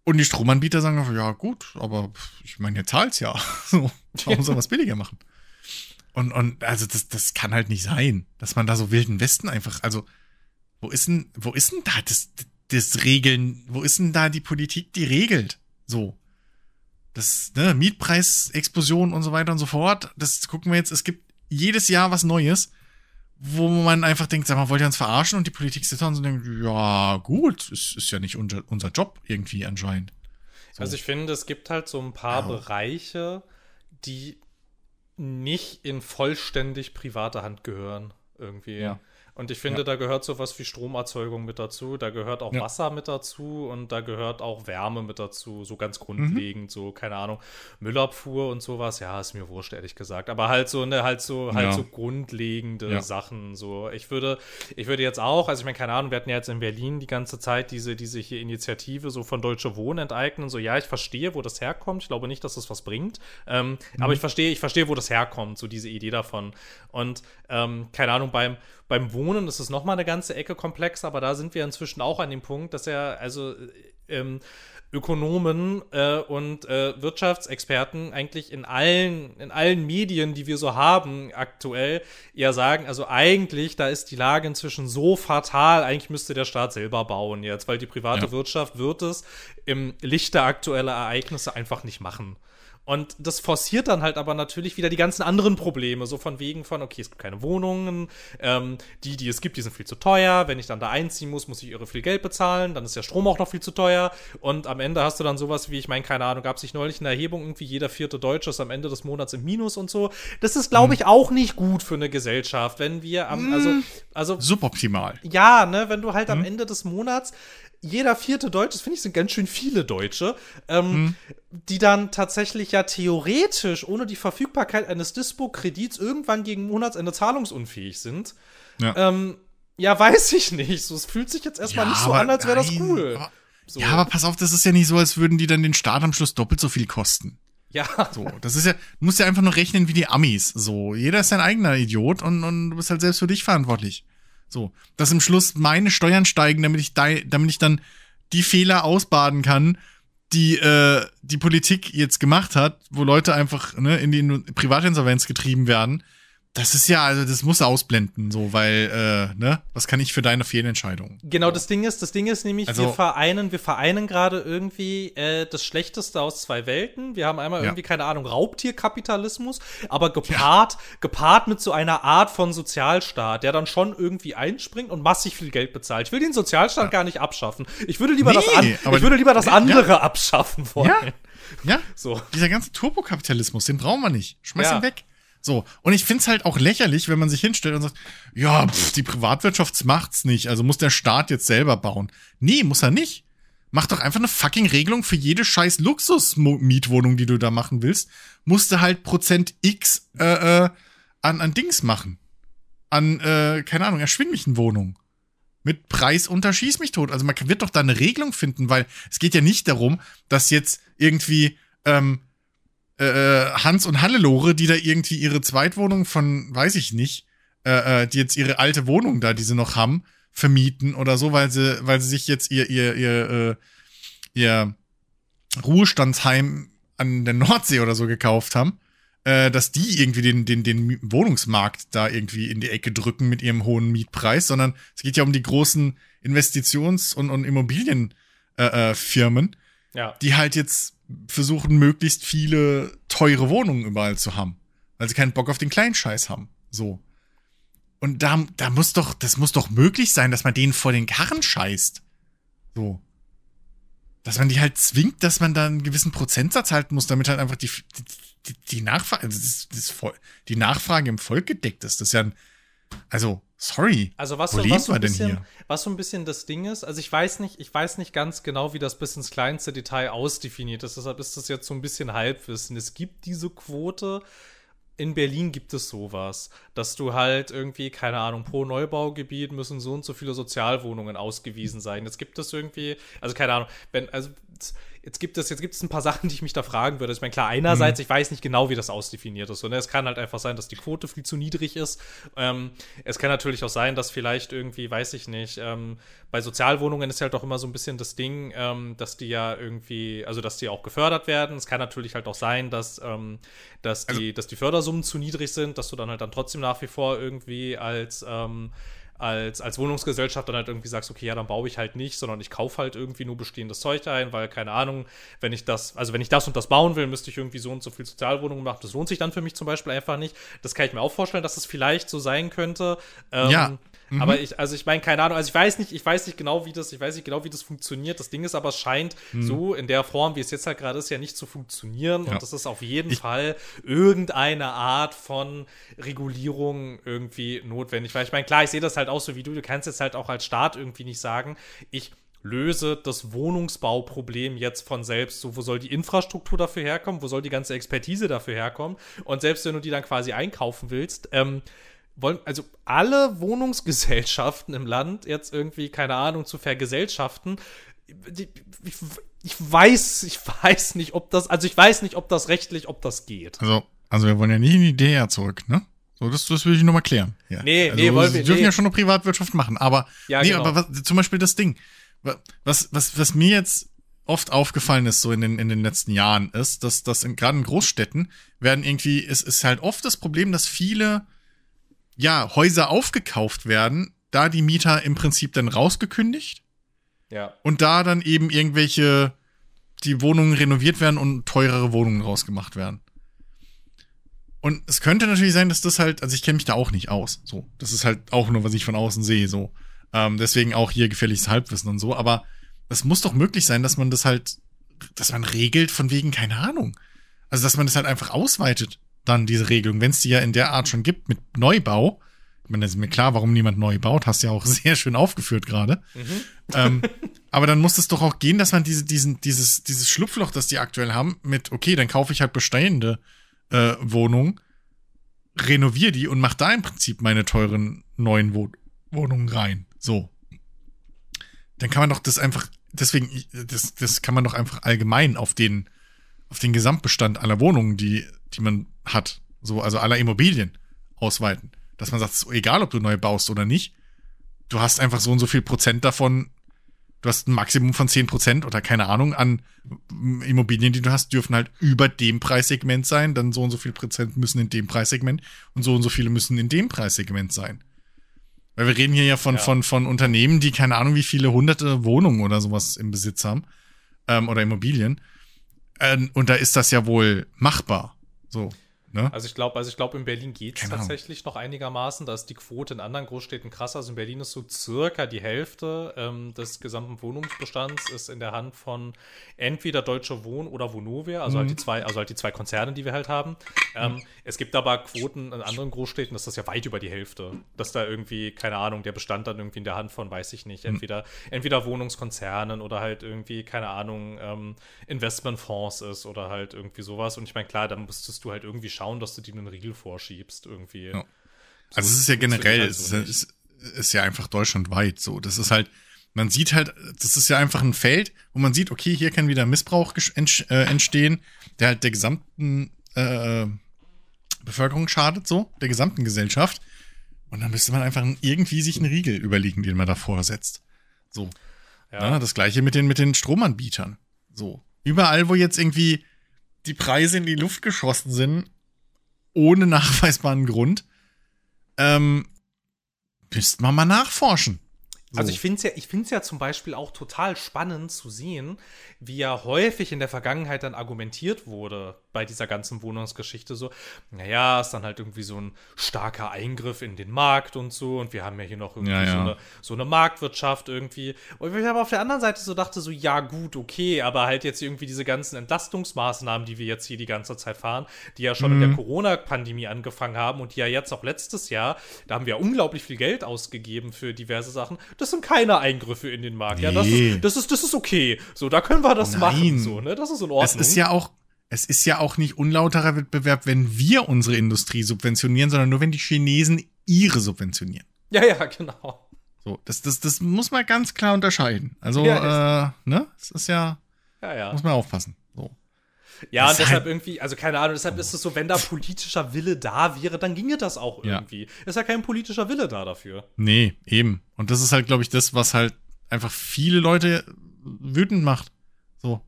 Und die Stromanbieter sagen, ja gut, aber ich meine, ihr zahlt's ja. So, warum soll es billiger machen? Und, und also das, das kann halt nicht sein, dass man da so wilden Westen einfach, also wo ist denn, wo ist denn da das, das Regeln, wo ist denn da die Politik, die regelt? So. Das, ne, Mietpreisexplosion und so weiter und so fort. Das gucken wir jetzt, es gibt jedes Jahr was Neues, wo man einfach denkt, sag mal, wollt ihr uns verarschen? Und die Politik sitzt da und so denkt, ja, gut, ist, ist ja nicht unser, unser Job irgendwie anscheinend. So. Also ich finde, es gibt halt so ein paar ja. Bereiche, die nicht in vollständig private Hand gehören. Irgendwie. Ja. Und ich finde, ja. da gehört sowas wie Stromerzeugung mit dazu, da gehört auch ja. Wasser mit dazu und da gehört auch Wärme mit dazu, so ganz grundlegend, mhm. so, keine Ahnung, Müllabfuhr und sowas, ja, ist mir wurscht, ehrlich gesagt. Aber halt so, ne, halt so, halt ja. so grundlegende Sachen. So, ich würde, ich würde jetzt auch, also ich meine, keine Ahnung, wir hatten ja jetzt in Berlin die ganze Zeit diese, diese hier Initiative so von Deutsche Wohnen enteignen. So, ja, ich verstehe, wo das herkommt. Ich glaube nicht, dass das was bringt. Ähm, mhm. Aber ich verstehe, ich verstehe, wo das herkommt, so diese Idee davon. Und ähm, keine Ahnung, beim, beim Wohnen ist es nochmal eine ganze Ecke komplex, aber da sind wir inzwischen auch an dem Punkt, dass er, also äh, ähm, Ökonomen äh, und äh, Wirtschaftsexperten eigentlich in allen, in allen Medien, die wir so haben aktuell, eher sagen, also eigentlich, da ist die Lage inzwischen so fatal, eigentlich müsste der Staat selber bauen jetzt, weil die private ja. Wirtschaft wird es im Lichte aktueller Ereignisse einfach nicht machen. Und das forciert dann halt aber natürlich wieder die ganzen anderen Probleme, so von wegen von, okay, es gibt keine Wohnungen, ähm, die, die es gibt, die sind viel zu teuer, wenn ich dann da einziehen muss, muss ich irre viel Geld bezahlen, dann ist der Strom auch noch viel zu teuer und am Ende hast du dann sowas wie, ich meine, keine Ahnung, gab sich neulich eine Erhebung, irgendwie jeder vierte Deutsche ist am Ende des Monats im Minus und so. Das ist, glaube ich, auch nicht gut für eine Gesellschaft, wenn wir am, also, also. Suboptimal. Ja, ne, wenn du halt am Ende des Monats jeder vierte Deutsche, das finde ich sind ganz schön viele Deutsche, ähm, hm. die dann tatsächlich ja theoretisch ohne die Verfügbarkeit eines Dispo-Kredits irgendwann gegen Monatsende zahlungsunfähig sind. Ja. Ähm, ja, weiß ich nicht. So, es fühlt sich jetzt erstmal ja, nicht so an, als wäre das cool. Aber, so. Ja, aber pass auf, das ist ja nicht so, als würden die dann den Staat am Schluss doppelt so viel kosten. Ja. So, das ist ja, du musst ja einfach nur rechnen wie die Amis. So, jeder ist sein eigener Idiot und, und du bist halt selbst für dich verantwortlich. So, dass im Schluss meine Steuern steigen, damit ich, da, damit ich dann die Fehler ausbaden kann, die äh, die Politik jetzt gemacht hat, wo Leute einfach ne, in die Privatinsolvenz getrieben werden das ist ja, also das muss ausblenden, so, weil, äh, ne, was kann ich für deine Fehlentscheidung? Genau, das Ding ist, das Ding ist nämlich, also, wir vereinen, wir vereinen gerade irgendwie äh, das Schlechteste aus zwei Welten. Wir haben einmal ja. irgendwie, keine Ahnung, Raubtierkapitalismus, aber gepaart, ja. gepaart mit so einer Art von Sozialstaat, der dann schon irgendwie einspringt und massig viel Geld bezahlt. Ich will den Sozialstaat ja. gar nicht abschaffen. Ich würde lieber nee, das, an, ich würde lieber das andere abschaffen wollen. Ja. Ja, so. Dieser ganze Turbokapitalismus, den brauchen wir nicht. Schmeiß ihn weg. So, und ich find's halt auch lächerlich, wenn man sich hinstellt und sagt, ja, pff, die Privatwirtschaft macht's nicht, also muss der Staat jetzt selber bauen. Nee, muss er nicht. Mach doch einfach eine fucking Regelung für jede scheiß Luxus-Mietwohnung, die du da machen willst. Musst du halt Prozent X äh, äh, an, an Dings machen. An, äh, keine Ahnung, erschwinglichen Wohnungen. Mit Preis unter Schieß mich tot. Also man wird doch da eine Regelung finden, weil es geht ja nicht darum, dass jetzt irgendwie ähm, äh, äh, Hans und Hannelore, die da irgendwie ihre Zweitwohnung von, weiß ich nicht, äh, äh, die jetzt ihre alte Wohnung da, die sie noch haben, vermieten oder so, weil sie, weil sie sich jetzt ihr, ihr, ihr, äh, ihr Ruhestandsheim an der Nordsee oder so gekauft haben, äh, dass die irgendwie den, den, den Wohnungsmarkt da irgendwie in die Ecke drücken mit ihrem hohen Mietpreis, sondern es geht ja um die großen Investitions- und, und Immobilienfirmen, äh, äh, Ja. die halt jetzt versuchen, möglichst viele teure Wohnungen überall zu haben. Weil sie keinen Bock auf den kleinen Scheiß haben. So. Und da, da muss doch, das muss doch möglich sein, dass man denen vor den Karren scheißt. So. Dass man die halt zwingt, dass man da einen gewissen Prozentsatz halten muss, damit halt einfach die, die, die, Nachfrage, also das, das, die Nachfrage im Volk gedeckt ist. Das ist ja ein, also, sorry. Also was Wo so, was so ein bisschen, hier? was so ein bisschen das Ding ist, also ich weiß nicht, ich weiß nicht ganz genau, wie das bis ins kleinste Detail ausdefiniert ist. Deshalb ist das jetzt so ein bisschen Halbwissen. Es gibt diese Quote. In Berlin gibt es sowas, dass du halt irgendwie, keine Ahnung, pro Neubaugebiet müssen so und so viele Sozialwohnungen ausgewiesen sein. Jetzt gibt es irgendwie, also keine Ahnung, wenn, also jetzt gibt es, jetzt gibt es ein paar Sachen, die ich mich da fragen würde. Ich meine, klar, einerseits, ich weiß nicht genau, wie das ausdefiniert ist. Und es kann halt einfach sein, dass die Quote viel zu niedrig ist. Ähm, es kann natürlich auch sein, dass vielleicht irgendwie, weiß ich nicht, ähm, bei Sozialwohnungen ist halt auch immer so ein bisschen das Ding, ähm, dass die ja irgendwie, also dass die auch gefördert werden. Es kann natürlich halt auch sein, dass, ähm, dass, die, dass die Fördersummen zu niedrig sind, dass du dann halt dann trotzdem nach wie vor irgendwie als ähm, als, als Wohnungsgesellschaft dann halt irgendwie sagst, okay, ja, dann baue ich halt nicht, sondern ich kaufe halt irgendwie nur bestehendes Zeug ein, weil, keine Ahnung, wenn ich das, also wenn ich das und das bauen will, müsste ich irgendwie so und so viel Sozialwohnungen machen. Das lohnt sich dann für mich zum Beispiel einfach nicht. Das kann ich mir auch vorstellen, dass es das vielleicht so sein könnte. Ähm, Ja. Mhm. Aber ich, also ich meine, keine Ahnung, also ich weiß nicht, ich weiß nicht genau, wie das, ich weiß nicht genau, wie das funktioniert. Das Ding ist aber, es scheint so in der Form, wie es jetzt halt gerade ist, ja nicht zu funktionieren. Mhm. Ja. Und das ist auf jeden Ich- Fall irgendeine Art von Regulierung irgendwie notwendig. Weil ich meine, klar, ich sehe das halt auch so wie du. Du kannst jetzt halt auch als Staat irgendwie nicht sagen, ich löse das Wohnungsbauproblem jetzt von selbst. So, wo soll die Infrastruktur dafür herkommen? Wo soll die ganze Expertise dafür herkommen? Und selbst wenn du die dann quasi einkaufen willst, ähm, wollen, also alle Wohnungsgesellschaften im Land jetzt irgendwie, keine Ahnung, zu vergesellschaften, ich, ich weiß, ich weiß nicht, ob das, also ich weiß nicht, ob das rechtlich, ob das geht. Also, also wir wollen ja nicht in die DDR zurück, ne? So, das, das will ich nur mal klären. Ja. Nee, also, nee, wollen Sie wir- dürfen nee. ja schon noch Privatwirtschaft machen, aber, Ja, nee, genau. aber was, zum Beispiel das Ding, wa- was, was, was mir jetzt oft aufgefallen ist, so in den, in den letzten Jahren, ist, dass, dass in, gerade in Großstädten werden irgendwie, es ist halt oft das Problem, dass viele, ja, Häuser aufgekauft werden, da die Mieter im Prinzip dann rausgekündigt Ja. und da dann eben irgendwelche, die Wohnungen renoviert werden und teurere Wohnungen rausgemacht werden. Und es könnte natürlich sein, dass das halt, also ich kenne mich da auch nicht aus. So, das ist halt auch nur, was ich von außen sehe. So, ähm, deswegen auch hier gefährliches Halbwissen und so. Aber es muss doch möglich sein, dass man das halt, dass man regelt von wegen keine Ahnung. Also dass man das halt einfach ausweitet, dann diese Regelung, wenn es die ja in der Art schon gibt mit Neubau. Ich meine, das ist mir klar, warum niemand neu baut. Hast ja auch sehr schön aufgeführt gerade. ähm, aber dann muss es doch auch gehen, dass man diese, diesen, dieses, dieses Schlupfloch, das die aktuell haben, mit, okay, dann kaufe ich halt bestehende äh, Wohnungen, renoviere die und mache da im Prinzip meine teuren neuen Wo Wohnungen rein. So. Dann kann man doch das einfach, deswegen, das, das kann man doch einfach allgemein auf den, auf den Gesamtbestand aller Wohnungen, die, die man hat, so, also aller Immobilien ausweiten. Dass man sagt, egal, ob du neu baust oder nicht, du hast einfach so und so viel Prozent davon, du hast ein Maximum von 10 Prozent oder keine Ahnung an Immobilien, die du hast, dürfen halt über dem Preissegment sein, dann so und so viel Prozent müssen in dem Preissegment und so und so viele müssen in dem Preissegment sein. Weil wir reden hier ja von, Ja. von, von Unternehmen, die keine Ahnung, wie viele hunderte Wohnungen oder sowas im Besitz haben ähm, oder Immobilien. Ähm, und da ist das ja wohl machbar. So, ne? Also ich glaube, also ich glaube, in Berlin geht es tatsächlich noch einigermaßen. Da ist die Quote in anderen Großstädten krasser. Also in Berlin ist so circa die Hälfte ähm, des gesamten Wohnungsbestands ist in der Hand von entweder Deutsche Wohnen oder Vonovia, also Mhm. halt die zwei, also halt die zwei Konzerne, die wir halt haben. Ähm, es gibt aber Quoten in anderen Großstädten, das ist ja weit über die Hälfte. Dass da irgendwie, keine Ahnung, der Bestand dann irgendwie in der Hand von, weiß ich nicht, Mhm. entweder, entweder Wohnungskonzernen oder halt irgendwie, keine Ahnung, ähm, Investmentfonds ist oder halt irgendwie sowas. Und ich meine, klar, dann müsstest du halt irgendwie schauen, dass du dir einen Riegel vorschiebst irgendwie. Ja. Also es ist ja so generell, halt es so ist, ist, ist ja einfach deutschlandweit so. Das ist halt, man sieht halt, das ist ja einfach ein Feld, wo man sieht, okay, hier kann wieder Missbrauch äh, entstehen, der halt der gesamten äh, Bevölkerung schadet, so, der gesamten Gesellschaft. Und dann müsste man einfach irgendwie sich einen Riegel überlegen, den man davor setzt. So. Ja. ja. das gleiche mit den, mit den Stromanbietern. So. Überall, wo jetzt irgendwie die Preise in die Luft geschossen sind, ohne nachweisbaren Grund, ähm, müsste man mal nachforschen. So. Also ich finde es ja, ich find's ja zum Beispiel auch total spannend zu sehen, wie ja häufig in der Vergangenheit dann argumentiert wurde bei dieser ganzen Wohnungsgeschichte so, naja, ist dann halt irgendwie so ein starker Eingriff in den Markt und so und wir haben ja hier noch irgendwie ja, ja. So, eine, so eine Marktwirtschaft irgendwie. Und ich aber auf der anderen Seite so dachte so, ja gut, okay, aber halt jetzt irgendwie diese ganzen Entlastungsmaßnahmen, die wir jetzt hier die ganze Zeit fahren, die ja schon mhm. in der mhm. Corona-Pandemie angefangen haben und die ja jetzt auch letztes Jahr, da haben wir unglaublich viel Geld ausgegeben für diverse Sachen das sind keine Eingriffe in den Markt. Nee. Ja, das ist, das ist, das ist okay. So, da können wir das Nein. machen. So, ne? Das ist in Ordnung. Es ist ja auch, es ist ja auch nicht unlauterer Wettbewerb, wenn wir unsere Industrie subventionieren, sondern nur wenn die Chinesen ihre subventionieren. Ja, ja, genau. So, das, das, das muss man ganz klar unterscheiden. Also, ja, äh, ne? Es ist ja, ja, ja. Muss man aufpassen. Ja, und deshalb halt irgendwie, also keine Ahnung, deshalb ist es so, wenn da politischer Wille da wäre, dann ginge das auch irgendwie. Ja. Ist ja kein politischer Wille da dafür. Nee, eben. Und das ist halt, glaube ich, das, was halt einfach viele Leute wütend macht. So.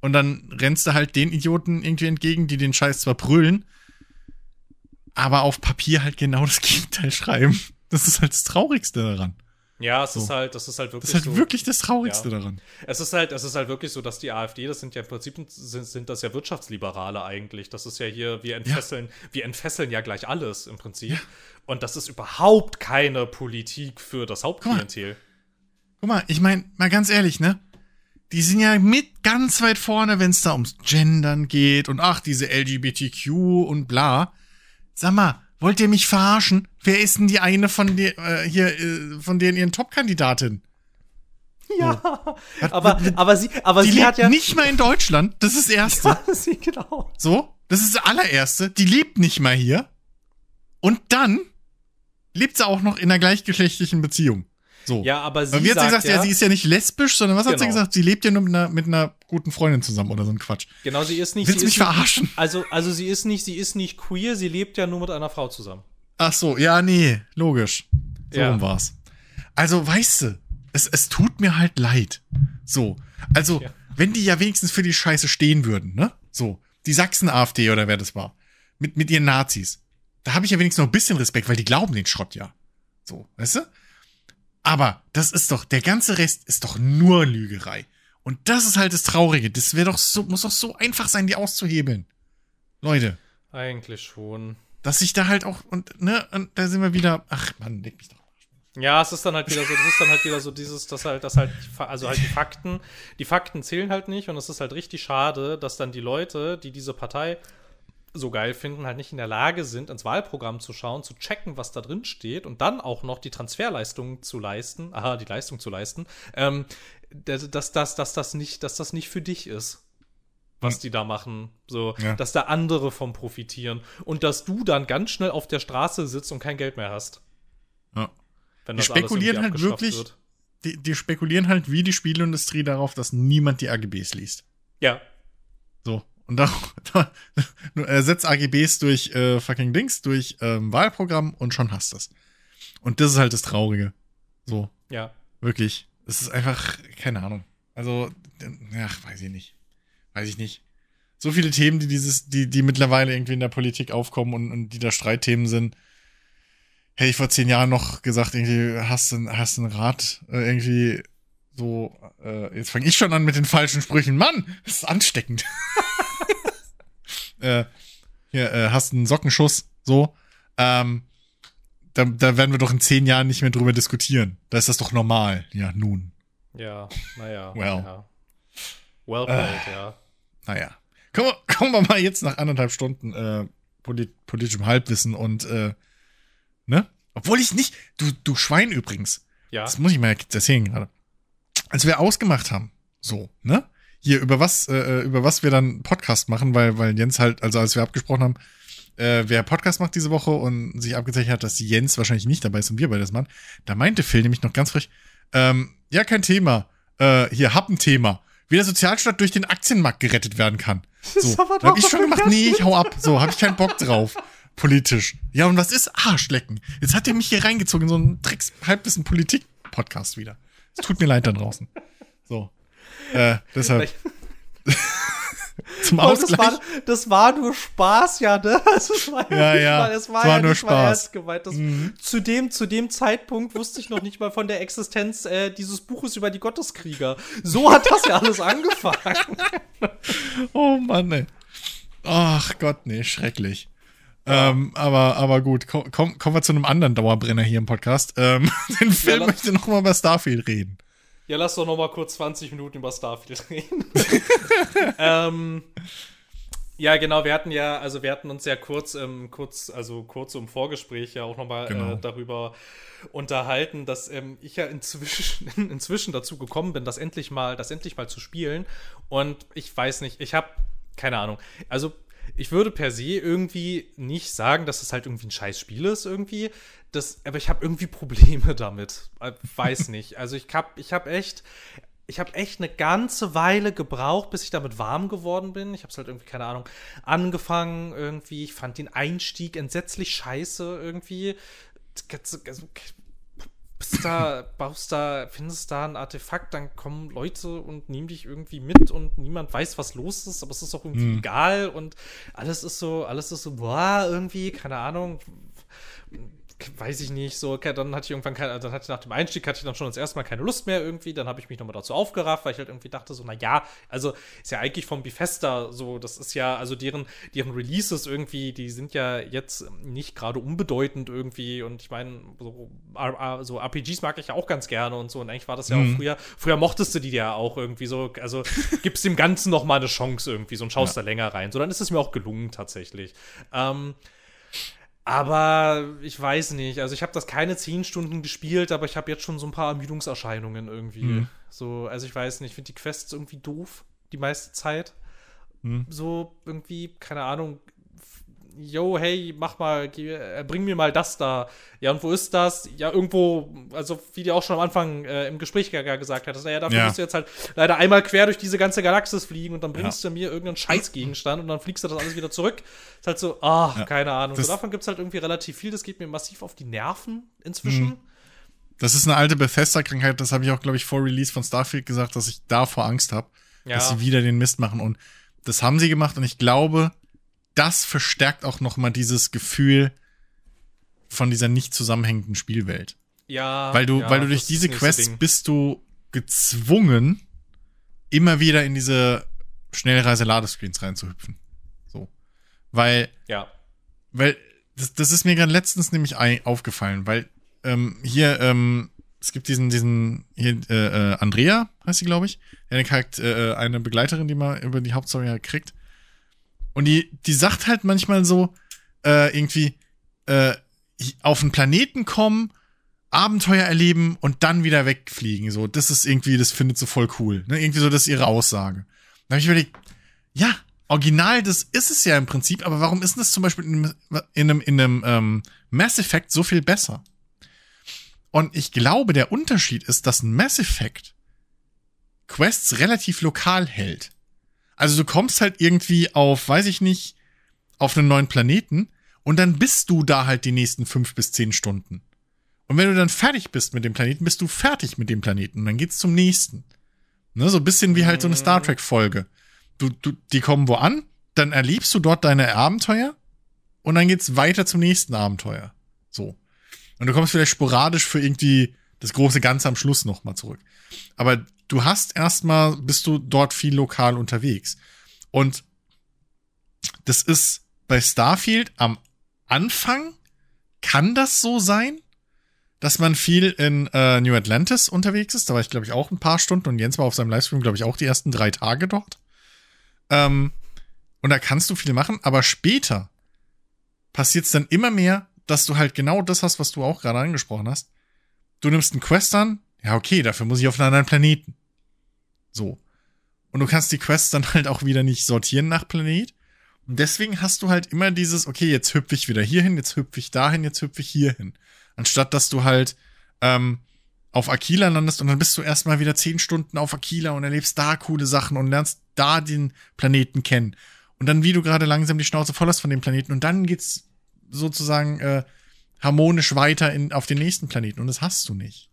Und dann rennst du halt den Idioten irgendwie entgegen, die den Scheiß zwar brüllen, aber auf Papier halt genau das Gegenteil schreiben. Das ist halt das Traurigste daran. Ja, es so. ist halt, das ist halt wirklich. Das ist halt so, wirklich das Traurigste ja. daran. Es ist halt, es ist halt wirklich so, dass die AfD, das sind ja im Prinzip sind, sind das ja Wirtschaftsliberale eigentlich. Das ist ja hier, wir entfesseln, ja. wir entfesseln ja gleich alles im Prinzip. Ja. Und das ist überhaupt keine Politik für das Hauptklientel. Guck mal, Guck mal ich meine, mal ganz ehrlich, ne? Die sind ja mit ganz weit vorne, wenn es da ums Gendern geht und ach, diese LGBTQ und bla. Sag mal, Wollt ihr mich verarschen? Wer ist denn die eine von der, äh, hier, äh, von denen ihren Top-Kandidatin? Ja, oh. aber, aber sie, aber die sie lebt hat ja nicht mal in Deutschland. Das ist das erste. Ja, sie, genau. So, das ist das allererste. Die lebt nicht mal hier. Und dann lebt sie auch noch in einer gleichgeschlechtlichen Beziehung. So. Ja, aber sie. Und wie hat sie gesagt, ja, ja, sie ist ja nicht lesbisch, sondern was genau. hat sie genau. gesagt? Sie lebt ja nur mit einer, mit einer guten Freundin zusammen oder so ein Quatsch. Genau, sie ist nicht. Willst du mich verarschen? Nicht, also, also sie ist nicht, sie ist nicht queer, sie lebt ja nur mit einer Frau zusammen. Ach so, ja, nee, logisch. So ja. war's. Also, weißt du, es, es tut mir halt leid. So. Also, ja. wenn die ja wenigstens für die Scheiße stehen würden, ne? So. Die Sachsen-AfD oder wer das war. Mit, mit ihren Nazis. Da habe ich ja wenigstens noch ein bisschen Respekt, weil die glauben den Schrott ja. So, weißt du? Aber das ist doch, der ganze Rest ist doch nur Lügerei. Und das ist halt das Traurige. Das wäre doch so, muss doch so einfach sein, die auszuhebeln. Leute. Eigentlich schon. Dass sich da halt auch, und, ne, und da sind wir wieder, ach man, leg mich doch. Ja, es ist dann halt wieder so, das ist dann halt wieder so dieses, dass halt, dass halt, also halt die Fakten, die Fakten zählen halt nicht und es ist halt richtig schade, dass dann die Leute, die diese Partei so geil finden, halt nicht in der Lage sind, ins Wahlprogramm zu schauen, zu checken, was da drin steht und dann auch noch die Transferleistung zu leisten, aha, die Leistung zu leisten, ähm, dass, dass, dass, dass, das nicht, dass das nicht für dich ist was hm. die da machen. So, ja. dass da andere vom profitieren. Und dass du dann ganz schnell auf der Straße sitzt und kein Geld mehr hast. Ja. die spekulieren halt wirklich. Die, die, spekulieren halt wie die Spielindustrie darauf, dass niemand die AGBs liest. Ja. So. Und da, da ersetzt AGBs durch äh, fucking Dings, durch ähm, Wahlprogramm und schon hast du es. Und das ist halt das Traurige. So. Ja. Wirklich. Es ist einfach, keine Ahnung. Also, ja, weiß ich nicht. Weiß ich nicht. So viele Themen, die dieses, die, die mittlerweile irgendwie in der Politik aufkommen und, und die da Streitthemen sind. Hätte ich vor zehn Jahren noch gesagt, irgendwie hast du hast einen Rat, äh, irgendwie so, äh, jetzt fange ich schon an mit den falschen Sprüchen. Mann, das ist ansteckend. äh, hier, äh, hast einen Sockenschuss, so. Ähm, da, da werden wir doch in zehn Jahren nicht mehr drüber diskutieren. Da ist das doch normal. Ja, nun. Ja, naja. Well. Ja. Well played, äh, ja. Naja. Kommen wir, kommen wir mal jetzt nach anderthalb Stunden äh, polit politischem Halbwissen und äh, ne? Obwohl ich nicht, du, du Schwein übrigens. Ja. Das muss ich mal erzählen gerade. Als wir ausgemacht haben, so, ne? Hier über was, äh, äh, über was wir dann Podcast machen, weil, weil Jens halt, also als wir abgesprochen haben, äh, wer Podcast macht diese Woche und sich abgezeichnet hat, dass Jens wahrscheinlich nicht dabei ist und wir beide das machen, da meinte Phil nämlich noch ganz frisch, ähm, ja, kein Thema, äh, hier, hab ein Thema, wie der Sozialstaat durch den Aktienmarkt gerettet werden kann. So, da hab ich schon gemacht, nee, ich hau ab, so, hab ich keinen Bock drauf. politisch. Ja, und was ist Arschlecken? Jetzt hat er mich hier reingezogen in so einen Drecks Halbwissen Politik-Podcast wieder. Es tut mir leid da draußen. So. Äh, deshalb. Zum Ausgleich. Das war, das war, nur Spaß, ja, ne? Also, das war ja, ja, mal, das war, war ja nur Spaß. gemeint. Das, mhm. zu, dem, zu dem Zeitpunkt wusste ich noch nicht mal von der Existenz äh, dieses Buches über die Gotteskrieger. So hat das ja alles angefangen. oh Mann, ey. Ach Gott, nee, schrecklich. Ähm, aber, aber gut, komm, komm, kommen wir zu einem anderen Dauerbrenner hier im Podcast. Ähm, den Film ja, möchte noch mal über Starfield reden. Ja, lass doch noch mal kurz 20 Minuten über Starfield reden. ähm, ja, genau, wir hatten ja, also wir hatten uns ja kurz, ähm, kurz, also kurz im Vorgespräch ja auch noch mal genau. äh, darüber unterhalten, dass ähm, ich ja inzwischen, inzwischen dazu gekommen bin, das endlich mal, das endlich mal zu spielen. Und ich weiß nicht, ich habe keine Ahnung. Also ich würde per se irgendwie nicht sagen, dass es halt irgendwie ein scheiß Spiel ist irgendwie. Das, aber ich habe irgendwie Probleme damit. Äh, weiß nicht. Also ich habe ich hab echt ich habe echt eine ganze Weile gebraucht, bis ich damit warm geworden bin. Ich habe es halt irgendwie, keine Ahnung, angefangen irgendwie. Ich fand den Einstieg entsetzlich scheiße irgendwie. Bist da, baust da, findest da ein Artefakt, dann kommen Leute und nehmen dich irgendwie mit und niemand weiß, was los ist, aber es ist auch irgendwie mhm. egal und alles ist so, alles ist so, boah, irgendwie, keine Ahnung, weiß ich nicht, so, okay, dann hatte ich irgendwann keine, dann hatte ich nach dem Einstieg hatte ich dann schon das erste Mal keine Lust mehr irgendwie, dann habe ich mich nochmal dazu aufgerafft, weil ich halt irgendwie dachte so, na ja, also ist ja eigentlich vom Bethesda so, das ist ja, also deren, deren Releases irgendwie, die sind ja jetzt nicht gerade unbedeutend irgendwie und ich meine, so, so, RPGs mag ich ja auch ganz gerne und so und eigentlich war das ja mhm. auch früher, früher mochtest du die ja auch irgendwie so, also gibst dem Ganzen nochmal eine Chance irgendwie so und schaust ja. da länger rein, so, dann ist es mir auch gelungen tatsächlich. Ähm, aber ich weiß nicht. Also ich habe das keine zehn Stunden gespielt, aber ich habe jetzt schon so ein paar Ermüdungserscheinungen irgendwie. Mhm. So, also ich weiß nicht, ich finde die Quests irgendwie doof, die meiste Zeit. Mhm. So irgendwie, keine Ahnung, yo, hey, mach mal, äh, bring mir mal das da. Ja, und wo ist das? Ja, irgendwo, also wie du auch schon am Anfang äh, im Gespräch gesagt hattest, naja, dafür ja. musst du jetzt halt leider einmal quer durch diese ganze Galaxis fliegen und dann bringst ja. du mir irgendeinen Scheißgegenstand und dann fliegst du das alles wieder zurück. Ist halt so, ach, ja. keine Ahnung. so, davon gibt es halt irgendwie relativ viel. Das geht mir massiv auf die Nerven inzwischen. Mhm. Das ist eine alte Bethesda-Krankheit, das habe ich auch, glaube ich, vor Release von Starfield gesagt, dass ich davor Angst habe, dass sie wieder den Mist machen. Und das haben sie gemacht und ich glaube, das verstärkt auch noch mal dieses Gefühl von dieser nicht zusammenhängenden Spielwelt. Ja. Weil du, ja, weil du durch diese Quests bist du gezwungen, immer wieder in diese Schnellreise-Ladescreens reinzuhüpfen. So. Weil. Ja. Weil, das, das ist mir gerade letztens nämlich aufgefallen, weil ähm, hier, ähm, es gibt diesen, diesen, hier, äh, äh, Andrea, heißt sie, glaube ich, eine, Charakter, äh, eine Begleiterin, die man über die Hauptstory halt kriegt. Und die, die sagt halt manchmal so, äh, irgendwie, äh, auf einen Planeten kommen, Abenteuer erleben und dann wieder wegfliegen. So, das ist irgendwie, das findet so voll cool. Ne? Irgendwie so, das ist ihre Aussage. Da habe ich überlegt, ja, original, das ist es ja im Prinzip, aber warum ist das zum Beispiel in einem, in einem, in einem ähm, Mass Effect so viel besser? Und ich glaube, der Unterschied ist, dass ein Mass Effect Quests relativ lokal hält. Also du kommst halt irgendwie auf, weiß ich nicht, auf einen neuen Planeten und dann bist du da halt die nächsten fünf bis zehn Stunden. Und wenn du dann fertig bist mit dem Planeten, bist du fertig mit dem Planeten und dann geht's zum nächsten. Ne, so ein bisschen wie halt so eine Star Trek Folge. Du, du, die kommen wo an, dann erlebst du dort deine Abenteuer und dann geht's weiter zum nächsten Abenteuer. So. Und du kommst vielleicht sporadisch für irgendwie das große Ganze am Schluss nochmal zurück. Aber du hast erstmal, bist du dort viel lokal unterwegs. Und das ist bei Starfield am Anfang, kann das so sein, dass man viel in äh, New Atlantis unterwegs ist. Da war ich, glaube ich, auch ein paar Stunden und Jens war auf seinem Livestream, glaube ich, auch die ersten drei Tage dort. Ähm, und da kannst du viel machen, aber später passiert es dann immer mehr, dass du halt genau das hast, was du auch gerade angesprochen hast. Du nimmst einen Quest an, ja, okay, dafür muss ich auf einen anderen Planeten. So. Und du kannst die Quests dann halt auch wieder nicht sortieren nach Planet. Und deswegen hast du halt immer dieses, okay, jetzt hüpfe ich wieder hierhin, jetzt hüpfe ich dahin, jetzt hüpfe ich hierhin. Anstatt dass du halt ähm, auf Aquila landest und dann bist du erstmal wieder zehn Stunden auf Aquila und erlebst da coole Sachen und lernst da den Planeten kennen. Und dann, wie du gerade langsam die Schnauze voll hast von dem Planeten und dann geht's sozusagen äh, harmonisch weiter in, auf den nächsten Planeten. Und das hast du nicht.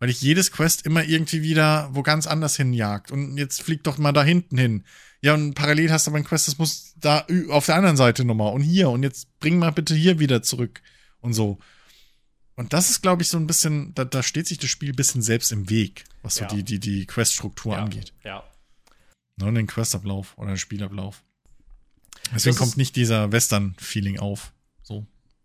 Weil ich jedes Quest immer irgendwie wieder wo ganz anders hinjagt. Und jetzt flieg doch mal da hinten hin. Ja, und parallel hast du aber ein Quest, das muss da auf der anderen Seite nochmal. Und hier. Und jetzt bring mal bitte hier wieder zurück. Und so. Und das ist, glaube ich, so ein bisschen, da, da steht sich das Spiel ein bisschen selbst im Weg, was so Ja. die, die, die Quest-Struktur ja, angeht. Ja. Ne, den Questablauf oder den Spielablauf. Deswegen kommt nicht dieser Western-Feeling auf.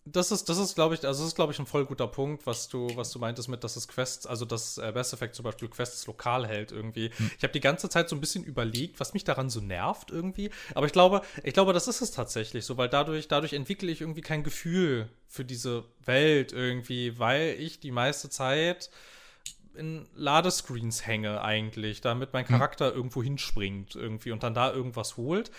Das ist, das ist, glaube ich, also das ist, glaube ich, ein voll guter Punkt, was du, was du meintest mit, dass es Quests, also dass äh, Mass Effect zum Beispiel Quests lokal hält irgendwie. Ich habe die ganze Zeit so ein bisschen überlegt, was mich daran so nervt irgendwie. Aber ich glaube, ich glaube, das ist es tatsächlich so, weil dadurch, dadurch entwickle ich irgendwie kein Gefühl für diese Welt irgendwie, weil ich die meiste Zeit in Ladescreens hänge eigentlich, damit mein Charakter irgendwo hinspringt irgendwie und dann da irgendwas holt.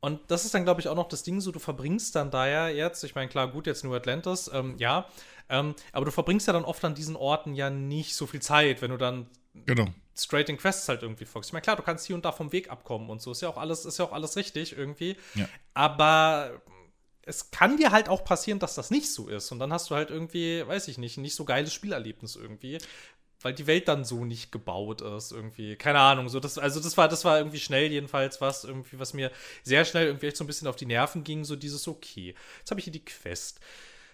Und das ist dann, glaube ich, auch noch das Ding, so du verbringst dann da ja jetzt, ich meine, klar, gut, jetzt New Atlantis, ähm, ja, ähm, aber du verbringst ja dann oft an diesen Orten ja nicht so viel Zeit, wenn du dann Genau. straight in Quests halt irgendwie folgst. Ich meine, klar, du kannst hier und da vom Weg abkommen und so, ist ja auch alles, ist ja auch alles richtig irgendwie. Ja. Aber es kann dir halt auch passieren, dass das nicht so ist. Und dann hast du halt irgendwie, weiß ich nicht, ein nicht so geiles Spielerlebnis irgendwie. Weil die Welt dann so nicht gebaut ist, irgendwie. Keine Ahnung. So, das, also das war, das war irgendwie schnell jedenfalls was, irgendwie, was mir sehr schnell irgendwie echt so ein bisschen auf die Nerven ging. So dieses, okay, jetzt habe ich hier die Quest.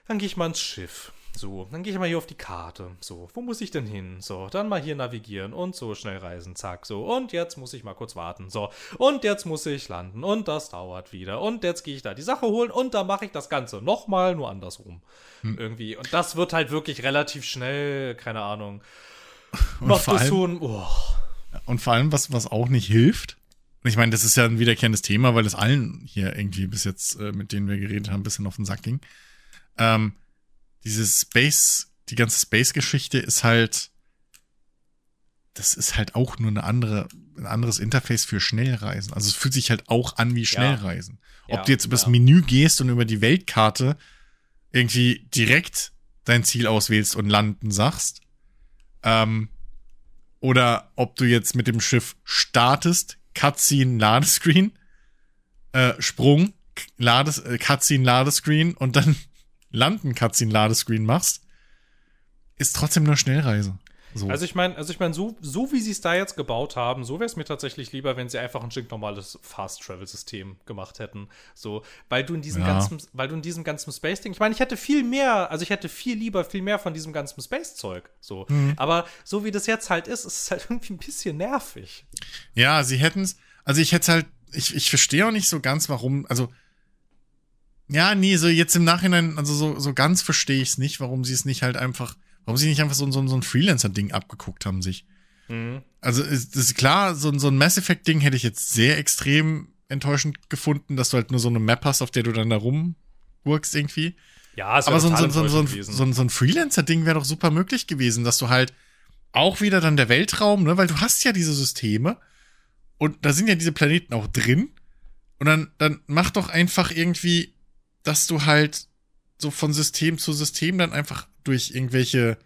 Dann gehe ich mal ins Schiff. So, dann gehe ich mal hier auf die Karte. So, wo muss ich denn hin? So, dann mal hier navigieren und so schnell reisen. Zack, so. Und jetzt muss ich mal kurz warten. So, und jetzt muss ich landen. Und das dauert wieder. Und jetzt gehe ich da die Sache holen und dann mache ich das Ganze nochmal, nur andersrum. Irgendwie. Und das wird halt wirklich relativ schnell, keine Ahnung. Und Macht vor das allem, so ein. Oh. Und vor allem, was, was auch nicht hilft, und ich meine, das ist ja ein wiederkehrendes Thema, weil es allen hier irgendwie bis jetzt, äh, mit denen wir geredet haben, ein bisschen auf den Sack ging. Ähm, dieses Space, die ganze Space-Geschichte ist halt, das ist halt auch nur eine andere, ein anderes Interface für Schnellreisen. Also es fühlt sich halt auch an wie Schnellreisen. Ob Ja, du jetzt übers ja. Menü gehst und über die Weltkarte irgendwie direkt dein Ziel auswählst und landen sagst, ähm, oder ob du jetzt mit dem Schiff startest, Cutscene, Ladescreen, äh, Sprung, Lades, äh, Cutscene, Ladescreen und dann landen, Cutscene, Ladescreen machst, ist trotzdem nur Schnellreise. So. Also ich meine, also ich meine, so, so wie sie es da jetzt gebaut haben, so wäre es mir tatsächlich lieber, wenn sie einfach ein stinknormales Fast-Travel-System gemacht hätten. So, weil du in diesem Ja. ganzen, weil du in diesem ganzen Space-Ding, ich meine, ich hätte viel mehr, also ich hätte viel lieber viel mehr von diesem ganzen Space-Zeug. So. Mhm. Aber so wie das jetzt halt ist, ist es halt irgendwie ein bisschen nervig. Ja, sie hätten's, also ich hätte halt, ich, ich verstehe auch nicht so ganz, warum, also, ja, nee, so jetzt im Nachhinein, also so, so ganz verstehe ich es nicht, warum sie es nicht halt einfach, warum sie nicht einfach so, so, so ein Freelancer-Ding abgeguckt haben sich. Also, ist, ist klar, so, ein- so ein Mass Effect-Ding hätte ich jetzt sehr extrem enttäuschend gefunden, dass du halt nur so eine Map hast, auf der du dann da rumgurkst irgendwie. Ja, es Aber so, ein- so, so, so, ein- so, ein- so ein Freelancer-Ding wäre doch super möglich gewesen, dass du halt auch wieder dann der Weltraum, ne, weil du hast ja diese Systeme und da sind ja diese Planeten auch drin und dann, dann mach doch einfach irgendwie, dass du halt so von System zu System dann einfach durch irgendwelche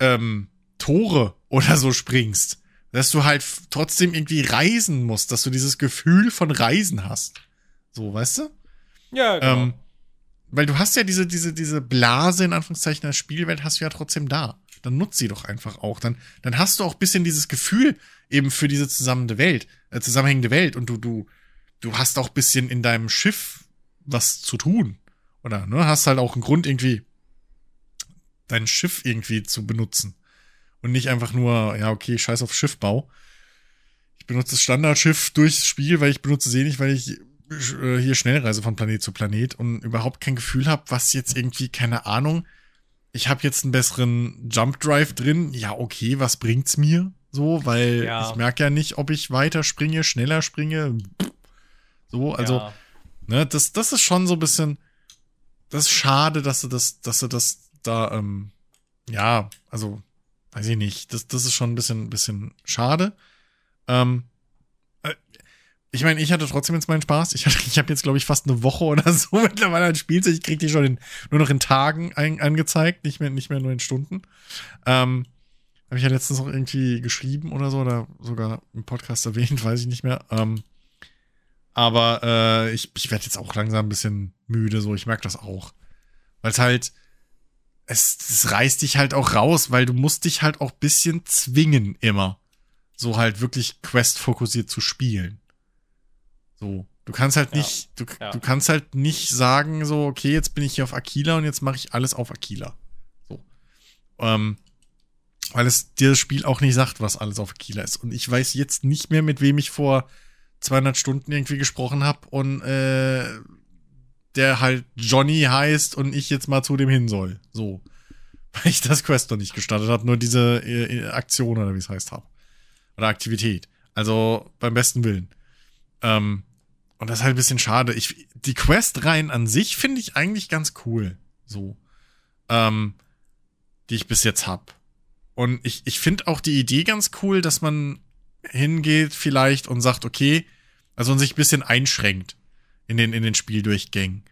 ähm, Tore oder so springst. Dass du halt trotzdem irgendwie reisen musst, dass du dieses Gefühl von Reisen hast. So, weißt du? ja, genau. Ähm, weil du hast ja diese, diese, diese Blase, in Anführungszeichen, der Spielwelt hast du ja trotzdem da. Dann nutzt sie doch einfach auch. Dann, dann hast du auch ein bisschen dieses Gefühl eben für diese zusammenhängende Welt, äh, zusammenhängende Welt und du, du, du hast auch ein bisschen in deinem Schiff was zu tun. Oder, ne, hast halt auch einen Grund irgendwie, dein Schiff irgendwie zu benutzen. Und nicht einfach nur, ja, okay, scheiß auf Schiffbau. Ich benutze das Standardschiff durchs Spiel, weil ich benutze es eh nicht, weil ich äh, hier Schnellreise von Planet zu Planet und überhaupt kein Gefühl habe, was jetzt irgendwie, keine Ahnung, ich habe jetzt einen besseren Jump Drive drin. Ja, okay, was bringt's mir? So, weil Ja. ich merke ja nicht, ob ich weiter springe, schneller springe. So, also, ja. ne, das, das ist schon so ein bisschen, das ist schade, dass sie das, dass sie das da, ähm, ja, also, weiß ich nicht, das, das ist schon ein bisschen, bisschen schade. Ähm, äh, ich meine, ich hatte trotzdem jetzt meinen Spaß. Ich, ich habe jetzt, glaube ich, fast eine Woche oder so mittlerweile ein Spielzeug. Ich kriege die schon in, nur noch in Tagen ein, angezeigt, nicht mehr, nicht mehr nur in Stunden. Ähm, habe ich ja letztens noch irgendwie geschrieben oder so, oder sogar im Podcast erwähnt, weiß ich nicht mehr. Ähm, Aber äh, ich, ich werde jetzt auch langsam ein bisschen müde, so, ich merke das auch. Weil es halt, es, es reißt dich halt auch raus, weil du musst dich halt auch bisschen zwingen immer. So halt wirklich Quest-fokussiert zu spielen. So. Du kannst halt Ja, nicht, du, ja. du kannst halt nicht sagen, so, okay, jetzt bin ich hier auf Aquila und jetzt mache ich alles auf Aquila. So. Ähm, weil es dir das Spiel auch nicht sagt, was alles auf Aquila ist. Und ich weiß jetzt nicht mehr, mit wem ich vor 200 Stunden irgendwie gesprochen habe und äh, der halt Johnny heißt und ich jetzt mal zu dem hin soll. So. Weil ich das Quest noch nicht gestartet habe, nur diese äh, Aktion oder wie es heißt habe. Oder Aktivität. Also beim besten Willen. Ähm, und das ist halt ein bisschen schade. Ich, die Quest-Reihen an sich finde ich eigentlich ganz cool. So. Ähm, die ich bis jetzt hab. Und ich, ich finde auch die Idee ganz cool, dass man hingeht vielleicht und sagt, okay, also und sich ein bisschen einschränkt in den, in den Spieldurchgängen.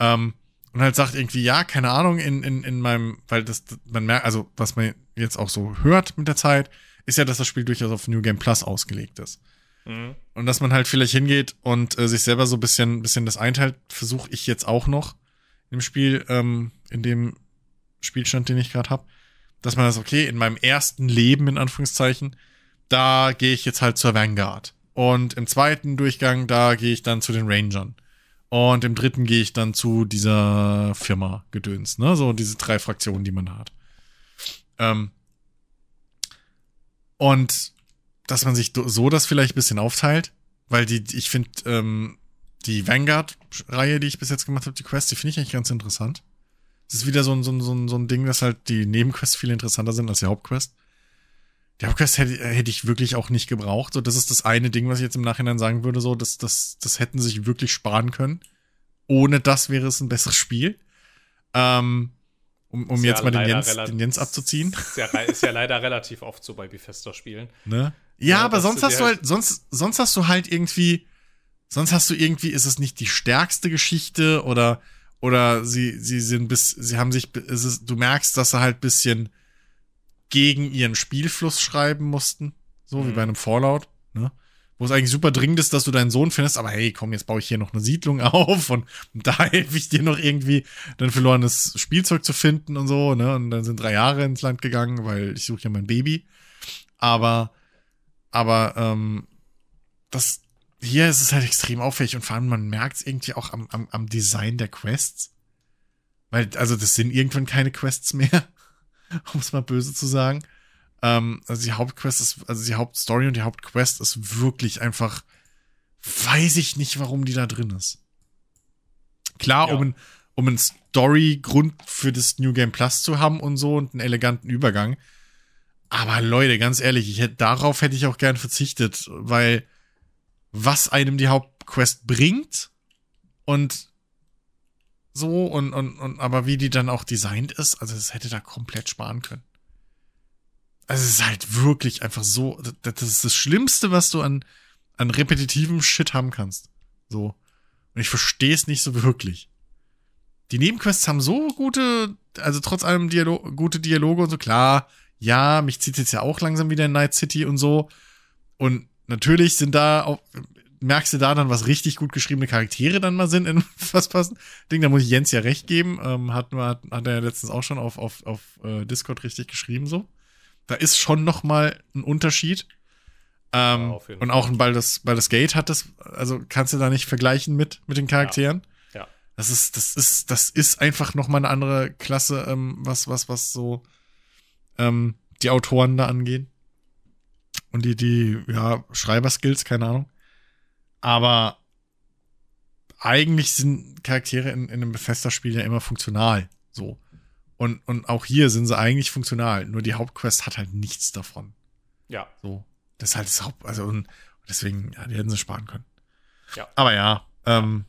Ähm, und halt sagt irgendwie, ja, keine Ahnung, in, in, in meinem, weil das, man merkt, also was man jetzt auch so hört mit der Zeit, ist ja, dass das Spiel durchaus auf New Game Plus ausgelegt ist. Mhm. Und dass man halt vielleicht hingeht und äh, sich selber so ein bisschen, bisschen das einteilt, versuche ich jetzt auch noch im Spiel, ähm, in dem Spielstand, den ich gerade habe, dass man das, okay, in meinem ersten Leben, in Anführungszeichen, da gehe ich jetzt halt zur Vanguard. Und im zweiten Durchgang, da gehe ich dann zu den Rangern. Und im dritten gehe ich dann zu dieser Firma Gedöns, ne? So diese drei Fraktionen, die man hat. Ähm, und dass man sich so das vielleicht ein bisschen aufteilt, weil die, ich finde, ähm, die Vanguard-Reihe, die ich bis jetzt gemacht habe, die Quest, die finde ich eigentlich ganz interessant. Es ist wieder so ein, so, ein, so, ein, so ein Ding, dass halt die Nebenquests viel interessanter sind als die Hauptquest. Die Hauptquest hätte, hätte ich wirklich auch nicht gebraucht. So, das ist das eine Ding, was ich jetzt im Nachhinein sagen würde, so, das, das, das hätten sich wirklich sparen können. Ohne das wäre es ein besseres Spiel. Ähm, um um jetzt ja mal den Jens, den Jens abzuziehen. Ist ja, ist ja leider relativ oft so bei Bethesda-Spielen. Ne? Ja, Ja, aber sonst du hast du halt- halt, sonst, sonst hast du halt irgendwie, sonst hast du irgendwie, ist es nicht die stärkste Geschichte oder, oder sie, sie sind bis, sie haben sich, es ist, du merkst, dass sie halt bisschen gegen ihren Spielfluss schreiben mussten. So wie Mhm. bei einem Fallout, ne? Wo es eigentlich super dringend ist, dass du deinen Sohn findest, aber hey, komm, jetzt baue ich hier noch eine Siedlung auf und, und da helfe ich dir noch irgendwie, dein verlorenes Spielzeug zu finden und so, ne? Und dann sind drei Jahre ins Land gegangen, weil ich suche ja mein Baby. Aber, aber, ähm, das, hier ist es halt extrem auffällig und vor allem man merkt es irgendwie auch am, am, am Design der Quests. Weil, also das sind irgendwann keine Quests mehr, um es mal böse zu sagen. Ähm, also die Hauptquest ist, also die Hauptstory und die Hauptquest ist wirklich einfach, weiß ich nicht, warum die da drin ist. Klar, Ja. um, ein, um einen Story-Grund für das New Game Plus zu haben und so und einen eleganten Übergang. Aber Leute, ganz ehrlich, ich hätte, darauf hätte ich auch gern verzichtet, weil was einem die Hauptquest bringt und so und, und, und aber wie die dann auch designt ist, also das hätte da komplett sparen können. Also es ist halt wirklich einfach so, das, ist das Schlimmste, was du an, an repetitivem Shit haben kannst. So. Und ich verstehe es nicht so wirklich. Die Nebenquests haben so gute, also trotz allem Dialog, gute Dialoge und so, klar, ja, mich zieht jetzt ja auch langsam wieder in Night City und so. Und natürlich sind da auch, merkst du da dann, was richtig gut geschriebene Charaktere dann mal sind in was passen. Ding, da muss ich Jens ja recht geben. Ähm, hat, hat, hat er ja letztens auch schon auf, auf, auf äh, Discord richtig geschrieben, so. Da ist schon noch mal ein Unterschied. Ähm, Ja, und auch ein Baldur's, Baldur's Gate hat das, also kannst du da nicht vergleichen mit, mit den Charakteren. Ja. Das ist, das ist, das ist einfach noch mal eine andere Klasse, ähm, was, was, was so ähm, die Autoren da angeht. Und die, die, ja, Schreiberskills, keine Ahnung. Aber eigentlich sind Charaktere in, in einem Bethesda-Spiel ja immer funktional. So. Und, und auch hier sind sie eigentlich funktional. Nur die Hauptquest hat halt nichts davon. Ja. So. Das ist halt das Haupt, also und deswegen, ja, die hätten sie sparen können. Ja. Aber ja, ähm,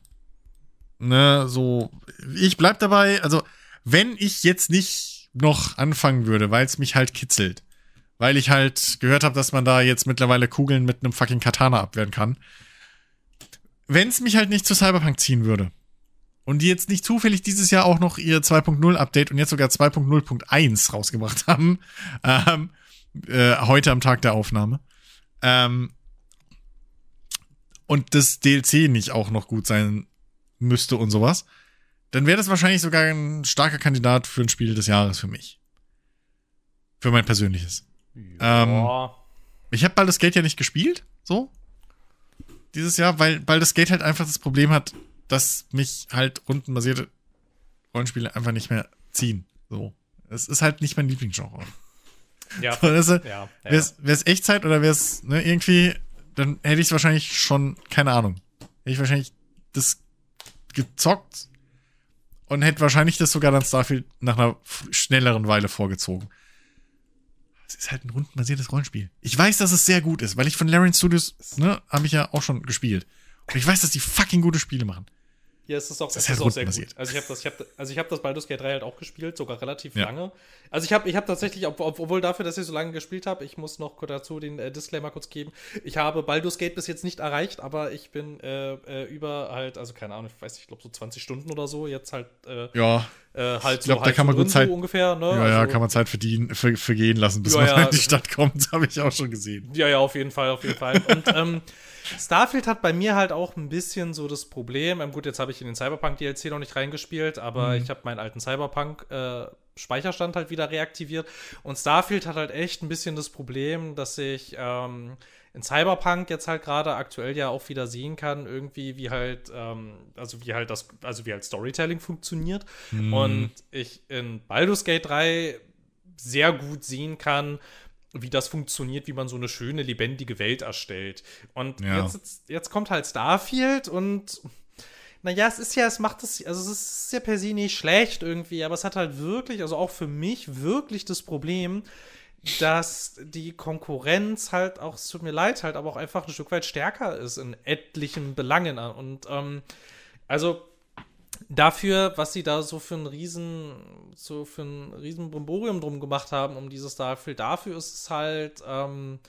ne, so, ich bleib dabei, also, wenn ich jetzt nicht noch anfangen würde, weil es mich halt kitzelt, weil ich halt gehört habe, dass man da jetzt mittlerweile Kugeln mit einem fucking Katana abwehren kann. Wenn es mich halt nicht zu Cyberpunk ziehen würde und die jetzt nicht zufällig dieses Jahr auch noch ihr 2.0 Update und jetzt sogar 2.0.1 rausgebracht haben, ähm, äh, heute am Tag der Aufnahme, ähm, und das DLC nicht auch noch gut sein müsste und sowas, dann wäre das wahrscheinlich sogar ein starker Kandidat für ein Spiel des Jahres für mich. Für mein persönliches. Ja. Ähm, ich habe Baldur's Gate ja nicht gespielt, so. Dieses Jahr, weil Baldur's Gate halt einfach das Problem hat, dass mich halt rundenbasierte Rollenspiele einfach nicht mehr ziehen. So. Es ist halt nicht mein Lieblingsgenre. Ja. So, also, ja, ja. Wäre es Echtzeit oder wäre es ne, irgendwie, dann hätte ich es wahrscheinlich schon, keine Ahnung. Hätte ich wahrscheinlich das gezockt und hätte wahrscheinlich das sogar dann Starfield nach einer schnelleren Weile vorgezogen. Es ist halt ein rundenbasiertes Rollenspiel. Ich weiß, dass es sehr gut ist, weil ich von Larian Studios, ne, habe ich ja auch schon gespielt. Und ich weiß, dass die fucking gute Spiele machen. Ja, es ist auch, das ist, ist auch sehr gut. Also ich habe das, ich hab, also ich hab das Baldur's Gate 3 halt auch gespielt, sogar relativ ja. lange. Also ich habe ich hab tatsächlich, ob, obwohl dafür, dass ich so lange gespielt habe, ich muss noch dazu den äh, Disclaimer kurz geben, ich habe Baldur's Gate bis jetzt nicht erreicht, aber ich bin äh, äh, über halt, also keine Ahnung, ich weiß nicht, ich glaube so 20 Stunden oder so, jetzt halt äh, ja. Äh, halt ich glaube, so, da kann man gut Zeit ungefähr, ne? Ja, also, ja, kann man Zeit verdienen, ver, vergehen lassen, bis ja, man ja, in die Stadt kommt, habe ich auch schon gesehen. Ja, ja, auf jeden Fall, auf jeden Fall. Und ähm, Starfield hat bei mir halt auch ein bisschen so das Problem. Ähm, gut, jetzt habe ich in den Cyberpunk DLC noch nicht reingespielt, aber mhm. ich habe meinen alten Cyberpunk äh, Speicherstand halt wieder reaktiviert. Und Starfield hat halt echt ein bisschen das Problem, dass ich ähm, in Cyberpunk jetzt halt gerade aktuell ja auch wieder sehen kann, irgendwie, wie halt, ähm, also wie halt das, also wie halt Storytelling funktioniert. Mhm. Und ich in Baldur's Gate 3 sehr gut sehen kann, wie das funktioniert, wie man so eine schöne, lebendige Welt erstellt. Und ja. jetzt, jetzt kommt halt Starfield und naja, es ist ja, es macht es, also es ist ja per se nicht schlecht irgendwie, aber es hat halt wirklich, also auch für mich wirklich das Problem, dass die Konkurrenz halt auch, es tut mir leid, halt aber auch einfach ein Stück weit stärker ist in etlichen Belangen. Und ähm, also dafür, was sie da so für ein riesen, so für ein riesen Brimborium drum gemacht haben, um dieses Starfield, dafür ist es halt, ähm,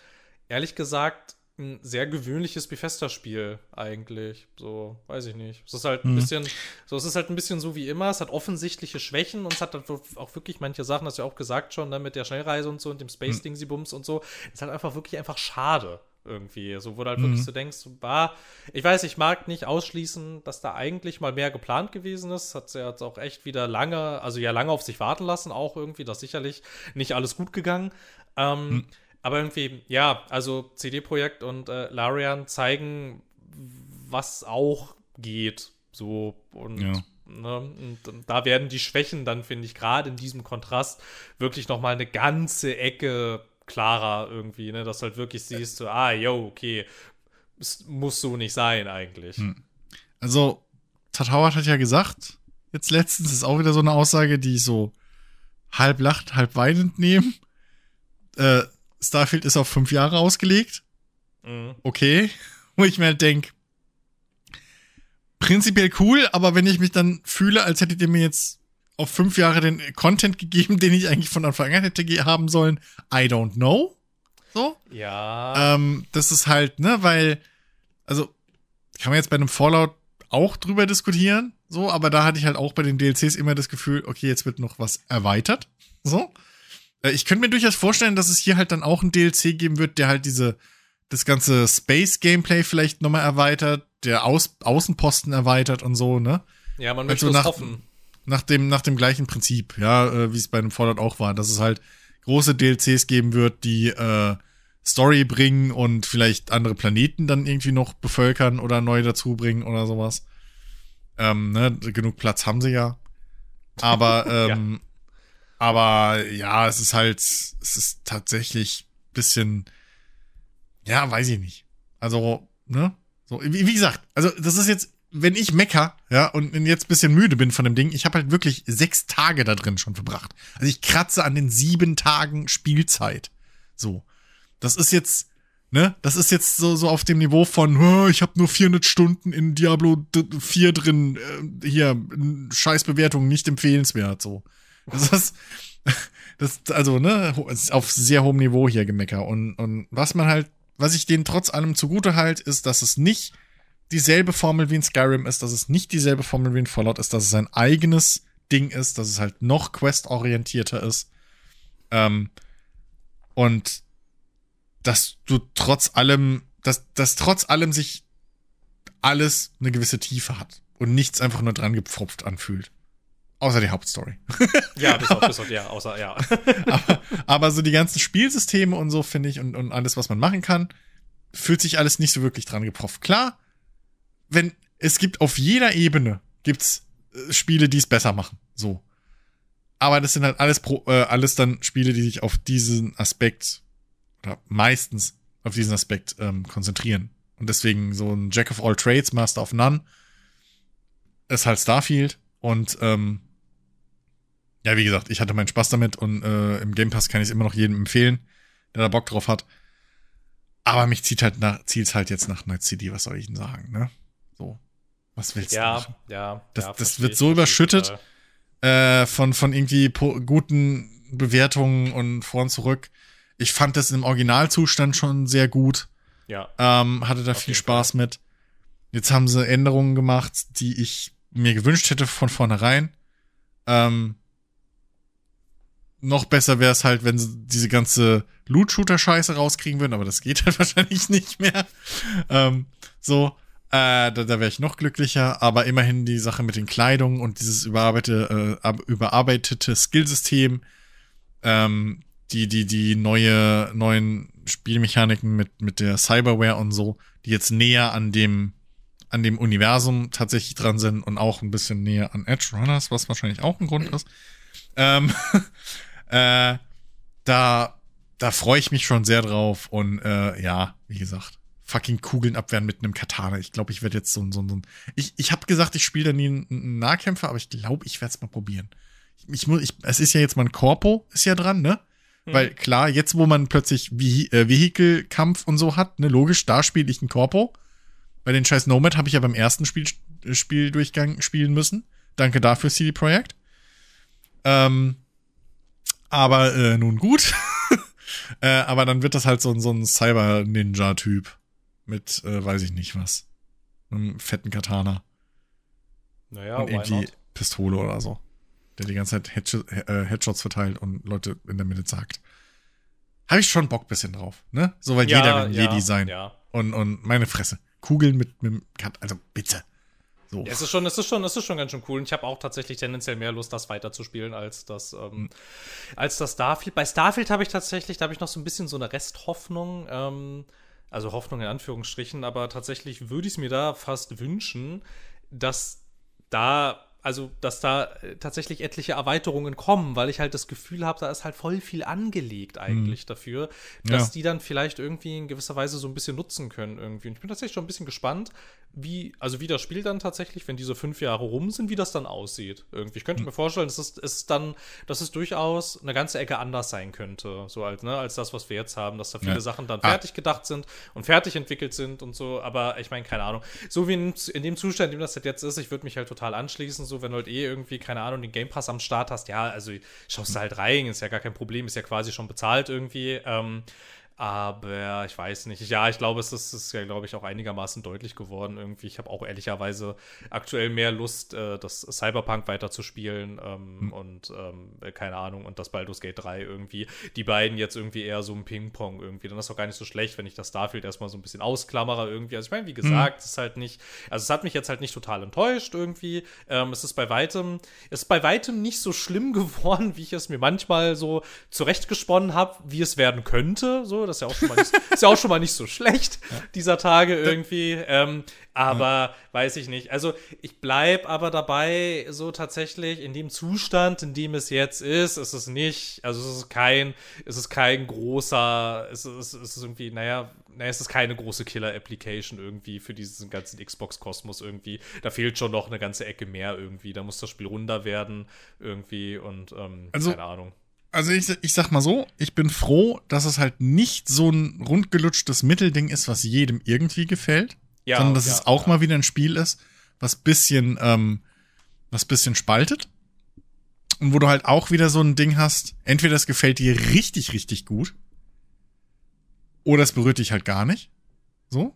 ehrlich gesagt, ein sehr gewöhnliches Bethesda-Spiel eigentlich. So, weiß ich nicht. Es ist halt ein mhm. bisschen, so, es ist halt ein bisschen so wie immer. Es hat offensichtliche Schwächen und es hat halt auch wirklich manche Sachen, hast du ja auch gesagt schon, ne, mit der Schnellreise und so und dem Space-Dingsy-Bums mhm. und so. Es ist halt einfach wirklich einfach schade irgendwie. So, wo du halt mhm. wirklich so denkst, bah, ich weiß, ich mag nicht ausschließen, dass da eigentlich mal mehr geplant gewesen ist. Hat ja jetzt auch echt wieder lange, also ja lange auf sich warten lassen, auch irgendwie, das sicherlich nicht alles gut gegangen. Ähm, mhm. Aber irgendwie, ja, also CD-Projekt und äh, Larian zeigen, was auch geht. So und ja. Ne? Und, und, da werden die Schwächen dann, finde ich, gerade in diesem Kontrast wirklich noch mal eine ganze Ecke klarer irgendwie, ne? Dass du halt wirklich siehst, so, ah, yo, okay, es muss so nicht sein eigentlich. Hm. Also, Todd Howard hat ja gesagt, jetzt letztens ist auch wieder so eine Aussage, die ich so halb lacht, halb weinend nehme. Äh, Starfield ist auf fünf Jahre ausgelegt. Mhm. Okay. Wo ich mir halt denke, prinzipiell cool, aber wenn ich mich dann fühle, als hättet ihr mir jetzt auf fünf Jahre den Content gegeben, den ich eigentlich von Anfang an hätte haben sollen, I don't know. So. Ja. Ähm, das ist halt, ne, weil, also, kann man jetzt bei einem Fallout auch drüber diskutieren, so, aber da hatte ich halt auch bei den DLCs immer das Gefühl, okay, jetzt wird noch was erweitert. So. Äh, ich könnte mir durchaus vorstellen, dass es hier halt dann auch ein DLC geben wird, der halt diese, das ganze Space-Gameplay vielleicht nochmal erweitert, der Aus Außenposten erweitert und so, ne? Ja, man möchte also nach, hoffen. Nach dem, nach dem gleichen Prinzip, ja, äh, wie es bei einem Fallout auch war, dass es halt große DLCs geben wird, die äh, Story bringen und vielleicht andere Planeten dann irgendwie noch bevölkern oder neu dazu bringen oder sowas. Ähm, ne, genug Platz haben sie ja. Aber ähm, ja. Aber ja, es ist halt, es ist tatsächlich bisschen, ja, weiß ich nicht. Also, ne? So, wie, wie gesagt, also das ist jetzt, wenn ich mecker, ja, und jetzt bisschen müde bin von dem Ding, ich habe halt wirklich sechs Tage da drin schon verbracht. Also ich kratze an den sieben Tagen Spielzeit. So. Das ist jetzt, ne, das ist jetzt so, so auf dem Niveau von, ich habe nur 400 Stunden in Diablo 4 drin, äh, hier, Scheißbewertung, nicht empfehlenswert, so. Das ist, das, also, ne, auf sehr hohem Niveau hier gemecker. Und, und was man halt, was ich denen trotz allem zugute halt, ist, dass es nicht dieselbe Formel wie in Skyrim ist, dass es nicht dieselbe Formel wie in Fallout ist, dass es ein eigenes Ding ist, dass es halt noch quest-orientierter ist. Ähm, und dass du trotz allem, dass, dass trotz allem sich alles eine gewisse Tiefe hat und nichts einfach nur dran gepfropft anfühlt. Außer die Hauptstory. Ja, bis auf, bis auf, ja, außer, ja. aber, aber so die ganzen Spielsysteme und so, finde ich, und, und alles, was man machen kann, fühlt sich alles nicht so wirklich dran gepfropft. Klar, wenn, es gibt auf jeder Ebene gibt's äh, Spiele, die es besser machen. So. Aber das sind halt alles, pro, äh, alles dann Spiele, die sich auf diesen Aspekt, oder meistens auf diesen Aspekt ähm, konzentrieren. Und deswegen so ein Jack of all Trades, Master of None, ist halt Starfield. Und ähm, ja, wie gesagt, ich hatte meinen Spaß damit und äh, im Game Pass kann ich es immer noch jedem empfehlen, der da Bock drauf hat. Aber mich zieht halt nach, zielt's halt jetzt nach Night City, was soll ich denn sagen, ne? So. Was willst ja, du machen? Ja, Das, ja. das wird so überschüttet äh, von, von irgendwie guten Bewertungen und vor und zurück. Ich fand das im Originalzustand schon sehr gut. Ja. Ähm, hatte da viel Spaß mit. Jetzt haben sie Änderungen gemacht, die ich mir gewünscht hätte von vornherein. Ähm, noch besser wäre es halt, wenn sie diese ganze Loot-Shooter-Scheiße rauskriegen würden, aber das geht halt wahrscheinlich nicht mehr. Ähm, so, äh, da, da wäre ich noch glücklicher, aber immerhin die Sache mit den Kleidungen und dieses überarbeitete, äh, überarbeitete Skillsystem, ähm, die, die, die neue, neuen Spielmechaniken mit, mit der Cyberware und so, die jetzt näher an dem, an dem Universum tatsächlich dran sind und auch ein bisschen näher an Edge Runners, was wahrscheinlich auch ein Grund ist. Ähm, äh, da, da freue ich mich schon sehr drauf und äh, ja, wie gesagt, fucking Kugeln abwehren mit einem Katana. Ich glaube, ich werde jetzt so ein, so ein, so ein ich, ich habe gesagt, ich spiele da nie einen, einen Nahkämpfer, aber ich glaube, ich werde es mal probieren. Ich, muss, ich, es ist ja jetzt mein Corpo, ist ja dran, ne? Hm. Weil klar, jetzt wo man plötzlich Vehi äh, Vehikelkampf und so hat, ne, logisch, da spiele ich ein Corpo. Bei den scheiß Nomad habe ich ja beim ersten Spiel, Spieldurchgang spielen müssen. Danke dafür, CD Projekt. Ähm, aber äh, nun gut. äh, aber dann wird das halt so, ein- so ein Cyber-Ninja-Typ. Mit, äh, weiß ich nicht was. Einem fetten Katana. Naja, und irgendwie not? Pistole oder so. Der die ganze Zeit Headsh äh, Headshots verteilt und Leute in der Mitte sagt. Habe ich schon Bock bisschen drauf, ne? So, weil jeder will ein Jedi sein. Ja. Und, und meine Fresse. Kugeln mit, mit dem Kat also bitte. So. Ja, es ist schon, es ist schon, es ist schon ganz schön cool. Und ich habe auch tatsächlich tendenziell mehr Lust, das weiterzuspielen, als das, Hm. ähm, als das Starfield. Bei Starfield habe ich tatsächlich, da habe ich noch so ein bisschen so eine Resthoffnung, ähm, also Hoffnung in Anführungsstrichen, aber tatsächlich würde ich es mir da fast wünschen, dass da, also, dass da äh, tatsächlich etliche Erweiterungen kommen, weil ich halt das Gefühl habe, da ist halt voll viel angelegt eigentlich dafür, dass. Ja. die dann vielleicht irgendwie in gewisser Weise so ein bisschen nutzen können irgendwie. Und ich bin tatsächlich schon ein bisschen gespannt, wie, also wie das Spiel dann tatsächlich, wenn diese fünf Jahre rum sind, wie das dann aussieht. Irgendwie. Ich könnte mir vorstellen, dass es, es dann, dass es durchaus eine ganze Ecke anders sein könnte, so als, ne, als das, was wir jetzt haben, dass da viele Ja. Sachen dann Ah. fertig gedacht sind und fertig entwickelt sind und so. Aber ich meine, keine Ahnung. So wie in, in dem Zustand, in dem das halt jetzt ist, ich würde mich halt total anschließen, so wenn du halt eh irgendwie, keine Ahnung, den Game Pass am Start hast, ja, also schaust du halt rein, ist ja gar kein Problem, ist ja quasi schon bezahlt irgendwie. Ähm, aber ich weiß nicht. Ja, ich glaube, es ist, ist ja, glaube ich, auch einigermaßen deutlich geworden irgendwie. Ich habe auch ehrlicherweise aktuell mehr Lust, äh, das Cyberpunk weiterzuspielen ähm, und ähm, äh, keine Ahnung, und das Baldur's Gate 3 irgendwie. Die beiden jetzt irgendwie eher so ein Ping-Pong irgendwie. Dann ist auch gar nicht so schlecht, wenn ich das Starfield erstmal so ein bisschen ausklammere irgendwie. Also ich meine, wie gesagt, es ist halt nicht, also es hat mich jetzt halt nicht total enttäuscht irgendwie. Ähm, es ist bei weitem, es ist bei weitem nicht so schlimm geworden, wie ich es mir manchmal so zurechtgesponnen habe, wie es werden könnte. So, das ist ja auch schon mal nicht, ist ja auch schon mal nicht so schlecht dieser Tage irgendwie. Ähm, aber weiß ich nicht. Also ich bleib aber dabei, so tatsächlich in dem Zustand, in dem es jetzt ist, ist es nicht, also es ist kein, es ist kein großer, es ist, es ist irgendwie, naja, naja, es ist keine große Killer-Application irgendwie für diesen ganzen Xbox-Kosmos irgendwie. Da fehlt schon noch eine ganze Ecke mehr irgendwie. Da muss das Spiel runder werden irgendwie und ähm, Also- keine Ahnung. Also ich, ich sag mal so, ich bin froh, dass es halt nicht so ein rundgelutschtes Mittelding ist, was jedem irgendwie gefällt, Ja, sondern dass ja, es auch ja. mal wieder ein Spiel ist, was bisschen, ähm, was bisschen spaltet. Und wo du halt auch wieder so ein Ding hast, entweder es gefällt dir richtig, richtig gut, oder es berührt dich halt gar nicht. So.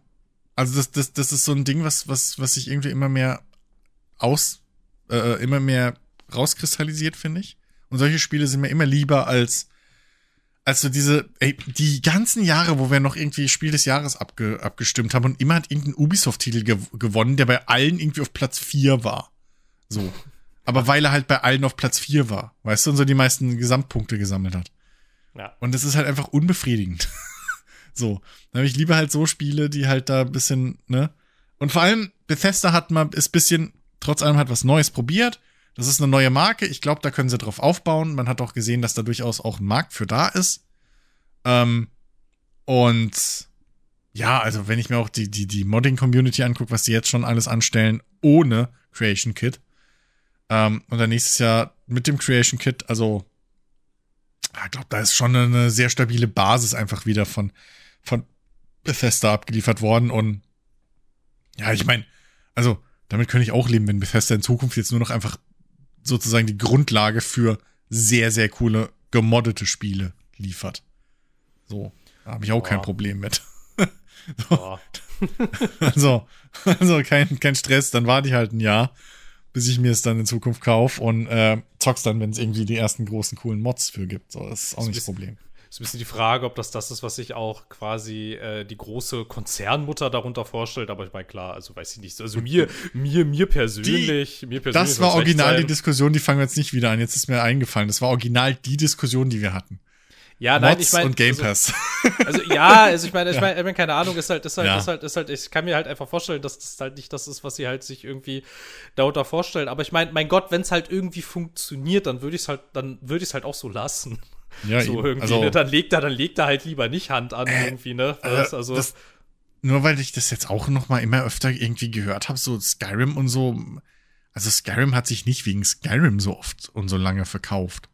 Also das, das, das ist so ein Ding, was, was, was sich irgendwie immer mehr aus, äh, immer mehr rauskristallisiert, finde ich. Und solche Spiele sind mir immer lieber als, also diese, ey, die ganzen Jahre, wo wir noch irgendwie Spiel des Jahres abge, abgestimmt haben und immer hat irgendein Ubisoft-Titel gew gewonnen, der bei allen irgendwie auf Platz 4 war. So. Aber weil er halt bei allen auf Platz 4 war, weißt du, und so die meisten Gesamtpunkte gesammelt hat. Ja. Und das ist halt einfach unbefriedigend. so. Da habe ich lieber halt so Spiele, die halt da ein bisschen, ne? Und vor allem, Bethesda hat mal, ist bisschen, trotz allem hat was Neues probiert. Das ist eine neue Marke. Ich glaube, da können sie drauf aufbauen. Man hat auch gesehen, dass da durchaus auch ein Markt für da ist. Ähm, und ja, also wenn ich mir auch die, die, die Modding-Community angucke, was die jetzt schon alles anstellen, ohne Creation Kit. Ähm, und dann nächstes Jahr mit dem Creation Kit, also ich glaube, da ist schon eine sehr stabile Basis einfach wieder von, von Bethesda abgeliefert worden. Und ja, ich meine, also damit könnte ich auch leben, wenn Bethesda in Zukunft jetzt nur noch einfach sozusagen die Grundlage für sehr, sehr coole gemoddete Spiele liefert. So, da habe ich auch Boah. kein Problem mit. so. also, also kein, kein Stress, dann warte ich halt ein Jahr, bis ich mir es dann in Zukunft kaufe und äh, zock's dann, wenn es irgendwie die ersten großen coolen Mods für gibt. So, das ist auch das nicht das Problem. Ist ein bisschen die Frage, ob das das ist, was sich auch quasi äh, die große Konzernmutter darunter vorstellt. Aber ich meine, klar, also weiß ich nicht. Also mir, mir, mir persönlich, die, mir persönlich. Das war original die Diskussion, die fangen wir jetzt nicht wieder an. Jetzt ist mir eingefallen. Das war original die Diskussion, die wir hatten. Ja, nein, ich meine. und Game also Pass. Also, also ja, also ich meine, ich meine, ja. keine Ahnung, ist halt, ist halt, ja. ist halt, ist halt, ich kann mir halt einfach vorstellen, dass das halt nicht das ist, was sie halt sich irgendwie darunter vorstellen. Aber ich meine, mein Gott, wenn es halt irgendwie funktioniert, dann würde ich es halt, dann würde ich es halt auch so lassen. Ja, so irgendwie, also, ne? dann legt er, dann legt er halt lieber nicht Hand an äh, irgendwie, ne? Das, also das, nur weil ich das jetzt auch noch mal immer öfter irgendwie gehört habe, so Skyrim und so. Also Skyrim hat sich nicht wegen Skyrim so oft und so lange verkauft.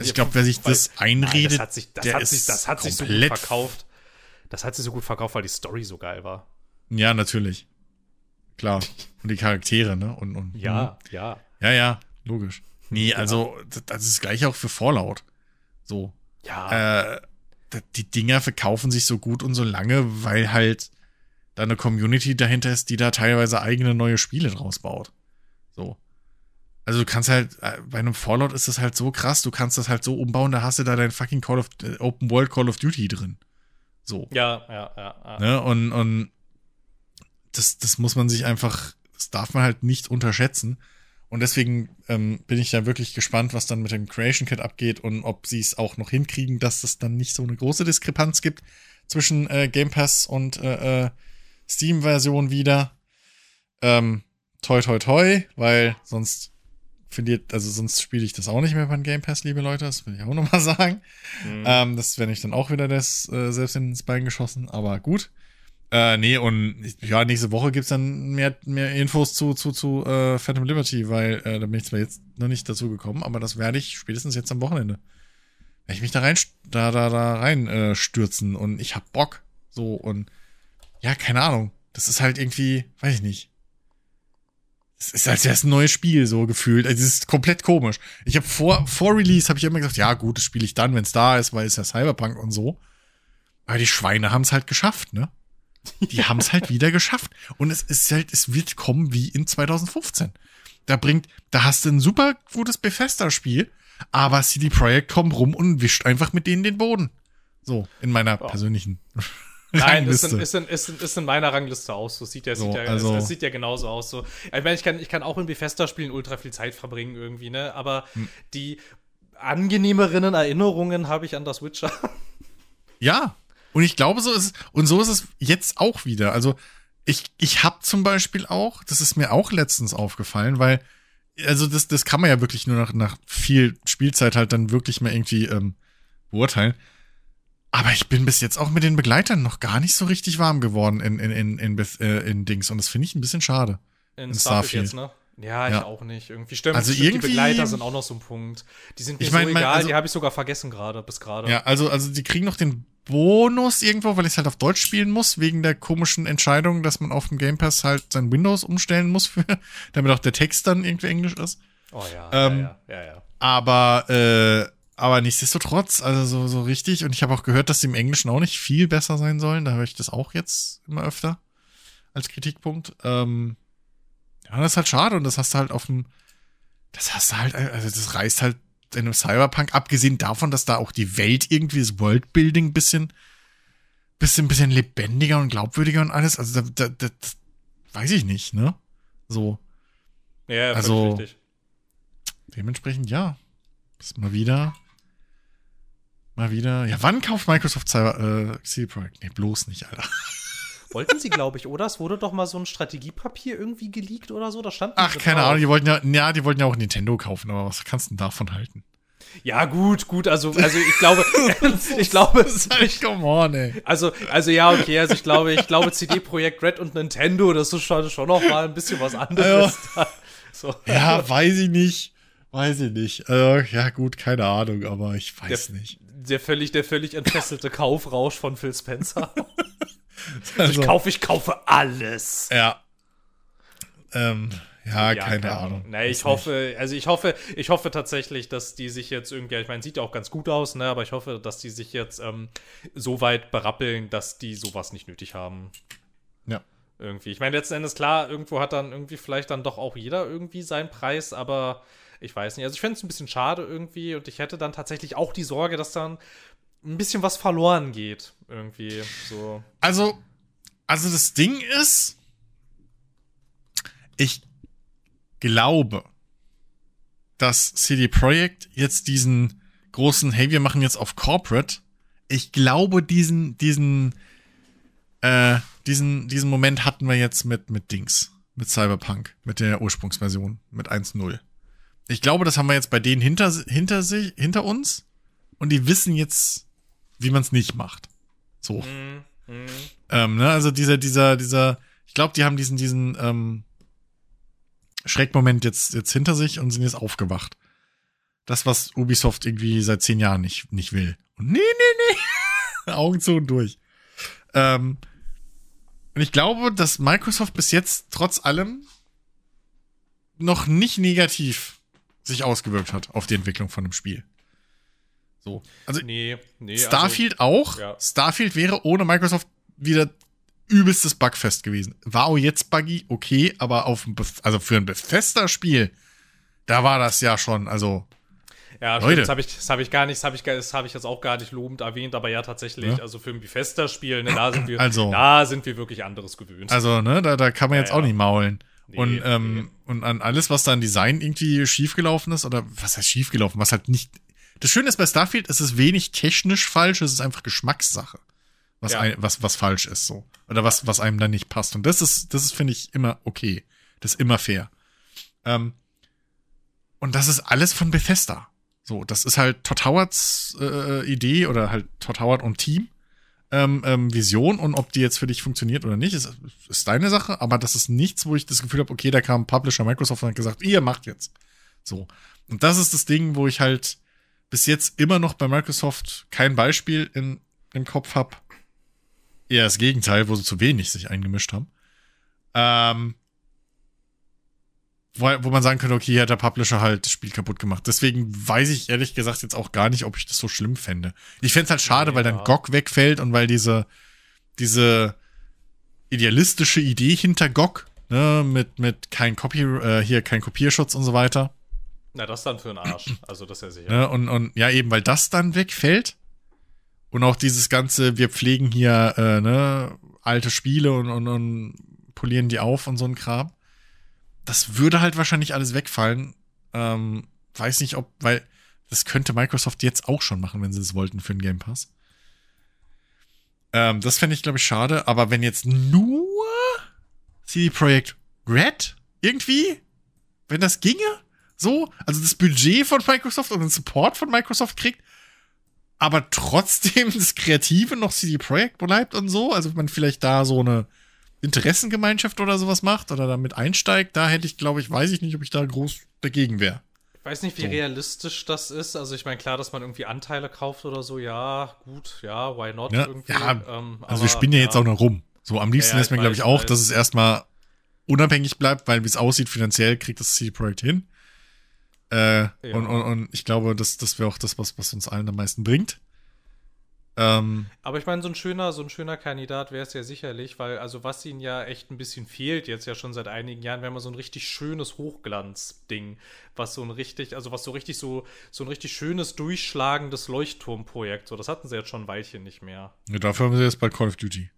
Ich glaube, wer sich das einredet, Nein, das hat sich, das hat sich, das hat sich so gut verkauft. Das hat sich so gut verkauft, weil die Story so geil war. Ja, natürlich. Klar. Und die Charaktere, ne? Und, und, ja, mh. ja. Ja, ja, logisch. Nee, also, das ist gleich auch für Fallout. So. Ja. Äh, die Dinger verkaufen sich so gut und so lange, weil halt da eine Community dahinter ist, die da teilweise eigene neue Spiele draus baut. So. Also du kannst halt, äh, bei einem Fallout ist das halt so krass, du kannst das halt so umbauen, da hast du da dein fucking Call of, äh, Open World Call of Duty drin. So. Ja, ja, ja. ja. Ne? Und, und das, das muss man sich einfach, das darf man halt nicht unterschätzen. Und deswegen ähm, bin ich ja wirklich gespannt, was dann mit dem Creation Kit abgeht und ob sie es auch noch hinkriegen, dass es dann nicht so eine große Diskrepanz gibt zwischen äh, Game Pass und äh, äh, Steam-Version wieder. Ähm, toi, toi, toi, weil sonst verliert, also sonst spiele ich das auch nicht mehr beim Game Pass, liebe Leute, das will ich auch nochmal sagen. Mhm. Ähm, das wäre ich dann auch wieder das äh, selbst ins Bein geschossen, aber gut. Äh, nee, und ja, nächste Woche gibt's dann mehr, mehr Infos zu, zu, zu äh, Phantom Liberty, weil äh, da bin ich zwar jetzt noch nicht dazu gekommen, aber das werde ich spätestens jetzt am Wochenende. Werde ich mich da rein, da, da, da rein äh, stürzen und ich hab Bock. So und ja, keine Ahnung. Das ist halt irgendwie, weiß ich nicht. Es ist, als wäre es ein neues Spiel, so gefühlt. Also, es ist komplett komisch. Ich habe vor, vor Release habe ich immer gesagt, ja gut, das spiele ich dann, wenn es da ist, weil es ja Cyberpunk und so. Aber die Schweine haben es halt geschafft, ne? Die haben es halt wieder geschafft. Und es ist halt, es wird kommen wie in 2015. Da bringt, da hast du ein super gutes Bethesda-Spiel, aber CD Projekt kommt rum und wischt einfach mit denen den Boden. So, in meiner oh. persönlichen Nein, ist in, ist, in, ist, in, ist in meiner Rangliste aus. So sieht ja, so, sieht ja, also, es, sieht ja genauso aus. So. Ich meine, ich kann, ich kann auch in Bethesda-Spielen ultra viel Zeit verbringen irgendwie, ne? Aber hm. die angenehmeren Erinnerungen habe ich an das Witcher. Ja, und ich glaube, so ist es, und so ist es jetzt auch wieder. Also, ich, ich habe zum Beispiel auch, das ist mir auch letztens aufgefallen, weil, also das, das kann man ja wirklich nur nach, nach viel Spielzeit halt dann wirklich mal irgendwie ähm, beurteilen. Aber ich bin bis jetzt auch mit den Begleitern noch gar nicht so richtig warm geworden in, in, in, in, äh, in Dings. Und das finde ich ein bisschen schade. In, in Starfield, Starfield. jetzt, ne? Ja, ich ja. auch nicht. Irgendwie stimmt. Also stimmt, irgendwie, die Begleiter sind auch noch so ein Punkt. Die sind mir ich mein, so egal, mein, also, die habe ich sogar vergessen gerade, bis gerade. Ja, also, also die kriegen noch den Bonus irgendwo, weil ich es halt auf Deutsch spielen muss, wegen der komischen Entscheidung, dass man auf dem Game Pass halt sein Windows umstellen muss, für, damit auch der Text dann irgendwie Englisch ist. Oh ja, ähm, ja, ja, ja, ja. Aber äh, aber nichtsdestotrotz, also so, so richtig. Und ich habe auch gehört, dass die im Englischen auch nicht viel besser sein sollen. Da höre ich das auch jetzt immer öfter als Kritikpunkt. Ähm, ja, das ist halt schade. Und das hast du halt auf dem, das hast du halt, also das reißt halt in einem Cyberpunk, abgesehen davon, dass da auch die Welt irgendwie das Worldbuilding bisschen, bisschen, bisschen lebendiger und glaubwürdiger und alles. Also, da, da, das weiß ich nicht, ne? So. Ja, also, richtig. Dementsprechend, ja. Ist mal wieder. Mal wieder. Ja, wann kauft Microsoft Cyber, äh, CD Projekt? Nee, bloß nicht, Alter. Wollten sie, glaube ich, oder? Es wurde doch mal so ein Strategiepapier irgendwie geleakt oder so. Da stand Ach, keine. Ahnung, die wollten ja, ja, die wollten ja auch Nintendo kaufen, aber was kannst du denn davon halten? Ja, gut, gut, also, also ich glaube, ich glaube, halt, come on, ey. Also, also ja, okay, also ich glaube, ich glaube, CD Projekt Red und Nintendo, das ist schon, schon noch mal ein bisschen was anderes. Ja, so. ja weiß ich nicht. Weiß ich nicht. Also, ja, gut, keine Ahnung, aber ich weiß der, nicht. Der völlig, der völlig entfesselte Kaufrausch von Phil Spencer. Also, ich kaufe, ich kaufe alles. Ja. Ähm, ja, ja, keine, keine Ahnung. Nee, ich hoffe, also ich hoffe, ich hoffe tatsächlich, dass die sich jetzt irgendwie, ich meine, sieht ja auch ganz gut aus, ne, aber ich hoffe, dass die sich jetzt ähm, so weit berappeln, dass die sowas nicht nötig haben. Ja. Irgendwie. Ich meine, letzten Endes, klar, irgendwo hat dann irgendwie vielleicht dann doch auch jeder irgendwie seinen Preis, aber ich weiß nicht. Also ich fände es ein bisschen schade irgendwie und ich hätte dann tatsächlich auch die Sorge, dass dann ein bisschen was verloren geht. Irgendwie so. Also, also das Ding ist, ich glaube, dass CD Projekt jetzt diesen großen, hey, wir machen jetzt auf Corporate, ich glaube, diesen, diesen, äh, diesen, diesen Moment hatten wir jetzt mit, mit Dings, mit Cyberpunk, mit der Ursprungsversion, mit 1.0. Ich glaube, das haben wir jetzt bei denen hinter, hinter sich, hinter uns und die wissen jetzt, wie man es nicht macht. So. Mm, mm. Ähm, ne, also dieser, dieser, dieser, ich glaube, die haben diesen, diesen ähm, Schreckmoment jetzt, jetzt hinter sich und sind jetzt aufgewacht. Das, was Ubisoft irgendwie seit zehn Jahren nicht, nicht will. Und nee, nee, nee. Augen zu und durch. Ähm, und ich glaube, dass Microsoft bis jetzt trotz allem noch nicht negativ sich ausgewirkt hat auf die Entwicklung von dem Spiel. So. Also, nee, nee, also Starfield also, auch. Ja. Starfield wäre ohne Microsoft wieder übelstes Bugfest gewesen. War auch jetzt buggy, okay, aber auf also für ein Bethesda-Spiel, da war das ja schon, also. Ja, Leute. das habe ich, das hab ich gar nicht, das habe ich, das hab ich jetzt auch gar nicht lobend erwähnt, aber ja, tatsächlich, ja. also für ein Bethesda-Spiel, ne, da sind wir, also, da sind wir wirklich anderes gewöhnt. Also, ne, da, da kann man jetzt ja, auch nicht maulen. Nee, und, ähm, nee. und an alles, was da im Design irgendwie schiefgelaufen ist, oder was heißt schiefgelaufen, was halt nicht das Schöne ist bei Starfield, es ist wenig technisch falsch, es ist einfach Geschmackssache. Was, ja. ein, was, was falsch ist, so. Oder was, was einem dann nicht passt. Und das ist, das ist, finde ich, immer okay. Das ist immer fair. Ähm, und das ist alles von Bethesda. So, das ist halt Todd Howards äh, Idee oder halt Todd Howard und Team. Ähm, ähm, Vision und ob die jetzt für dich funktioniert oder nicht, ist, ist deine Sache, aber das ist nichts, wo ich das Gefühl habe, okay, da kam Publisher Microsoft und hat gesagt, ihr macht jetzt. So. Und das ist das Ding, wo ich halt bis jetzt immer noch bei Microsoft kein Beispiel in, im Kopf habe. Eher das Gegenteil, wo sie zu wenig sich eingemischt haben. Ähm, wo, wo man sagen könnte, okay, hier hat der Publisher halt das Spiel kaputt gemacht. Deswegen weiß ich ehrlich gesagt jetzt auch gar nicht, ob ich das so schlimm fände. Ich fände es halt schade, ja. weil dann GOG wegfällt und weil diese, diese idealistische Idee hinter GOG, ne, mit, mit kein Copy, äh, hier kein Kopierschutz und so weiter, na, das dann für einen Arsch. Also, das ist ja sicher. Ne, und, und ja, eben, weil das dann wegfällt. Und auch dieses ganze, wir pflegen hier äh, ne, alte Spiele und, und, und polieren die auf und so ein Kram. Das würde halt wahrscheinlich alles wegfallen. Ähm, weiß nicht, ob, weil das könnte Microsoft jetzt auch schon machen, wenn sie es wollten für den Game Pass. Ähm, das fände ich, glaube ich, schade. Aber wenn jetzt nur CD Projekt Red irgendwie, wenn das ginge, so, also das Budget von Microsoft und den Support von Microsoft kriegt, aber trotzdem das Kreative noch CD Projekt bleibt und so, also man vielleicht da so eine Interessengemeinschaft oder sowas macht oder damit einsteigt, da hätte ich, glaube ich, weiß ich nicht, ob ich da groß dagegen wäre. Ich weiß nicht, wie so. realistisch das ist. Also ich meine, klar, dass man irgendwie Anteile kauft oder so, ja, gut, ja, why not ja, irgendwie. Ja, ähm, also aber, wir spinnen ja jetzt auch noch rum. So am liebsten ja, ist mir, glaube ich, auch, dass es erstmal unabhängig bleibt, weil wie es aussieht, finanziell kriegt das CD Projekt hin. Äh, ja. und, und, und ich glaube, das, das wäre auch das, was, was uns allen am meisten bringt. Ähm, Aber ich meine, so ein schöner, so ein schöner Kandidat wäre es ja sicherlich, weil, also was ihnen ja echt ein bisschen fehlt, jetzt ja schon seit einigen Jahren, wäre mal so ein richtig schönes Hochglanzding, was so ein richtig, also was so richtig so, so ein richtig schönes, durchschlagendes Leuchtturmprojekt, so, das hatten sie jetzt schon ein Weilchen nicht mehr. ja, dafür haben sie jetzt bei Call of Duty.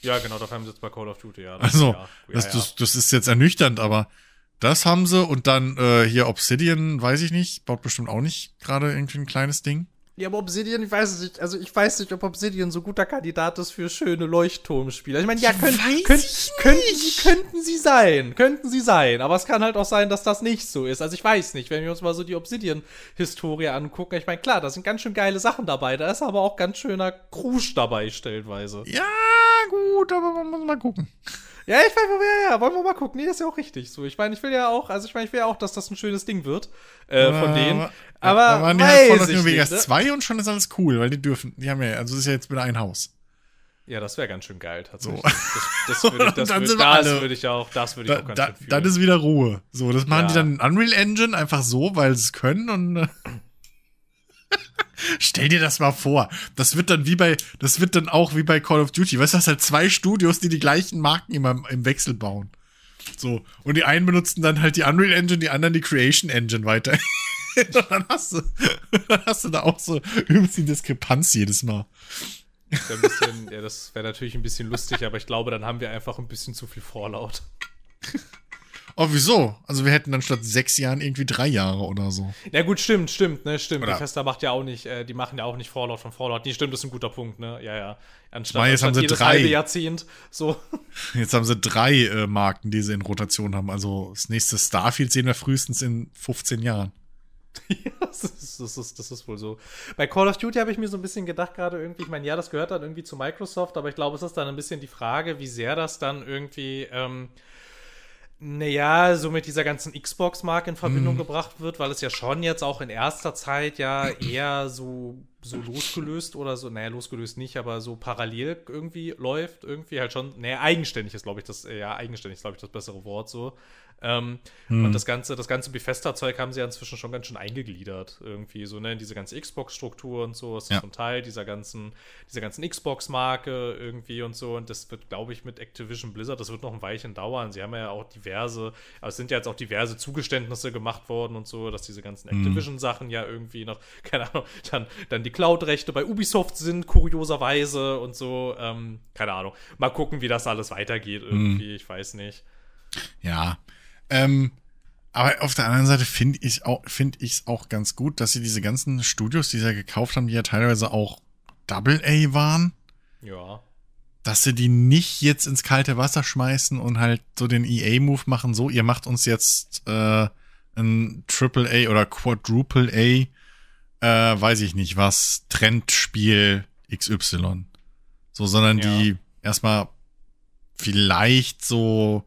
Ja, genau, dafür haben sie jetzt bei Call of Duty, ja. Also, ja, das, ja, Das, das ist jetzt ernüchternd, aber das haben sie und dann äh, hier Obsidian, weiß ich nicht, baut bestimmt auch nicht gerade irgendwie ein kleines Ding. Ja, aber Obsidian, ich weiß es nicht. Also ich weiß nicht, ob Obsidian so guter Kandidat ist für schöne Leuchtturmspiele. Ich meine, ja, können, ich könnten, sie, könnten sie sein. Könnten sie sein. Aber es kann halt auch sein, dass das nicht so ist. Also ich weiß nicht, wenn wir uns mal so die Obsidian-Historie angucken. Ich meine, klar, da sind ganz schön geile Sachen dabei. Da ist aber auch ganz schöner Krusch dabei, stellenweise. Ja, gut, aber man muss mal gucken. Ja, ich meine, ja, ja, wollen wir mal gucken. Nee, das ist ja auch richtig so. Ich meine, ich will ja auch, also ich meine, ich will ja auch, dass das ein schönes Ding wird äh, von denen. Aber da waren die halt von New nicht, Vegas ne? 2 und schon ist alles cool, weil die dürfen, die haben ja, also es ist ja jetzt wieder ein Haus. Ja, das wäre ganz schön geil, tatsächlich. So. Das, das würde ich, das würd, das ich auch, das würde ich Da, auch ganz da, dann ist wieder Ruhe. So, das machen Ja. die dann in Unreal Engine einfach so, weil sie es können und äh, Stell dir das mal vor. Das wird dann wie bei, das wird dann auch wie bei Call of Duty. Weißt du, das halt zwei Studios, die die gleichen Marken immer im, Wechsel bauen. So. Und die einen benutzen dann halt die Unreal Engine, die anderen die Creation Engine weiter. und dann hast du, dann hast du da auch so übelst die Diskrepanz jedes Mal. Bisschen, ja, das wäre natürlich ein bisschen lustig, aber ich glaube, dann haben wir einfach ein bisschen zu viel Vorlaut. Oh, wieso? Also wir hätten dann statt sechs Jahren irgendwie drei Jahre oder so. Ja gut, stimmt, stimmt, ne, stimmt. Oder- Bethesda macht ja auch nicht, äh, die machen ja auch nicht Fallout von Fallout. Nee, stimmt, das ist ein guter Punkt, ne? Ja, ja. Anstatt, Weil jetzt haben anstatt sie jedes drei. halbe Jahrzehnt. So. Jetzt haben sie drei äh, Marken, die sie in Rotation haben. Also das nächste Starfield sehen wir frühestens in 15 Jahren. Ja, das ist, das, ist, das ist wohl so. Bei Call of Duty habe ich mir so ein bisschen gedacht, gerade irgendwie, ich meine, ja, das gehört dann irgendwie zu Microsoft, aber ich glaube, es ist dann ein bisschen die Frage, wie sehr das dann irgendwie, ähm, naja, so mit dieser ganzen Xbox-Marke in Verbindung gebracht wird, weil es ja schon jetzt auch in erster Zeit ja eher so, so losgelöst oder so, naja, losgelöst nicht, aber so parallel irgendwie läuft, irgendwie halt schon, naja, eigenständig ist, glaube ich, das, ja, eigenständig ist, glaube ich, das bessere Wort so. Ähm, Und das ganze, das ganze Bethesda-Zeug haben sie ja inzwischen schon ganz schön eingegliedert, irgendwie, so, ne, diese ganze Xbox-Struktur und so, das ist Ja. so ein Teil dieser ganzen, dieser ganzen Xbox-Marke irgendwie und so. Und das wird, glaube ich, mit Activision Blizzard, das wird noch ein Weilchen dauern. Sie haben ja auch diverse, aber es sind ja jetzt auch diverse Zugeständnisse gemacht worden und so, dass diese ganzen Activision-Sachen ja irgendwie noch, keine Ahnung, dann, dann die Cloud-Rechte bei Ubisoft sind, kurioserweise und so. Ähm, keine Ahnung. Mal gucken, wie das alles weitergeht irgendwie. Ich weiß nicht. Ja. Ähm, aber auf der anderen Seite finde ich auch, finde ich es auch ganz gut, dass sie diese ganzen Studios, die sie ja gekauft haben, die ja teilweise auch Double A waren, Ja. dass sie die nicht jetzt ins kalte Wasser schmeißen und halt so den EA-Move machen, so, ihr macht uns jetzt äh, ein Triple A oder Quadruple A, äh, weiß ich nicht was, Trendspiel XY. So, sondern Ja. die erstmal vielleicht so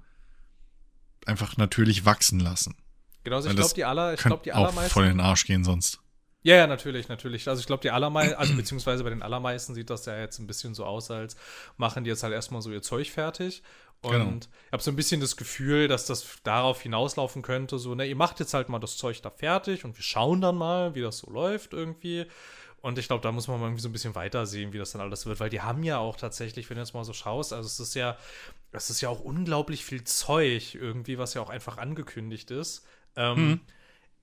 einfach natürlich wachsen lassen. Genau, also Weil ich glaube, die aller, ich glaube, die auch allermeisten. voll in den Arsch gehen sonst. Ja, ja, natürlich, natürlich. Also ich glaube, die allermeisten, also beziehungsweise bei den allermeisten sieht das ja jetzt ein bisschen so aus, als machen die jetzt halt erstmal so ihr Zeug fertig. Und Genau. ich habe so ein bisschen das Gefühl, dass das darauf hinauslaufen könnte, so, ne, ihr macht jetzt halt mal das Zeug da fertig und wir schauen dann mal, wie das so läuft irgendwie. Und ich glaube, da muss man mal irgendwie so ein bisschen weiter sehen, wie das dann alles wird, weil die haben ja auch tatsächlich, wenn du jetzt mal so schaust, also es ist ja, es ist ja auch unglaublich viel Zeug irgendwie, was ja auch einfach angekündigt ist. Ähm,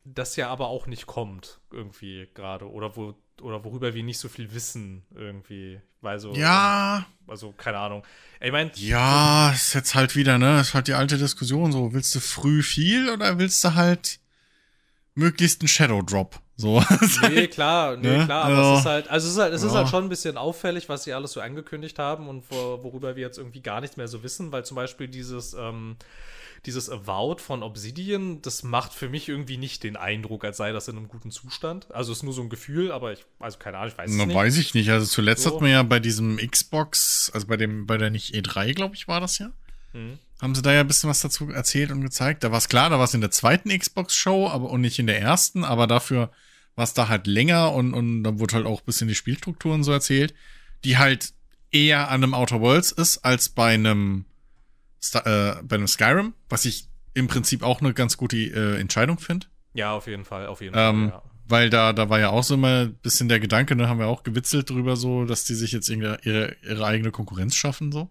das ja aber auch nicht kommt, irgendwie gerade. Oder wo, oder worüber wir nicht so viel wissen, irgendwie. Weil so. Ja, Also, keine Ahnung. Ich meine, ja, ist jetzt halt wieder, ne, ist halt die alte Diskussion so, willst du früh viel oder willst du halt möglichst einen Shadow Drop? So. Nee, klar, nee, Ne? klar, aber Also, es ist halt, also es ist halt, es ist ja. halt schon ein bisschen auffällig, was sie alles so angekündigt haben und wo, worüber wir jetzt irgendwie gar nichts mehr so wissen, weil zum Beispiel dieses, ähm, dieses Avowed von Obsidian, das macht für mich irgendwie nicht den Eindruck, als sei das in einem guten Zustand. Also ist nur so ein Gefühl, aber ich, also keine Ahnung, ich weiß es Na, nicht. weiß ich nicht. Also zuletzt So. hat man ja bei diesem Xbox, also bei dem, bei der nicht E3, glaube ich, war das ja. Mhm. Haben sie da ja ein bisschen was dazu erzählt und gezeigt. Da war es klar, da war es in der zweiten Xbox-Show, aber und nicht in der ersten, aber dafür war es da halt länger und, und da wurde halt auch ein bisschen die Spielstrukturen so erzählt, die halt eher an einem Outer Worlds ist als bei einem, Sta- äh, bei einem Skyrim, was ich im Prinzip auch eine ganz gute äh, Entscheidung finde. Ja, auf jeden Fall, auf jeden Ähm, Fall, ja. weil da, da war ja auch so immer ein bisschen der Gedanke, da ne, haben wir auch gewitzelt drüber, so, dass die sich jetzt ihre, ihre eigene Konkurrenz schaffen, so.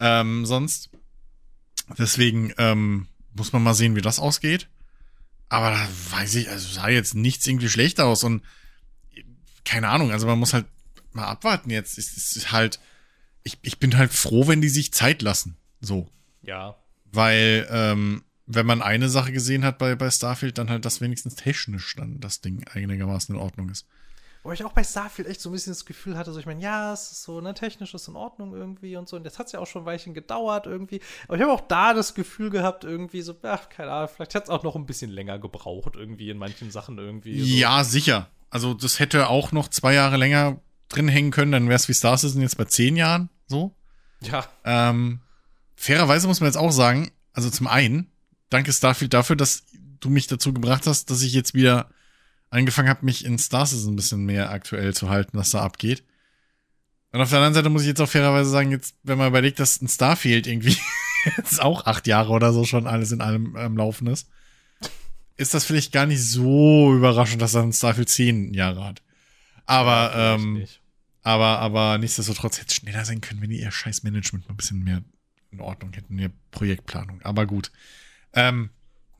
Ähm, sonst. Deswegen ähm, muss man mal sehen, wie das ausgeht. Aber da weiß ich, also sah jetzt nichts irgendwie schlecht aus und keine Ahnung, also man muss halt mal abwarten jetzt. Es ist halt, ich, ich bin halt froh, wenn die sich Zeit lassen. So. Ja. Weil, ähm, wenn man eine Sache gesehen hat bei, bei Starfield, dann halt, dass wenigstens technisch dann das Ding einigermaßen in Ordnung ist. Wo ich auch bei Starfield echt so ein bisschen das Gefühl hatte, so ich meine, ja, es ist so, ne, technisch ist in Ordnung irgendwie und so. Und jetzt hat es ja auch schon ein Weilchen gedauert irgendwie. Aber ich habe auch da das Gefühl gehabt, irgendwie so, ach, keine Ahnung, vielleicht hat es auch noch ein bisschen länger gebraucht, irgendwie in manchen Sachen irgendwie. So. Ja, sicher. Also das hätte auch noch zwei Jahre länger drin hängen können, dann wäre es wie Star Citizen jetzt bei zehn Jahren so. Ja. Ähm, fairerweise muss man jetzt auch sagen, also zum einen, danke Starfield dafür, dass du mich dazu gebracht hast, dass ich jetzt wieder angefangen habe, mich in Star Citizen ein bisschen mehr aktuell zu halten, was da abgeht. Und auf der anderen Seite muss ich jetzt auch fairerweise sagen, jetzt, wenn man überlegt, dass ein Starfield irgendwie jetzt auch acht Jahre oder so schon alles in allem am Laufen ist, ist das vielleicht gar nicht so überraschend, dass dann Starfield zehn Jahre hat. Aber, ja, ähm, aber, aber nichtsdestotrotz hätte es schneller sein können, wenn die ihr scheiß Management mal ein bisschen mehr in Ordnung hätten, mehr Projektplanung. Aber gut. Ähm,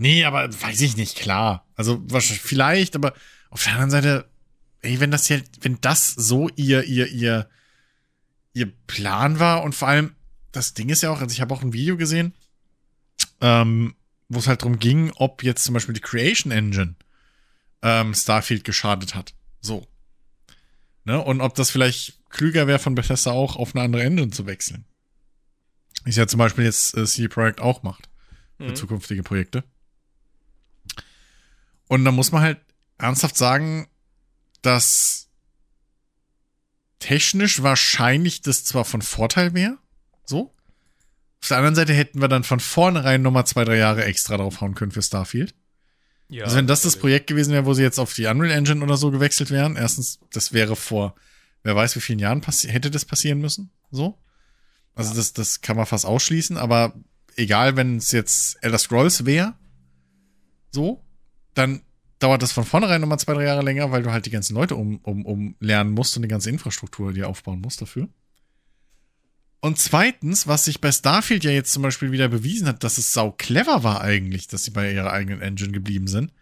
Nee, aber weiß ich nicht, klar. Also wahrscheinlich vielleicht, aber auf der anderen Seite, ey, wenn das hier, wenn das so ihr, ihr, ihr, ihr Plan war und vor allem, das Ding ist ja auch, also ich habe auch ein Video gesehen, ähm, wo es halt drum ging, ob jetzt zum Beispiel die Creation Engine ähm, Starfield geschadet hat. So. Ne? Und ob das vielleicht klüger wäre von Bethesda auch auf eine andere Engine zu wechseln. Ist ja zum Beispiel jetzt äh, CD Projekt auch macht. Für mhm. zukünftige Projekte. Und da muss man halt ernsthaft sagen, dass technisch wahrscheinlich das zwar von Vorteil wäre, so. Auf der anderen Seite hätten wir dann von vornherein nochmal zwei, drei Jahre extra draufhauen können für Starfield. Ja, also wenn das das Projekt gewesen wäre, wo sie jetzt auf die Unreal Engine oder so gewechselt wären, erstens, das wäre vor, wer weiß wie vielen Jahren hätte das passieren müssen, so. Also ja. das, das kann man fast ausschließen, aber egal, wenn es jetzt Elder Scrolls wäre, so, dann dauert das von vornherein nochmal zwei, drei Jahre länger, weil du halt die ganzen Leute um, um, um lernen musst und die ganze Infrastruktur dir aufbauen musst dafür. Und zweitens, was sich bei Starfield ja jetzt zum Beispiel wieder bewiesen hat, dass es sau clever war eigentlich, dass sie bei ihrer eigenen Engine geblieben sind,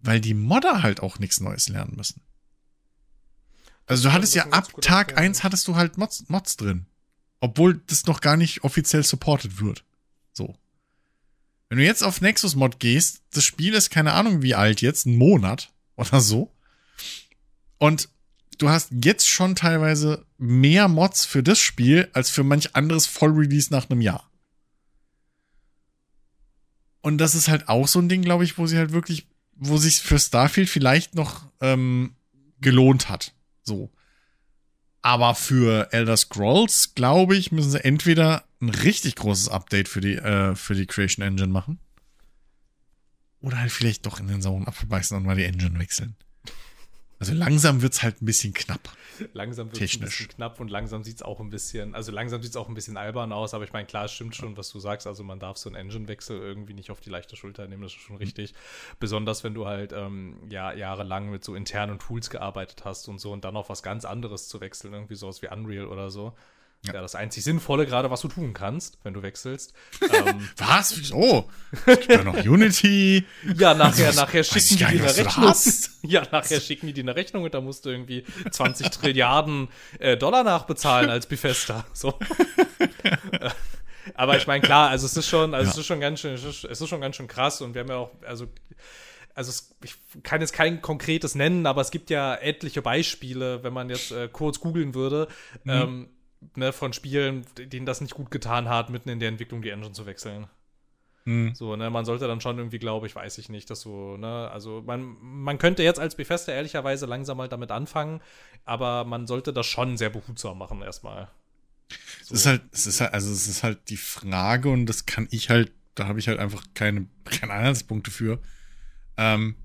weil die Modder halt auch nichts Neues lernen müssen. Also du hattest ja ab Tag eins hattest du halt Mods, Mods drin. Obwohl das noch gar nicht offiziell supported wird. So. Wenn du jetzt auf Nexus Mod gehst, das Spiel ist keine Ahnung wie alt jetzt, ein Monat oder so. Und du hast jetzt schon teilweise mehr Mods für das Spiel als für manch anderes Vollrelease nach einem Jahr. Und das ist halt auch so ein Ding, glaube ich, wo sie halt wirklich, wo sich für Starfield vielleicht noch ähm, gelohnt hat. So. Aber für Elder Scrolls, glaube ich, müssen sie entweder ein richtig großes Update für die, äh, für die Creation Engine machen. Oder halt vielleicht doch in den sauren Apfel beißen und mal die Engine wechseln. Also langsam wird's halt ein bisschen knapp. Langsam wird es ein bisschen knapp und langsam sieht's auch ein bisschen, also langsam sieht's auch ein bisschen albern aus, aber ich meine, klar, es stimmt schon, was du sagst. Also man darf so einen Engine-Wechsel irgendwie nicht auf die leichte Schulter nehmen, das ist schon mhm. richtig. Besonders wenn du halt ähm, ja, jahrelang mit so internen Tools gearbeitet hast und so und dann auf was ganz anderes zu wechseln, irgendwie sowas wie Unreal oder so. Ja. ja, das einzig Sinnvolle, gerade was du tun kannst, wenn du wechselst. ähm, was? Wieso? Es gibt ja noch Unity. ja, nachher, also, nachher schicken die dir eine Rechnung. Ja, nachher schicken die dir eine Rechnung und da musst du irgendwie 20 Trilliarden äh, Dollar nachbezahlen als Bethesda. So. Aber ich meine, klar, also es ist schon, also ja. es ist schon ganz schön, es ist, es ist schon ganz schön krass und wir haben ja auch, also also es, ich kann jetzt kein konkretes nennen, aber es gibt ja etliche Beispiele, wenn man jetzt äh, kurz googeln würde, mhm. ähm, ne, von Spielen, denen das nicht gut getan hat, mitten in der Entwicklung die Engine zu wechseln. Mhm. So, ne, man sollte dann schon irgendwie, glaube ich, weiß ich nicht, dass so, ne, also man, man könnte jetzt als Bethesda ehrlicherweise langsam mal damit anfangen, aber man sollte das schon sehr behutsam machen erstmal. So. Es ist halt, es ist halt, also es ist halt die Frage und das kann ich halt, da habe ich halt einfach keine, keine Anhaltspunkte für. Ähm,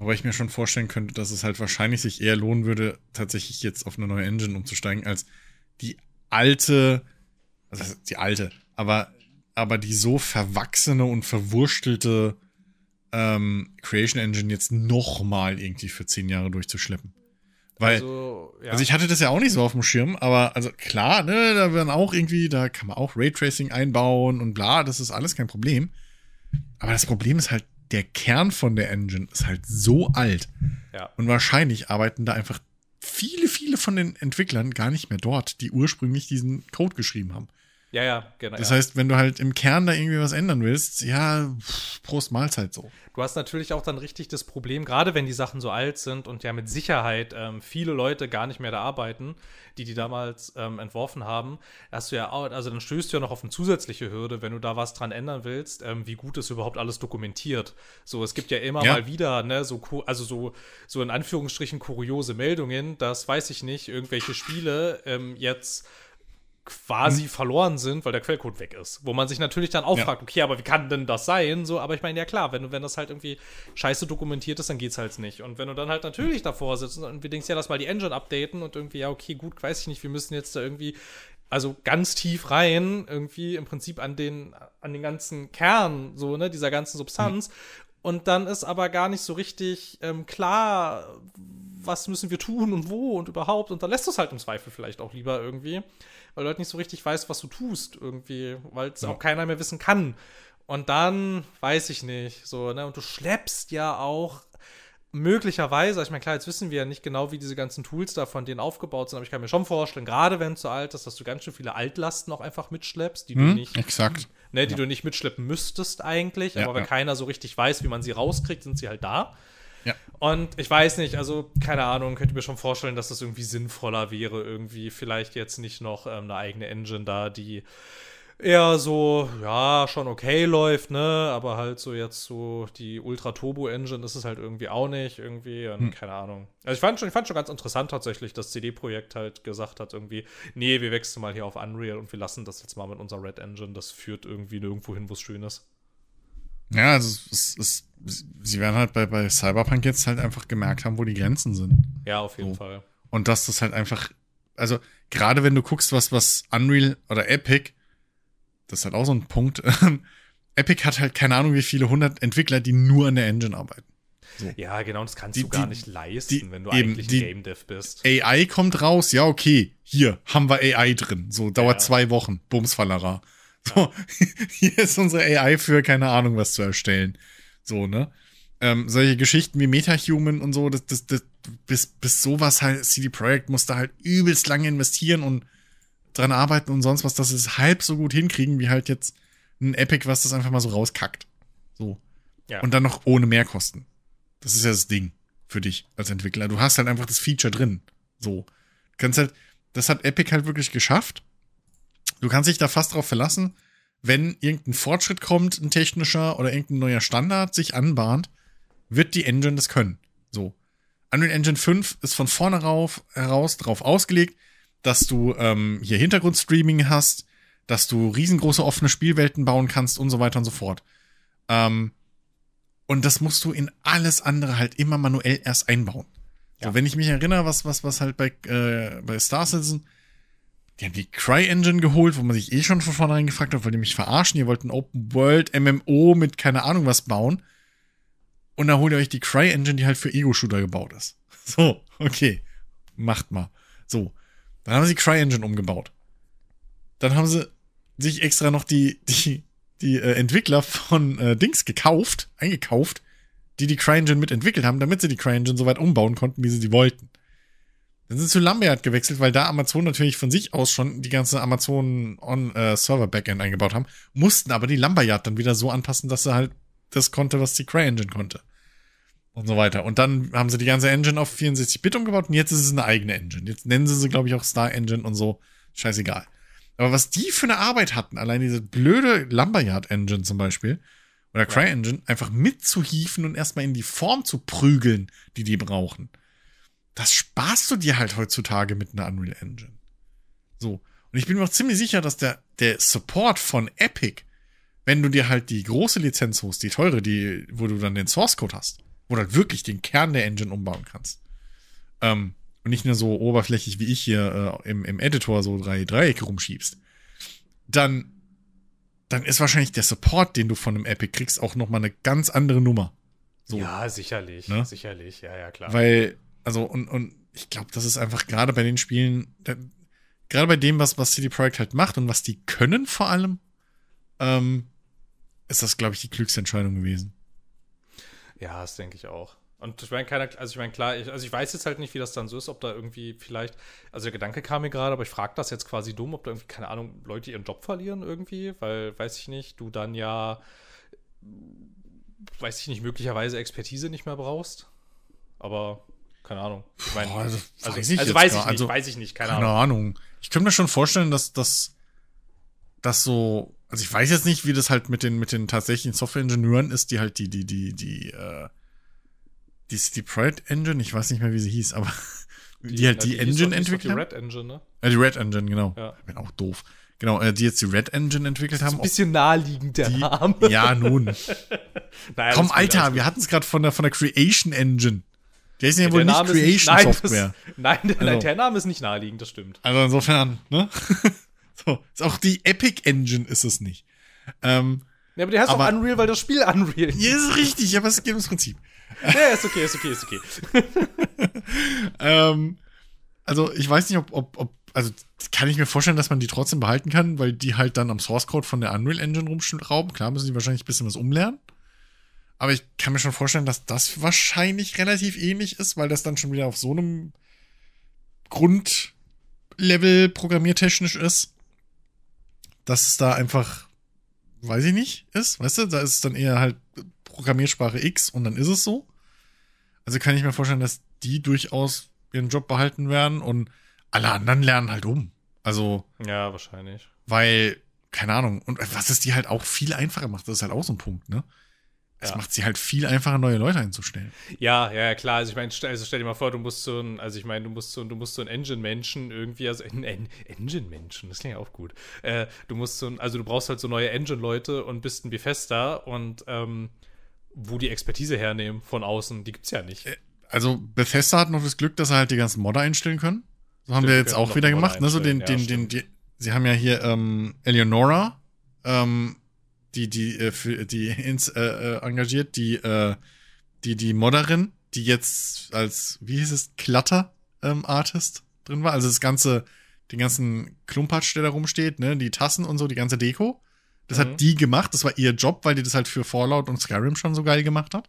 aber ich mir schon vorstellen könnte, dass es halt wahrscheinlich sich eher lohnen würde, tatsächlich jetzt auf eine neue Engine umzusteigen, als die alte, also die alte, aber, aber die so verwachsene und verwurstelte ähm, Creation Engine jetzt nochmal irgendwie für zehn Jahre durchzuschleppen. Weil, Also, ja. also ich hatte das ja auch nicht so auf dem Schirm, aber also klar, ne, da werden auch irgendwie, da kann man auch Raytracing einbauen und bla, das ist alles kein Problem. Aber das Problem ist halt, der Kern von der Engine ist halt so alt. ja. Und wahrscheinlich arbeiten da einfach viele, viele von den Entwicklern gar nicht mehr dort, die ursprünglich diesen Code geschrieben haben. Ja, ja, genau. Das ja. heißt, wenn du halt im Kern da irgendwie was ändern willst, ja, pff, Prost Mahlzeit so. Du hast natürlich auch dann richtig das Problem, gerade wenn die Sachen so alt sind und ja mit Sicherheit ähm, viele Leute gar nicht mehr da arbeiten, die die damals ähm, entworfen haben, hast du ja auch, also dann stößt du ja noch auf eine zusätzliche Hürde, wenn du da was dran ändern willst, ähm, wie gut ist überhaupt alles dokumentiert. So, es gibt ja immer Ja. mal wieder, ne, so, also so, so in Anführungsstrichen kuriose Meldungen, dass, weiß ich nicht, irgendwelche Spiele ähm, jetzt quasi verloren sind, weil der Quellcode weg ist. Wo man sich natürlich dann auch Ja. fragt, okay, aber wie kann denn das sein? So, aber ich meine, ja klar, wenn, du- wenn das halt irgendwie scheiße dokumentiert ist, dann geht's halt nicht. Und wenn du dann halt natürlich davor sitzt und wir denkst, ja, lass mal die Engine updaten und irgendwie, ja, okay, gut, weiß ich nicht, wir müssen jetzt da irgendwie, also ganz tief rein, irgendwie im Prinzip an den, an den ganzen Kern, so, ne, dieser ganzen Substanz. Und dann ist aber gar nicht so richtig ähm, klar, was müssen wir tun und wo und überhaupt. Und dann lässt es halt im Zweifel vielleicht auch lieber irgendwie, weil du halt nicht so richtig weißt, was du tust irgendwie, weil es Ja. auch keiner mehr wissen kann. Und dann weiß ich nicht, so, ne? Und du schleppst ja auch möglicherweise, ich meine, klar, jetzt wissen wir ja nicht genau, wie diese ganzen Tools da von denen aufgebaut sind, aber ich kann mir schon vorstellen, gerade wenn es so alt ist, dass du ganz schön viele Altlasten auch einfach mitschleppst, die du Hm? nicht Exakt. ne, die du nicht mitschleppen müsstest eigentlich, Ja, aber wenn ja. keiner so richtig weiß, wie man sie rauskriegt, sind sie halt da. Ja. Und ich weiß nicht, also keine Ahnung, könnte mir schon vorstellen, dass das irgendwie sinnvoller wäre, irgendwie vielleicht jetzt nicht noch ähm, eine eigene Engine da, die eher so, ja, schon okay läuft, ne, aber halt so jetzt so die Ultra-Turbo-Engine ist es halt irgendwie auch nicht, irgendwie, und Hm. keine Ahnung. Also ich fand schon, ich fand schon ganz interessant tatsächlich, dass CD-Projekt halt gesagt hat, irgendwie, nee, wir wechseln mal hier auf Unreal und wir lassen das jetzt mal mit unserer Red Engine, das führt irgendwie nirgendwo hin, wo es schön ist. Ja, also es, es, sie werden halt bei, bei Cyberpunk jetzt halt einfach gemerkt haben, wo die Grenzen sind. Ja, auf jeden So. Fall. Und dass das halt einfach, also gerade wenn du guckst, was, was Unreal oder Epic, das ist halt auch so ein Punkt, Epic hat halt keine Ahnung, wie viele hundert Entwickler, die nur an der Engine arbeiten. Ja, genau, das kannst Die- du gar die- nicht leisten, die- wenn du eben, eigentlich ein Game Dev bist. AI kommt raus, ja, okay, hier haben wir AI drin. So, dauert Ja. zwei Wochen, Bumsfallera. So, hier ist unsere AI für keine Ahnung was zu erstellen. So, ne? Ähm, solche Geschichten wie MetaHuman und so, das, das, das, bis, bis sowas halt, CD Projekt muss da halt übelst lange investieren und dran arbeiten und sonst was, dass sie es halb so gut hinkriegen, wie halt jetzt ein Epic, was das einfach mal so rauskackt. So. Ja. Und dann noch ohne Mehrkosten. Das ist ja das Ding für dich als Entwickler. Du hast halt einfach das Feature drin. So. Du kannst halt, das hat Epic halt wirklich geschafft. Du kannst dich da fast drauf verlassen, wenn irgendein Fortschritt kommt, ein technischer oder irgendein neuer Standard sich anbahnt, wird die Engine das können. So. Unreal Engine 5 ist von vorne rauf, heraus darauf ausgelegt, dass du ähm, hier Hintergrundstreaming hast, dass du riesengroße offene Spielwelten bauen kannst und so weiter und so fort. Ähm, und das musst du in alles andere halt immer manuell erst einbauen. So, Ja. wenn ich mich erinnere, was, was, was halt bei, äh, bei Star Citizen, die haben die Cry-Engine geholt, wo man sich eh schon von vornherein gefragt hat, weil die mich verarschen, ihr wollt ein Open-World-MMO mit keine Ahnung was bauen. Und da holt ihr euch die Cry-Engine, die halt für Ego-Shooter gebaut ist. So, okay. Macht mal. So. Dann haben sie Cry-Engine umgebaut. Dann haben sie sich extra noch die, die, die äh, Entwickler von äh, Dings gekauft, eingekauft, die die CryEngine mitentwickelt haben, damit sie die CryEngine so weit umbauen konnten, wie sie sie wollten. Dann sind sie zu Lambert gewechselt, weil da Amazon natürlich von sich aus schon die ganze Amazon on äh, Server Backend eingebaut haben, mussten aber die Lumberyard dann wieder so anpassen, dass sie halt das konnte, was die CryEngine konnte. Und so weiter. Und dann haben sie die ganze Engine auf 64-Bit umgebaut und jetzt ist es eine eigene Engine. Jetzt nennen sie sie, glaube ich, auch Star Engine und so. Scheißegal. Aber was die für eine Arbeit hatten, allein diese blöde Lumberyard Engine zum Beispiel, oder CryEngine, einfach mitzuhieven und erstmal in die Form zu prügeln, die die brauchen. Das sparst du dir halt heutzutage mit einer Unreal Engine. So. Und ich bin mir auch ziemlich sicher, dass der, der Support von Epic, wenn du dir halt die große Lizenz holst, die teure, die, wo du dann den Source Code hast, wo du halt wirklich den Kern der Engine umbauen kannst. Ähm, und nicht nur so oberflächlich wie ich hier äh, im, im Editor so drei Dreiecke rumschiebst, dann, dann ist wahrscheinlich der Support, den du von einem Epic kriegst, auch nochmal eine ganz andere Nummer. So. Ja, sicherlich, Ne? sicherlich, ja, ja, klar. Weil, also, und, und ich glaube, das ist einfach gerade bei den Spielen, gerade bei dem, was, was CD Projekt halt macht und was die können vor allem, ähm, ist das, glaube ich, die klügste Entscheidung gewesen. Ja, das denke ich auch. Und ich meine, keiner, also ich meine, klar, ich, also ich weiß jetzt halt nicht, wie das dann so ist, ob da irgendwie vielleicht, also der Gedanke kam mir gerade, aber ich frage das jetzt quasi dumm, ob da irgendwie, keine Ahnung, Leute ihren Job verlieren irgendwie, weil, weiß ich nicht, du dann ja, weiß ich nicht, möglicherweise Expertise nicht mehr brauchst. Aber, keine Ahnung. Ich meine, das also, weiß ich also weiß ich nicht, also, weiß ich nicht, keine, Keine Ahnung. Ahnung. Ich könnte mir schon vorstellen, dass das dass so, also ich weiß jetzt nicht, wie das halt mit den mit den tatsächlichen Software-Ingenieuren ist, die halt die die die die äh, die die Project Engine, ich weiß nicht mehr, wie sie hieß, aber die, halt die, hieß doch- Engine hieß doch entwickelt Die. Red Engine, ne? Äh, die Red Engine, genau. Ja. Ich bin auch doof. Genau, äh, die jetzt die Red Engine entwickelt haben. Ein bisschen naheliegend, der Die- Name. ja, nun. Naja, Komm, Alter, wir hatten es gerade von der von der Creation Engine. Der ist ja gut. wohl nicht Name Creation nein, Software. Das, nein, der, Also- der Name ist nicht naheliegend, das stimmt. Also insofern, ne? so, ist auch die Epic Engine ist es nicht. Ähm, Ja, aber der heißt Aber- auch Unreal, weil das Spiel Unreal ist. ja, ist richtig, aber es geht ums Prinzip. Ja, ist okay, ist okay, ist okay. Ähm, also ich weiß nicht, ob, ob, ob, also kann ich mir vorstellen, dass man die trotzdem behalten kann, weil die halt dann am Source Code von der Unreal Engine rumschrauben. Klar müssen die wahrscheinlich ein bisschen was umlernen. Aber ich kann mir schon vorstellen, dass das wahrscheinlich relativ ähnlich ist, weil das dann schon wieder auf so einem Grundlevel programmiertechnisch ist, dass es da einfach, weiß ich nicht, ist. Weißt du, da ist es dann eher halt Programmiersprache X und dann ist es so. Also kann ich mir vorstellen, dass die durchaus ihren Job behalten werden und alle anderen lernen halt um. Also, Ja, wahrscheinlich. weil, keine Ahnung, und was es die halt auch viel einfacher macht, das ist halt auch so ein Punkt, ne? Es Ja. macht sie halt viel einfacher, neue Leute einzustellen. Ja, ja, klar. Also ich meine, stell, also stell dir mal vor, du musst so ein, also ich meine, du musst so, du musst so ein Engine-Menschen irgendwie, also ein, ein Engine-Menschen, das klingt ja auch gut. Äh, du musst so ein, also du brauchst halt so neue Engine-Leute und bist ein Bethesda und ähm, wo die Expertise hernehmen von außen, die gibt's ja nicht. Also, Bethesda hat noch das Glück, dass sie halt die ganzen Modder einstellen können. So haben Stimmt, wir jetzt auch wieder gemacht, ne? So den, den, ja, den, die, sie haben ja hier ähm, Eleonora, ähm, die, die, äh, für, die ins, äh, äh, engagiert, die, äh, die, die Modderin, die jetzt als, wie hieß es, Clutter-Artist drin war. Also das ganze, den ganzen Klumpatsch, der da rumsteht, ne, die Tassen und so, die ganze Deko. Das Mhm. hat die gemacht, das war ihr Job, weil die das halt für Fallout und Skyrim schon so geil gemacht hat.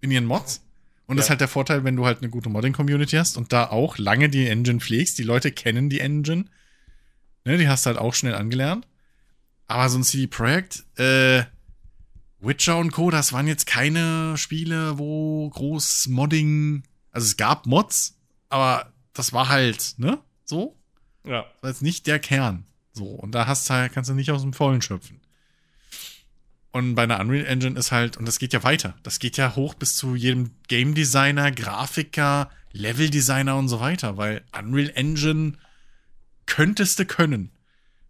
In ihren Mods. Und das ist Ja. halt der Vorteil, wenn du halt eine gute Modding-Community hast und da auch lange die Engine pflegst. Die Leute kennen die Engine. Ne, die hast du halt auch schnell angelernt. Aber so ein CD Projekt, äh, Witcher und Co., das waren jetzt keine Spiele, wo groß Modding. Also es gab Mods, aber das war halt, ne? So. Ja. Das war jetzt nicht der Kern. So. Und da hast du halt, kannst du nicht aus dem Vollen schöpfen. Und bei einer Unreal Engine ist halt, und das geht ja weiter. Das geht ja hoch bis zu jedem Game Designer, Grafiker, Level Designer und so weiter, weil Unreal Engine könntest du können.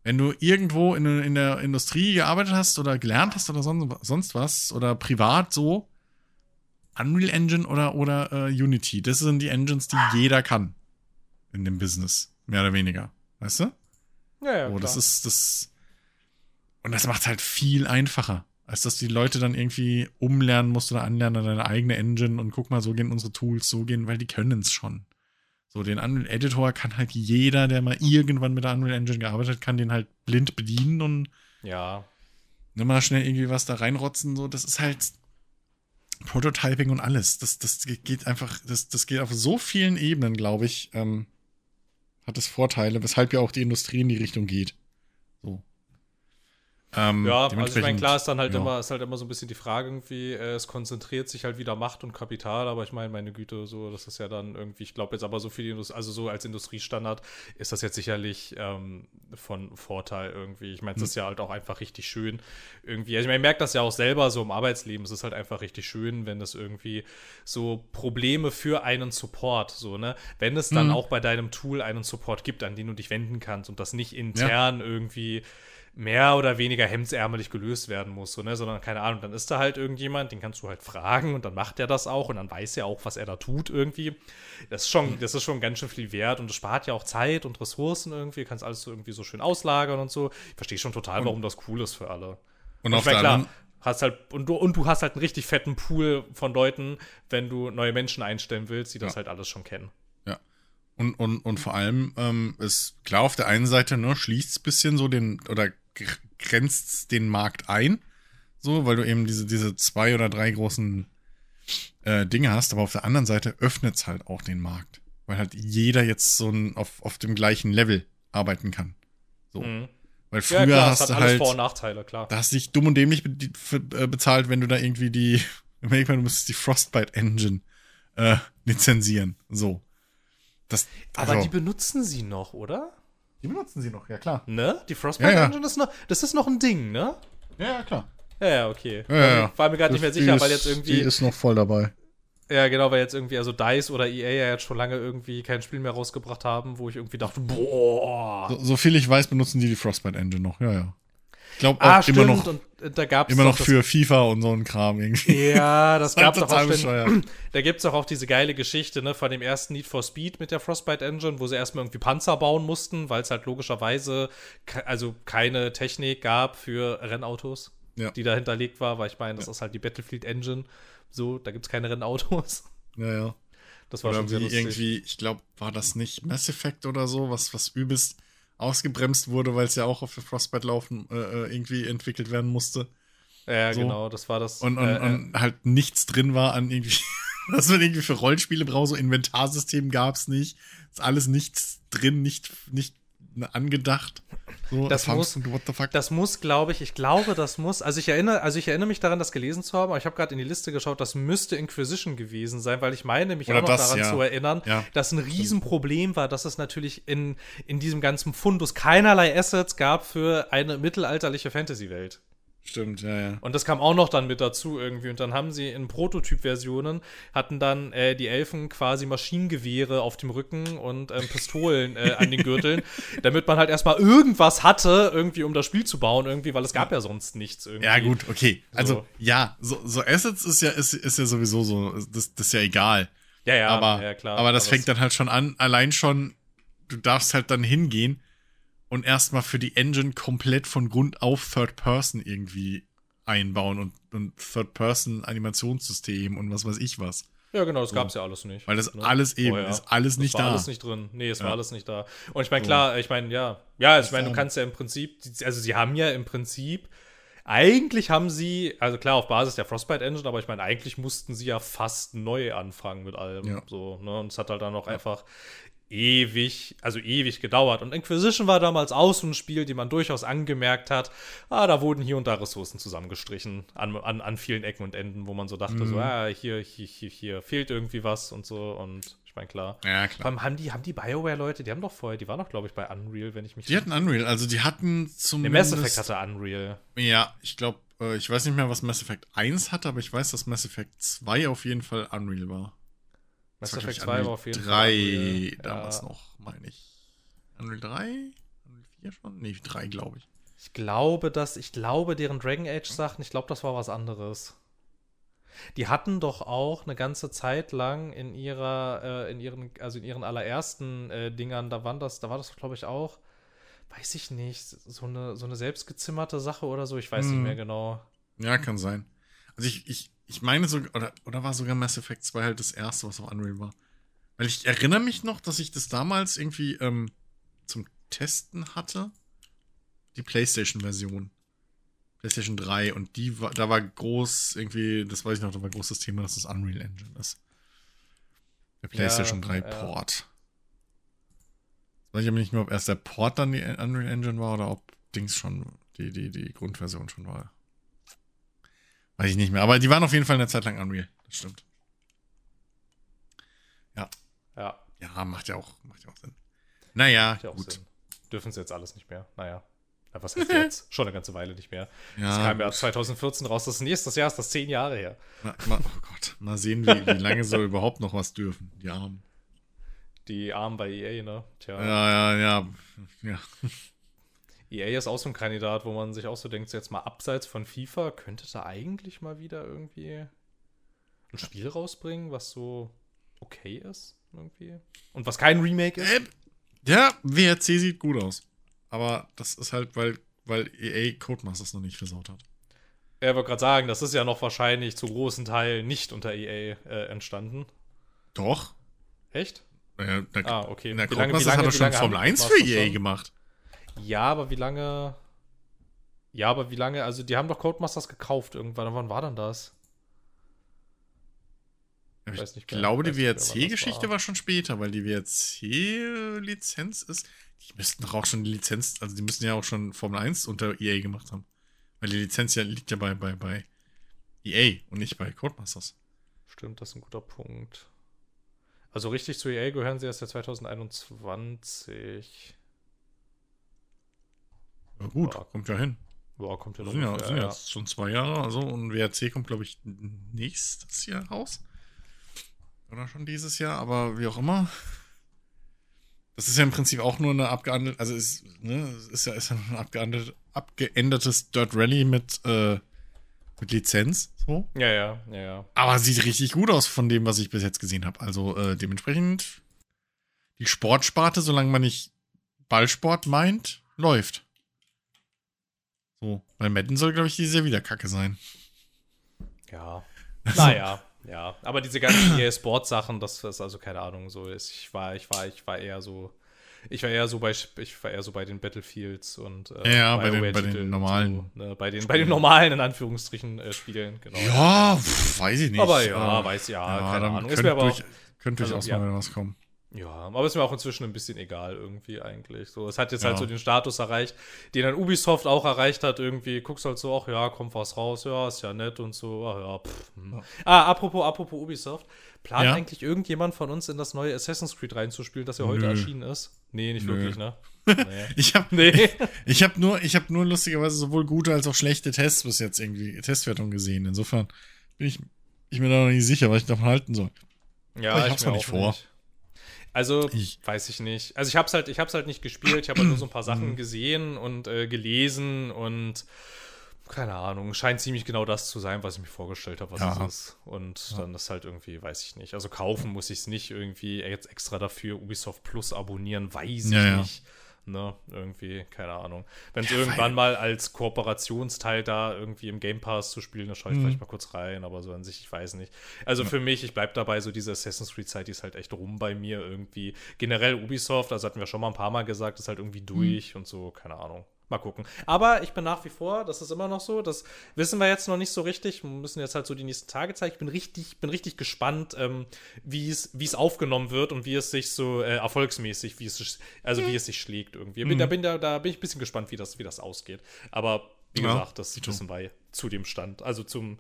Wenn du irgendwo in, in der Industrie gearbeitet hast oder gelernt hast oder sonst, sonst was oder privat so, Unreal Engine oder, oder äh, Unity, das sind die Engines, die jeder kann in dem Business, mehr oder weniger. Weißt du? Ja, ja. Oh, das ist das. Und das macht halt viel einfacher, als dass die Leute dann irgendwie umlernen musst oder anlernen an deine eigene Engine und guck mal, so gehen unsere Tools, so gehen, weil die können es schon. So, den Unreal Editor kann halt jeder, der mal irgendwann mit der Unreal Engine gearbeitet hat, kann den halt blind bedienen und ja. nimm mal schnell irgendwie was da reinrotzen. So, das ist halt Prototyping und alles. Das, das geht einfach, das, das geht auf so vielen Ebenen, glaube ich, ähm, hat es Vorteile, weshalb ja auch die Industrie in die Richtung geht. So. Ähm, Ja, also ich meine, klar ist dann halt ja. immer, ist halt immer so ein bisschen die Frage irgendwie, äh, es konzentriert sich halt wieder Macht und Kapital, aber ich meine, meine Güte, so, das ist ja dann irgendwie, ich glaube jetzt aber so für die Industrie, also so als Industriestandard ist das jetzt sicherlich ähm, von Vorteil irgendwie. Ich meine, Hm. es ist ja halt auch einfach richtig schön irgendwie. Also ich meine, ich merke das ja auch selber so im Arbeitsleben, es ist halt einfach richtig schön, wenn es irgendwie so Probleme für einen Support, so, ne, wenn es dann Mhm. auch bei deinem Tool einen Support gibt, an den du dich wenden kannst und das nicht intern irgendwie mehr oder weniger hemdsärmelig gelöst werden muss, so, ne? sondern keine Ahnung, dann ist da halt irgendjemand, den kannst du halt fragen und dann macht er das auch und dann weiß er auch, was er da tut irgendwie. Das ist schon, das ist schon ganz schön viel wert und es spart ja auch Zeit und Ressourcen irgendwie, kannst alles so irgendwie so schön auslagern und so. Ich verstehe schon total, warum das cool ist für alle. Und auf der anderen, Hast halt, und du, und du hast halt einen richtig fetten Pool von Leuten, wenn du neue Menschen einstellen willst, die das Ja. halt alles schon kennen. Ja. Und, und, und vor allem ähm, ist klar auf der einen Seite, ne, schließt es bisschen so den, oder grenzt den Markt ein. So, weil du eben diese, diese zwei oder drei großen äh, Dinge hast, aber auf der anderen Seite öffnet es halt auch den Markt. Weil halt jeder jetzt so ein, auf, auf dem gleichen Level arbeiten kann. So. Mhm. Weil Ja, früher klar, es hast hat du alles halt. Vor- und Nachteile, klar. Da hast du dich dumm und dämlich be für, äh, bezahlt, wenn du da irgendwie die, du müsstest die Frostbite Engine äh, lizenzieren. So. Das, Aber also, die benutzen sie noch, oder? Die benutzen sie noch, ja klar. Ne? Die Frostbite Ja, ja. Engine ist noch, das ist noch ein Ding, ne? Ja, ja, klar. Ja, ja, okay. Ja, ja. War mir gerade nicht mehr sicher, die weil ist- jetzt irgendwie. Die ist noch voll dabei. Ja, genau, weil jetzt irgendwie, also DICE oder EA ja jetzt schon lange irgendwie kein Spiel mehr rausgebracht haben, wo ich irgendwie dachte, boah. So, so viel ich weiß, benutzen die die Frostbite Engine noch, ja, ja. Ich glaube auch ah, immer stimmt, noch, und äh, da gab es immer noch für FIFA und so ein Kram irgendwie. Ja, das Das gab doch auch bescheuert. Da gibt es doch auch diese geile Geschichte, ne, von dem ersten Need for Speed mit der Frostbite Engine, wo sie erstmal irgendwie Panzer bauen mussten, weil es halt logischerweise ke also keine Technik gab für Rennautos, Ja. die da hinterlegt war, weil ich meine, das ist halt die Battlefield Engine. So, da gibt es keine Rennautos. Ja, ja. Das war Oder schon sehr lustig. irgendwie, ich glaube, war das nicht Mass Effect oder so, was, was übelst ausgebremst wurde, weil es ja auch auf Frostbite laufen äh, äh, irgendwie entwickelt werden musste. Ja, so. genau, das war das. Und, und, äh, äh, und halt nichts drin war an irgendwie, was man irgendwie für Rollenspiele braucht, so Inventarsystem gab's nicht. Ist alles nichts drin, nicht, nicht angedacht. So, Das muss-? Das muss, glaube ich, ich glaube, das muss, also ich erinnere, also ich erinnere mich daran, das gelesen zu haben, aber ich habe gerade in die Liste geschaut, das müsste Inquisition gewesen sein, weil ich meine, mich Oder auch noch das, daran ja. zu erinnern, Ja. dass ein Riesenproblem war, dass es natürlich in, in diesem ganzen Fundus keinerlei Assets gab für eine mittelalterliche Fantasy-Welt. Stimmt, ja, ja. Und das kam auch noch dann mit dazu irgendwie. Und dann haben sie in Prototyp-Versionen hatten dann äh, die Elfen quasi Maschinengewehre auf dem Rücken und ähm, Pistolen äh, an den Gürteln, damit man halt erstmal irgendwas hatte, irgendwie, um das Spiel zu bauen, irgendwie, weil es gab ja sonst nichts irgendwie. Ja, gut, okay. Also, So. ja, so, so Assets ist ja, ist, ist ja sowieso so, das, das ist ja egal. Ja, ja, aber, ja, klar. aber das Aber fängt dann halt schon an, allein schon, du darfst halt dann hingehen und erstmal für die Engine komplett von Grund auf Third Person irgendwie einbauen und, und Third Person Animationssystem und was weiß ich was. Ja, genau, das gab's ja alles nicht. Weil das ne? alles eben Vorher. ist alles nicht das war da. alles nicht drin. Nee, es war Ja. alles nicht da. Und ich meine, klar, ich meine, ja. Ja, ich meine, du kannst ja im Prinzip, also sie haben ja im Prinzip, eigentlich haben sie, also klar, auf Basis der Frostbite Engine, aber ich meine, eigentlich mussten sie ja fast neu anfangen mit allem. Ja. So, ne? Und es hat halt dann auch einfach ewig, also ewig gedauert. Und Inquisition war damals auch so ein Spiel, die man durchaus angemerkt hat, ah, da wurden hier und da Ressourcen zusammengestrichen an, an, an vielen Ecken und Enden, wo man so dachte, Mhm. so, ah, hier, hier, hier, hier fehlt irgendwie was und so. Und ich meine, klar. Ja, klar. allem haben die, haben die BioWare-Leute, die haben doch vorher, die waren doch, glaube ich, bei Unreal, wenn ich mich Die hatten Unreal, also die hatten zumindest. Mass Effect hatte Unreal. Ja, ich glaube, äh, ich weiß nicht mehr, was Mass Effect 1 hatte, aber ich weiß, dass Mass Effect 2 auf jeden Fall Unreal war. Mass Effect glaub 2 ich, war auf jeden 3 Fall. Unreal. damals Ja. noch, meine ich. Unreal 3? Unreal 4 schon? Nee, 3, glaube ich. Ich glaube, dass, ich glaube, deren Dragon Age Sachen, ich glaube, das war was anderes. Die hatten doch auch eine ganze Zeit lang in ihrer, äh, in ihren, also in ihren allerersten äh, Dingern, da waren das, da war das, glaube ich, auch, weiß ich nicht, so eine, so eine selbstgezimmerte Sache oder so, ich weiß nicht Hm. mehr genau. Ja, kann sein. Also ich, ich, ich meine sogar, oder, oder war sogar Mass Effect 2 halt das erste, was auf Unreal war. Weil ich erinnere mich noch, dass ich das damals irgendwie ähm, zum Testen hatte. Die PlayStation-Version. PlayStation 3 und die war, da war groß irgendwie, das weiß ich noch, da war großes Thema, dass das Unreal Engine ist. Der PlayStation 3 ja. Port. Weiß ich aber nicht mehr, ob erst der Port dann die Unreal Engine war oder ob Dings schon, die, die, die Grundversion schon war. Weiß ich nicht mehr. Aber die waren auf jeden Fall eine Zeit lang Unreal. Das stimmt. Ja, Ja, macht ja auch, macht ja auch Sinn. Naja, ja auch gut. Sinn. Dürfen sie jetzt alles nicht mehr. Naja. Ja, was heißt jetzt? Schon eine ganze Weile nicht mehr. Ja, das kam ja gut. 2014 raus. Das nächste Jahr ist das zehn Jahre her. Ma, ma, oh Gott, mal sehen, wie, wie lange soll überhaupt noch was dürfen, die Armen. Die Armen bei EA, ne? Tja. Ja, ja, ja. ja. EA ist auch so ein Kandidat, wo man sich auch so denkt, so jetzt mal abseits von FIFA, könnte da eigentlich mal wieder irgendwie ein Spiel rausbringen, was so okay ist, irgendwie. Und was kein Remake ist. Äh, ja, WRC sieht gut aus. Aber das ist halt, weil, weil EA Codemasters noch nicht versaut hat. Er wollte gerade sagen, das ist ja noch wahrscheinlich zu großen Teilen nicht unter EA äh, entstanden. Doch. Echt? Ja, da, Ah, okay. Na, Wie lange- wie lange- hat wie schon Formel haben- 1 war's für EA schon? gemacht. Ja, aber wie lange. Ja, aber wie lange? Also, die haben doch Codemasters gekauft irgendwann. Wann war denn das? Ich Weiß nicht mehr. glaube, die WRC-Geschichte war. war schon später, weil die WRC-Lizenz ist. Die müssten doch auch schon die Lizenz, also die müssten ja auch schon Formel 1 unter EA gemacht haben. Weil die Lizenz ja liegt ja bei, bei, bei EA und nicht bei Codemasters. Stimmt, das ist ein guter Punkt. Also, richtig zu EA gehören sie erst seit 2021. Ja, gut, Ja. kommt ja hin. Boah, kommt ja noch. sind ja, sind ja jetzt schon zwei Jahre, also und WRC kommt, glaube ich, nächstes Jahr raus. Oder schon dieses Jahr, aber wie auch immer. Das ist ja im Prinzip auch nur eine abgeänderte, also ist, ne, es ist ja, ist ja ein abgeändert, abgeändertes Dirt Rally mit, äh, mit Lizenz, so. Ja, ja, ja, ja. Aber sieht richtig gut aus von dem, was ich bis jetzt gesehen habe. Also äh, dementsprechend die Sportsparte, solange man nicht Ballsport meint, läuft. Weil Madden soll, glaube ich, dieses Jahr wieder kacke sein. Ja. Naja, ja. Aber diese ganzen EA Sports Sachen, das ist also keine Ahnung, so ist. Ich war, ich war, ich war eher so. Ich war eher so bei, ich war eher so bei den Battlefields und äh, Ja, bei den- bei den normalen so, ne, bei den, bei den normalen in Anführungsstrichen äh, Spielen, genau. Ja, pf, weiß ich nicht. Aber ja, Äh, weiß ja, keine dann Ahnung. Ist Könnte mir aber durch, auch, könnte also, durchaus ja. mal wieder was kommen. Ja, aber ist mir auch inzwischen ein bisschen egal irgendwie eigentlich. So, es hat jetzt halt Ja. so den Status erreicht, den dann Ubisoft auch erreicht hat irgendwie. Guckst halt so, ach ja, kommt was raus, ja, ist ja nett und so, ach ja, pff. hm. Ah, apropos, apropos Ubisoft. Plant Ja. eigentlich irgendjemand von uns in das neue Assassin's Creed reinzuspielen, das ja heute Nö. erschienen ist? Nee, nicht Nö. wirklich, ne? Nee. Ich habe nee. ich hab nur, ich hab nur lustigerweise sowohl gute als auch schlechte Tests bis jetzt irgendwie, Testwertungen gesehen. Insofern bin ich, ich mir da noch nicht sicher, was ich davon halten soll. Ja, Aber ich hab's mir noch nicht auch vor. Also, Ich- weiß ich nicht. Also, ich hab's halt, ich hab's halt nicht gespielt. Ich habe halt nur so ein paar Mhm. Sachen gesehen und äh, gelesen und keine Ahnung, scheint ziemlich genau das zu sein, was ich mir vorgestellt habe, was Ja. es ist. Und dann ist halt irgendwie, weiß ich nicht. Also kaufen muss ich es nicht irgendwie jetzt extra dafür Ubisoft Plus abonnieren, weiß Ja, ich ja. nicht. Ne, irgendwie, keine Ahnung. Wenn es Ja, irgendwann mal als Kooperationsteil da irgendwie im Game Pass zu spielen, dann schaue ich Mhm. vielleicht mal kurz rein, aber so an sich, ich weiß nicht. Also für mich, ich bleib dabei, so diese Assassin's Creed-Zeit, die ist halt echt rum bei mir irgendwie. Generell Ubisoft, also hatten wir schon mal ein paar Mal gesagt, ist halt irgendwie Mhm. durch und so, keine Ahnung. Mal gucken. Aber ich bin nach wie vor, das ist immer noch so, das wissen wir jetzt noch nicht so richtig. Wir müssen jetzt halt so die nächsten Tage zeigen. Ich bin richtig, bin richtig gespannt, ähm, wie es, wie es aufgenommen wird und wie es sich so äh, erfolgsmäßig, wie es, sich- also wie es sich schlägt irgendwie. Bin, da, bin, da, da bin ich ein bisschen gespannt, wie das, wie das ausgeht. Aber wie Ja, gesagt, das wissen wir zu dem Stand. Also zum,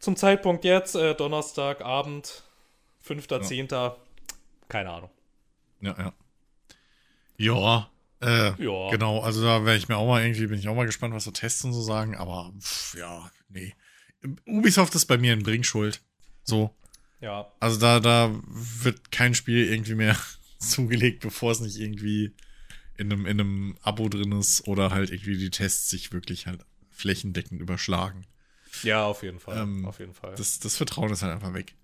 zum Zeitpunkt jetzt, äh, Donnerstagabend, 5.10. Keine Ahnung. Ja, ja. Ja, äh, Ja. genau, also da wäre ich mir auch mal irgendwie, bin ich auch mal gespannt, was so Tests und so sagen, aber pff, ja, nee. Ubisoft ist bei mir in Bringschuld. So. Ja, Also da, da wird kein Spiel irgendwie mehr zugelegt, bevor es nicht irgendwie in einem, in einem Abo drin ist oder halt irgendwie die Tests sich wirklich halt flächendeckend überschlagen. ja, auf jeden Fall. Ähm, auf jeden Fall. Das, das Vertrauen ist halt einfach weg.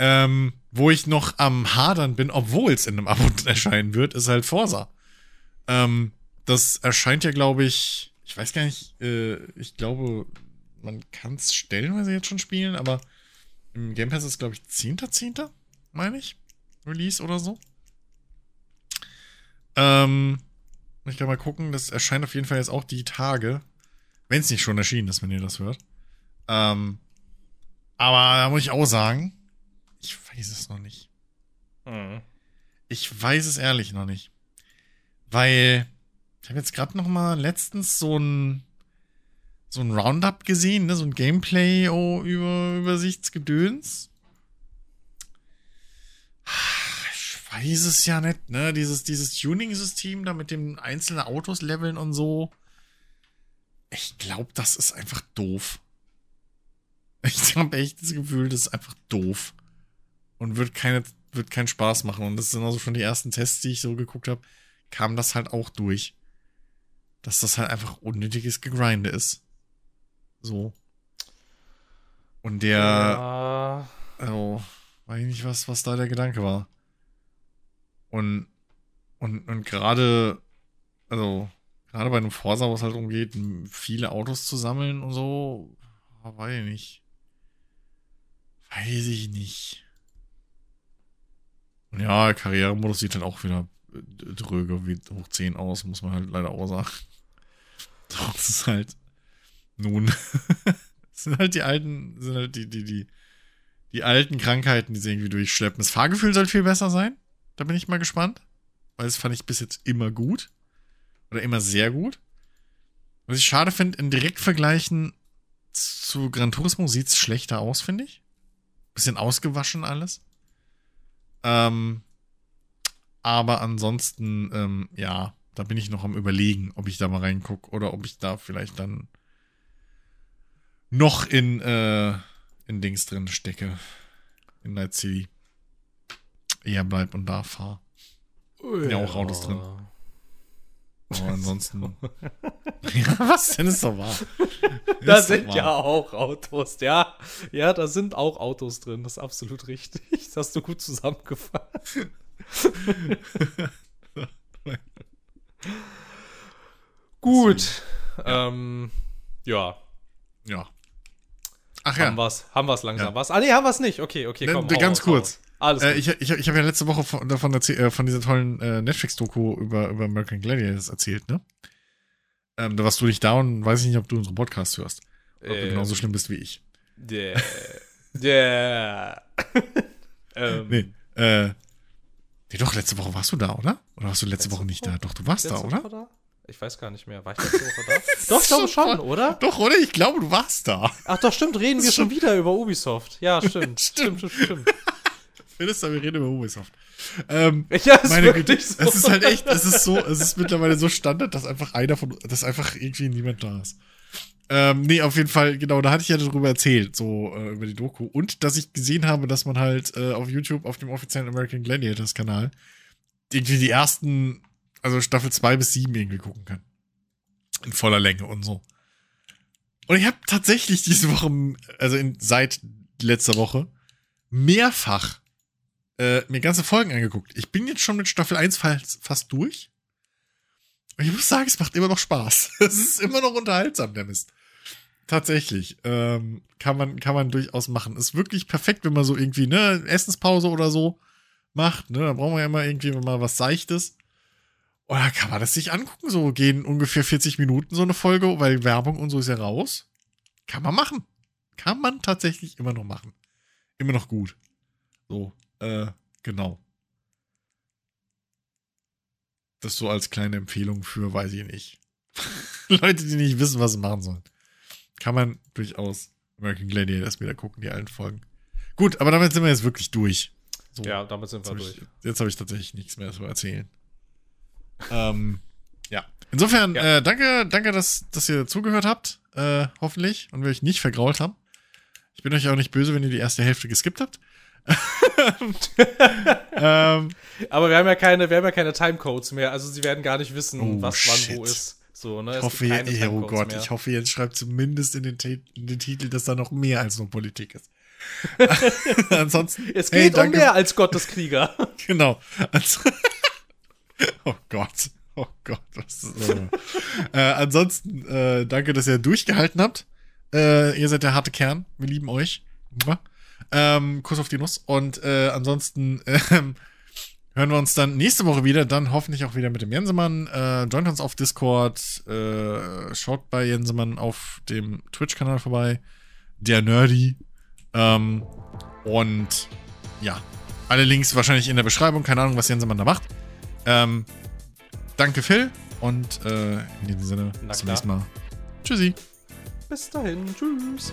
Ähm, wo ich noch am Hadern bin, obwohl es in einem Abo erscheinen wird, ist halt Forsa. Ähm, das erscheint ja, glaube ich, ich weiß gar nicht, äh, ich glaube, man kann es stellenweise jetzt schon spielen, aber im Game Pass ist, glaube ich, 10.10., meine ich, Release oder so. Ähm, ich kann mal gucken, das erscheint auf jeden Fall jetzt auch die Tage, wenn es nicht schon erschienen ist, wenn ihr das hört. Ähm, aber da muss ich auch sagen, ich weiß es noch nicht. Mhm. Ich weiß es ehrlich noch nicht. Weil ich habe jetzt gerade noch mal letztens so ein so ein Roundup gesehen, ne, so ein Gameplay oh, über Übersichtsgedöns. Ich weiß es ja nicht, ne, dieses dieses Tuning-System da mit dem einzelnen Autos leveln und so. Ich glaube, das ist einfach doof. Ich habe echt das Gefühl, das ist einfach doof und wird keine wird keinen Spaß machen. Und das sind also schon die ersten Tests, die ich so geguckt habe, kam das halt auch durch. Dass das halt einfach unnötiges Gegrinde ist. So. Und der, Ja, also, weiß ich nicht, was, was da der Gedanke war. Und, und, und gerade, also, gerade bei einem Forsa, wo es halt umgeht, viele Autos zu sammeln und so, weiß ich nicht. Weiß ich nicht. Ja, Karrieremodus sieht dann auch wieder dröge wie hoch 10 aus, muss man halt leider auch sagen. Das ist halt. Nun. sind halt die alten, sind halt die, die, die, die alten Krankheiten, die sie irgendwie durchschleppen. Das Fahrgefühl soll viel besser sein. Da bin ich mal gespannt. Weil das fand ich bis jetzt immer gut. Oder immer sehr gut. Was ich schade finde, in Direktvergleichen zu Gran Turismo sieht es schlechter aus, finde ich. Bisschen ausgewaschen alles. Ähm, aber ansonsten, ähm, ja, da bin ich noch am überlegen, ob ich da mal reingucke oder ob ich da vielleicht dann noch in, äh, in Dings drin stecke. In Night City. Eher bleib und da fahr. Ja, auch Autos drin. Aber ansonsten. ja, was denn ist doch wahr? Da sind wahr. ja auch Autos, ja. Ja, da sind auch Autos drin, das ist absolut richtig. Das hast du gut zusammengefasst. Gut. Ähm, ja, Ja. Ach haben ja. haben wir's langsam. Ja. Was? Ah, nee, haben wir's nicht. Okay, okay, komm. ne, ganz raus, kurz. Alles Äh, ich ich, ich habe ja letzte Woche von, davon erzäh- äh, von dieser tollen äh, Netflix-Doku über, über American Gladiators erzählt, ne? Ähm, da warst du nicht da und weiß ich nicht, ob du unseren Podcast hörst. Oder ob du Ähm, genauso schlimm bist wie ich. Der. Der. ähm, Nee, äh. Nee, doch, letzte Woche warst du da, oder? Oder warst du letzte, Letzte Woche nicht Woche? da? Doch, du warst da, letzte oder? Woche da? Ich weiß gar nicht mehr. War ich letzte Woche da? doch, ich glaube schon, oder? Doch, oder? Ich glaube, du warst da. Ach doch, stimmt, reden wir schon wieder über Ubisoft. Ja, stimmt. stimmt, stimmt, stimmt. Philister, wir reden über Ubisoft. Ähm, Ja, ist meine Güte, so. es ist halt echt, es ist so, es ist mittlerweile so Standard, dass einfach einer von, dass einfach irgendwie niemand da ist. Ähm, nee, auf jeden Fall, genau, da hatte ich ja darüber erzählt, so äh, über die Doku. Und dass ich gesehen habe, dass man halt äh, auf YouTube, auf dem offiziellen American Gladiators Kanal, irgendwie die ersten, also Staffel 2 bis 7 irgendwie gucken kann. In voller Länge und so. Und ich habe tatsächlich diese Woche, also in, seit letzter Woche, mehrfach äh, mir ganze Folgen angeguckt. Ich bin jetzt schon mit Staffel 1 fast, fast durch. Und ich muss sagen, es macht immer noch Spaß. Es ist immer noch unterhaltsam, der Mist. Tatsächlich. Ähm, kann, man, kann man durchaus machen. Ist wirklich perfekt, wenn man so irgendwie, ne, Essenspause oder so macht, ne? Da brauchen wir ja immer irgendwie mal was Seichtes. Oder kann man das sich angucken? So gehen ungefähr 40 Minuten so eine Folge, weil Werbung und so ist ja raus. Kann man machen. Kann man tatsächlich immer noch machen. Immer noch gut. So, äh, genau. Das so als kleine Empfehlung für, weiß ich nicht. Leute, die nicht wissen, was sie machen sollen. Kann man durchaus American Gladiators wieder gucken, die alten Folgen. Gut, aber damit sind wir jetzt wirklich durch. So, Ja, damit sind wir habe durch. ich, jetzt hab ich tatsächlich nichts mehr zu erzählen. ähm, ja. Insofern, Ja. Äh, danke, danke, dass, dass ihr zugehört habt. Äh, hoffentlich. Und wir euch nicht vergrault haben. Ich bin euch auch nicht böse, wenn ihr die erste Hälfte geskippt habt. ähm, Aber wir haben ja keine, wir haben ja keine Timecodes mehr. Also sie werden gar nicht wissen, Oh, was wann wo shit. ist. So, ne? ich hoffe, ihr, ihr, oh Gott, mehr. ich hoffe, jetzt schreibt zumindest in den, in den Titel, dass da noch mehr als nur Politik ist. Ansonsten. Es hey, geht um danke- mehr als Gotteskrieger. Genau. Also, oh Gott. Oh Gott. Was ist das? äh, ansonsten, äh, danke, dass ihr durchgehalten habt. Äh, ihr seid der harte Kern. Wir lieben euch. Ähm, Kuss auf die Nuss. Und äh, ansonsten ähm, hören wir uns dann nächste Woche wieder. Dann hoffentlich auch wieder mit dem Jensemann. Äh, joint uns auf Discord. Äh, schaut bei Jensemann auf dem Twitch-Kanal vorbei. Der Nerdy. Ähm, und ja, alle Links wahrscheinlich in der Beschreibung. Keine Ahnung, was Jensemann da macht. Ähm, danke, Phil. Und äh, in diesem Sinne, bis zum nächsten Mal. Tschüssi. Bis dahin. Tschüss.